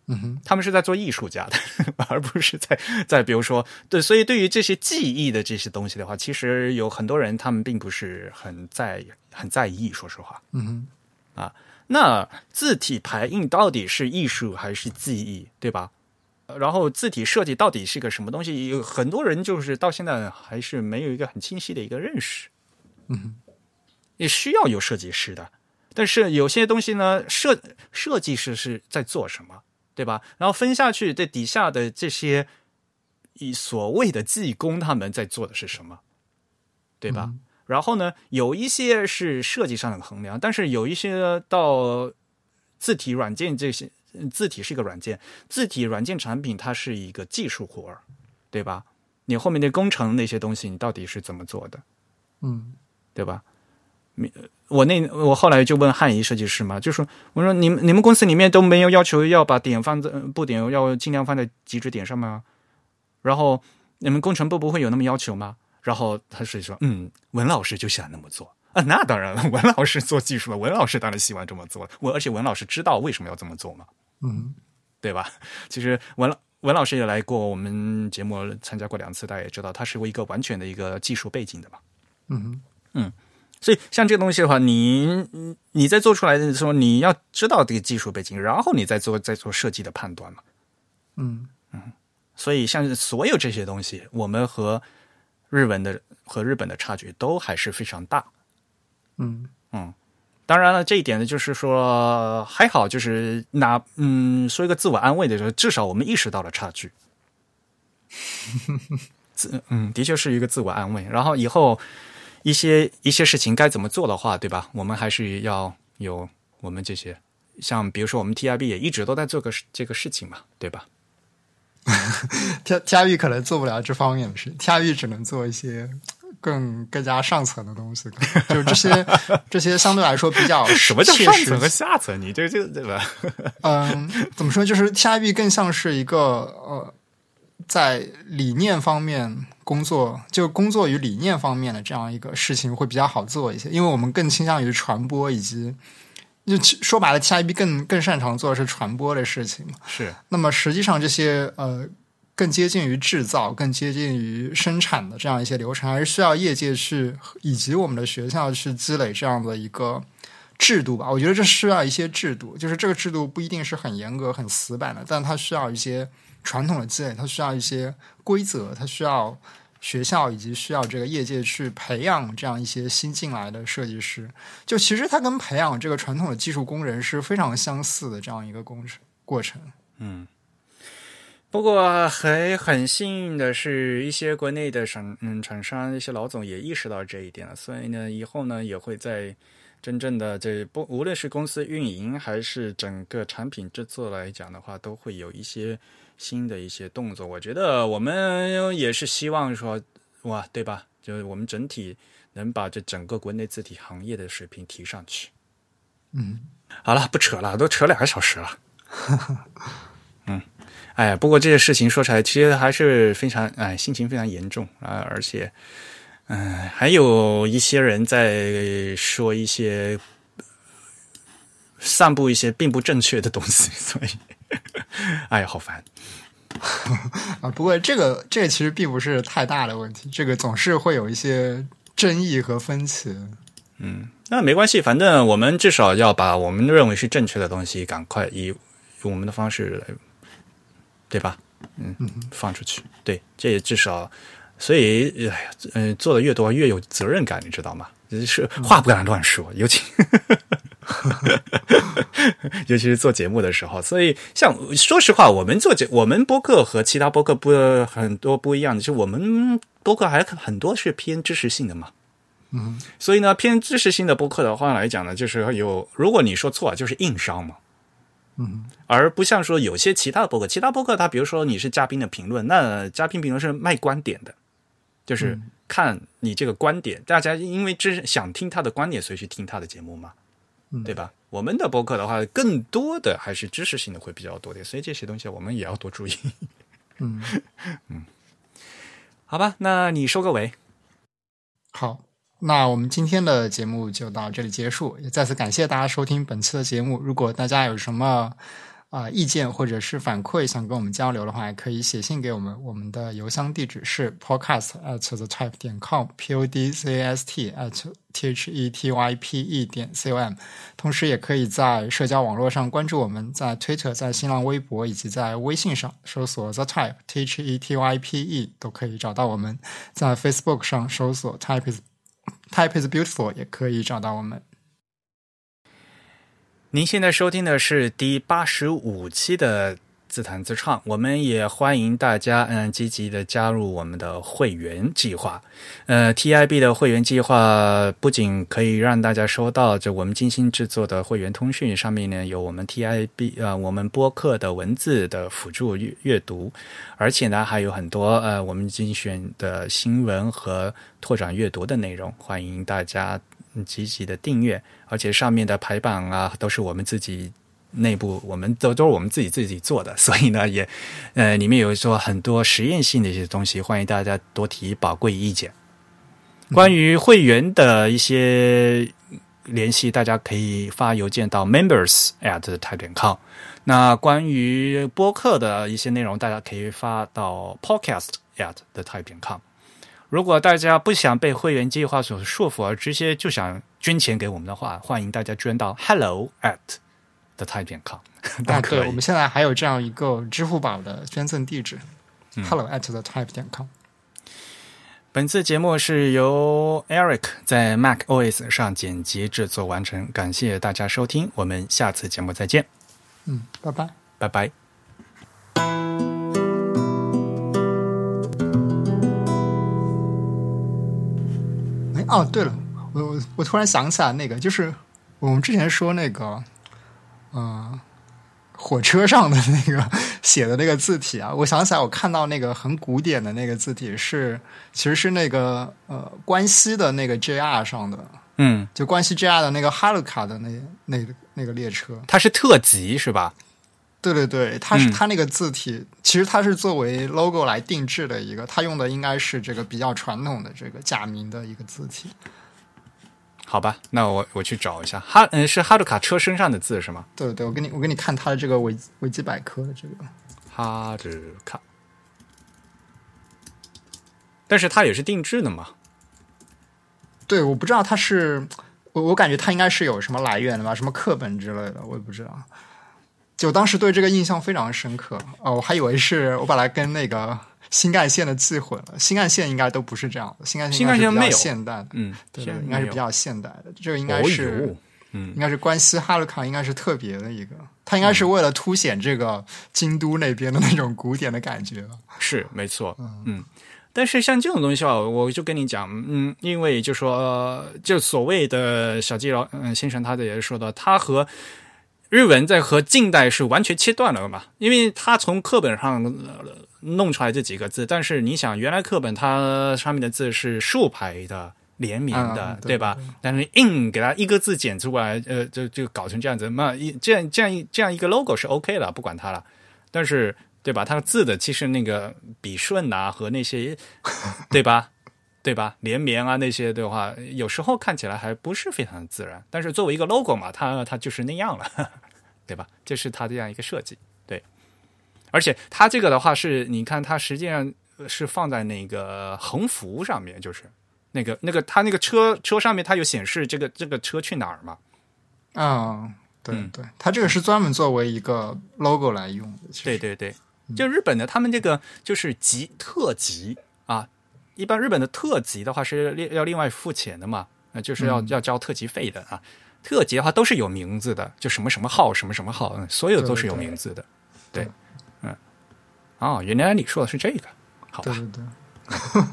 嗯哼，他们是在做艺术家的，而不是在在比如说对，所以对于这些技艺的这些东西的话，其实有很多人他们并不是很在很在意，说实话。嗯哼，那字体排印到底是艺术还是技艺，对吧？然后字体设计到底是个什么东西？有很多人就是到现在还是没有一个很清晰的一个认识。嗯，也需要有设计师的，但是有些东西呢，设设计师是在做什么，对吧？然后分下去，这底下的这些以所谓的技工他们在做的是什么，对吧？然后呢，有一些是设计上的衡量，但是有一些到字体软件这些，字体是一个软件，字体软件产品它是一个技术活儿，对吧？你后面的工程那些东西，你到底是怎么做的，嗯对吧？你我那我后来就问汉仪设计师嘛，就说我说你们你们公司里面都没有要求要把点放在布点要尽量放在极致点上吗？然后你们工程部不会有那么要求吗？然后他是说，嗯，文老师就想那么做啊，那当然了，文老师做技术的，文老师当然喜欢这么做，我而且文老师知道为什么要这么做嘛，嗯对吧？其实文老文老师也来过我们节目参加过两次，大家也知道他是一个完全的一个技术背景的嘛。嗯嗯所以像这个东西的话，你你在做出来的时候，你要知道这个技术背景，然后你再做再做设计的判断嘛。嗯嗯所以像所有这些东西，我们和日文的和日本的差距都还是非常大。嗯嗯当然了，这一点呢，就是说还好，就是拿嗯说一个自我安慰的时候，至少我们意识到了差距。自嗯，的确是一个自我安慰。然后以后一些一些事情该怎么做的话，对吧？我们还是要有我们这些，像比如说我们 TIB 也一直都在做个这个事情嘛，对吧？，T T I B 可能做不了这方面的事，T I B 只能做一些更更加上层的东西，就是这些这些相对来说比较什么叫上层和下层？你这这对吧？嗯，怎么说？就是 TIB 更像是一个呃，在理念方面工作，就工作与理念方面的这样一个事情会比较好做一些，因为我们更倾向于传播以及就其说白了，TIB 更更擅长做的是传播的事情嘛。是，那么实际上这些呃更接近于制造、更接近于生产的这样一些流程，还是需要业界去以及我们的学校去积累这样的一个制度吧。我觉得这需要一些制度，就是这个制度不一定是很严格、很死板的，但它需要一些传统的积累，它需要一些规则，它需要。学校以及需要这个业界去培养这样一些新进来的设计师，就其实它跟培养这个传统的技术工人是非常相似的这样一个工程过程。嗯，不过还很幸运的是，一些国内的厂嗯厂商一些老总也意识到这一点了，所以呢，以后呢也会在真正的这不无论是公司运营还是整个产品制作来讲的话，都会有一些。新的一些动作，我觉得我们也是希望说，哇，对吧？就是我们整体能把这整个国内字体行业的水平提上去。嗯，好了，不扯了，都扯两个小时了。嗯，哎，不过这些事情说出来，其实还是非常哎，心情非常严重啊，而且，嗯，还有一些人在说一些散布一些并不正确的东西，所以。哎呀，好烦 啊！不过这个这个其实并不是太大的问题，这个总是会有一些争议和分歧。嗯，那没关系，反正我们至少要把我们认为是正确的东西赶快以我们的方式来，对吧？嗯，放出去。对，这也至少，所以哎呀，嗯，做的越多越有责任感，你知道吗？是话不敢乱说，尤其。尤其是做节目的时候，所以像说实话，我们做节，我们播客和其他播客不很多不一样的，就我们播客还很多是偏知识性的嘛。嗯，所以呢，偏知识性的播客的话来讲呢，就是有如果你说错，就是硬伤嘛。嗯，而不像说有些其他的播客，其他播客他比如说你是嘉宾的评论，那嘉宾评论是卖观点的，就是看你这个观点，大家因为知想听他的观点，所以去听他的节目嘛。对吧？我们的博客的话，更多的还是知识性的会比较多点，所以这些东西我们也要多注意。嗯 嗯，好吧，那你收个尾。好，那我们今天的节目就到这里结束，也再次感谢大家收听本期的节目。如果大家有什么，啊，意见或者是反馈，想跟我们交流的话，可以写信给我们。我们的邮箱地址是 podcast at the type 点 com，p o d c a s t at t h e t y p e 点 c o m。同时，也可以在社交网络上关注我们，在 Twitter、在新浪微博以及在微信上搜索 the type t h e t y p e 都可以找到我们。在 Facebook 上搜索 type is type is beautiful 也可以找到我们。您现在收听的是第八十五期的自弹自唱，我们也欢迎大家嗯积极的加入我们的会员计划。呃，TIB 的会员计划不仅可以让大家收到这我们精心制作的会员通讯，上面呢有我们 TIB 呃我们播客的文字的辅助阅阅读，而且呢还有很多呃我们精选的新闻和拓展阅读的内容，欢迎大家。积极的订阅，而且上面的排版啊，都是我们自己内部，我们都都是我们自己自己做的，所以呢，也呃，里面有说很多实验性的一些东西，欢迎大家多提宝贵意见。关于会员的一些联系，大家可以发邮件到 members at type 点 com。那关于播客的一些内容，大家可以发到 podcast at the type 点 com。如果大家不想被会员计划所束缚，而直接就想捐钱给我们的话，欢迎大家捐到 hello at the type 点 com。啊，对，我们现在还有这样一个支付宝的捐赠地址：hello at the type 点 com。本次节目是由 Eric 在 Mac OS 上剪辑制作完成，感谢大家收听，我们下次节目再见。嗯，拜拜，拜拜。哦，对了，我我我突然想起来，那个就是我们之前说那个，嗯，火车上的那个写的那个字体啊，我想起来，我看到那个很古典的那个字体是，其实是那个呃关西的那个 JR 上的，嗯，就关西 JR 的那个哈鲁卡的那那那个列车，它是特级是吧？对对对，它是它那个字体，其实它是作为 logo 来定制的一个，它用的应该是这个比较传统的这个假名的一个字体。好吧，那我我去找一下哈，嗯，是哈鲁卡车身上的字是吗？对对，我给你我给你看它的这个维维基百科的这个，哈鲁卡，但是它也是定制的嘛？对，我不知道它是我我感觉它应该是有什么来源的吧，什么课本之类的，我也不知道。就当时对这个印象非常深刻哦，我还以为是我把它跟那个新干线的记混了，新干线应该都不是这样的，新干线新干线没有现代的，嗯，对应该是比较现代的，这个应该哦是哟。嗯应该是关西哈鲁卡，应该是特别的一个，它应该是为了凸显这个京都那边的那种古典的感觉吧。是没错，嗯。但是像这种东西啊，我就跟你讲，嗯，因为就说，就所谓的小季老嗯先生，他的也是说到，他和日文在和近代是完全切断了嘛，因为他从课本上呃弄出来这几个字，但是你想，原来课本它上面的字是竖排的。连绵的，嗯对吧？但是硬给它一个字剪出来，呃，就就搞成这样子，那一这样这样一这样一个 logo 是 OK 了，不管它了。但是对吧？它的字的其实那个笔顺啊和那些，对吧？对吧？连绵啊那些的话，有时候看起来还不是非常自然。但是作为一个 logo 嘛，它它就是那样了，对吧？这是它这样一个设计，对。而且它这个的话是，你看它实际上是放在那个横幅上面，就是那个那个它那个车车上面它有显示这个这个车去哪儿嘛？嗯，对嗯对，它这个是专门作为一个 logo 来用的。对对对，就日本的他们这个就是级特级啊，一般日本的特级的话是另要另外付钱的嘛，那，就是要、要交特级费的啊。特级的话都是有名字的，就什么什么号什么什么号，嗯，所有都是有名字的。对，嗯，哦，原来你说的是这个，好吧对？对对。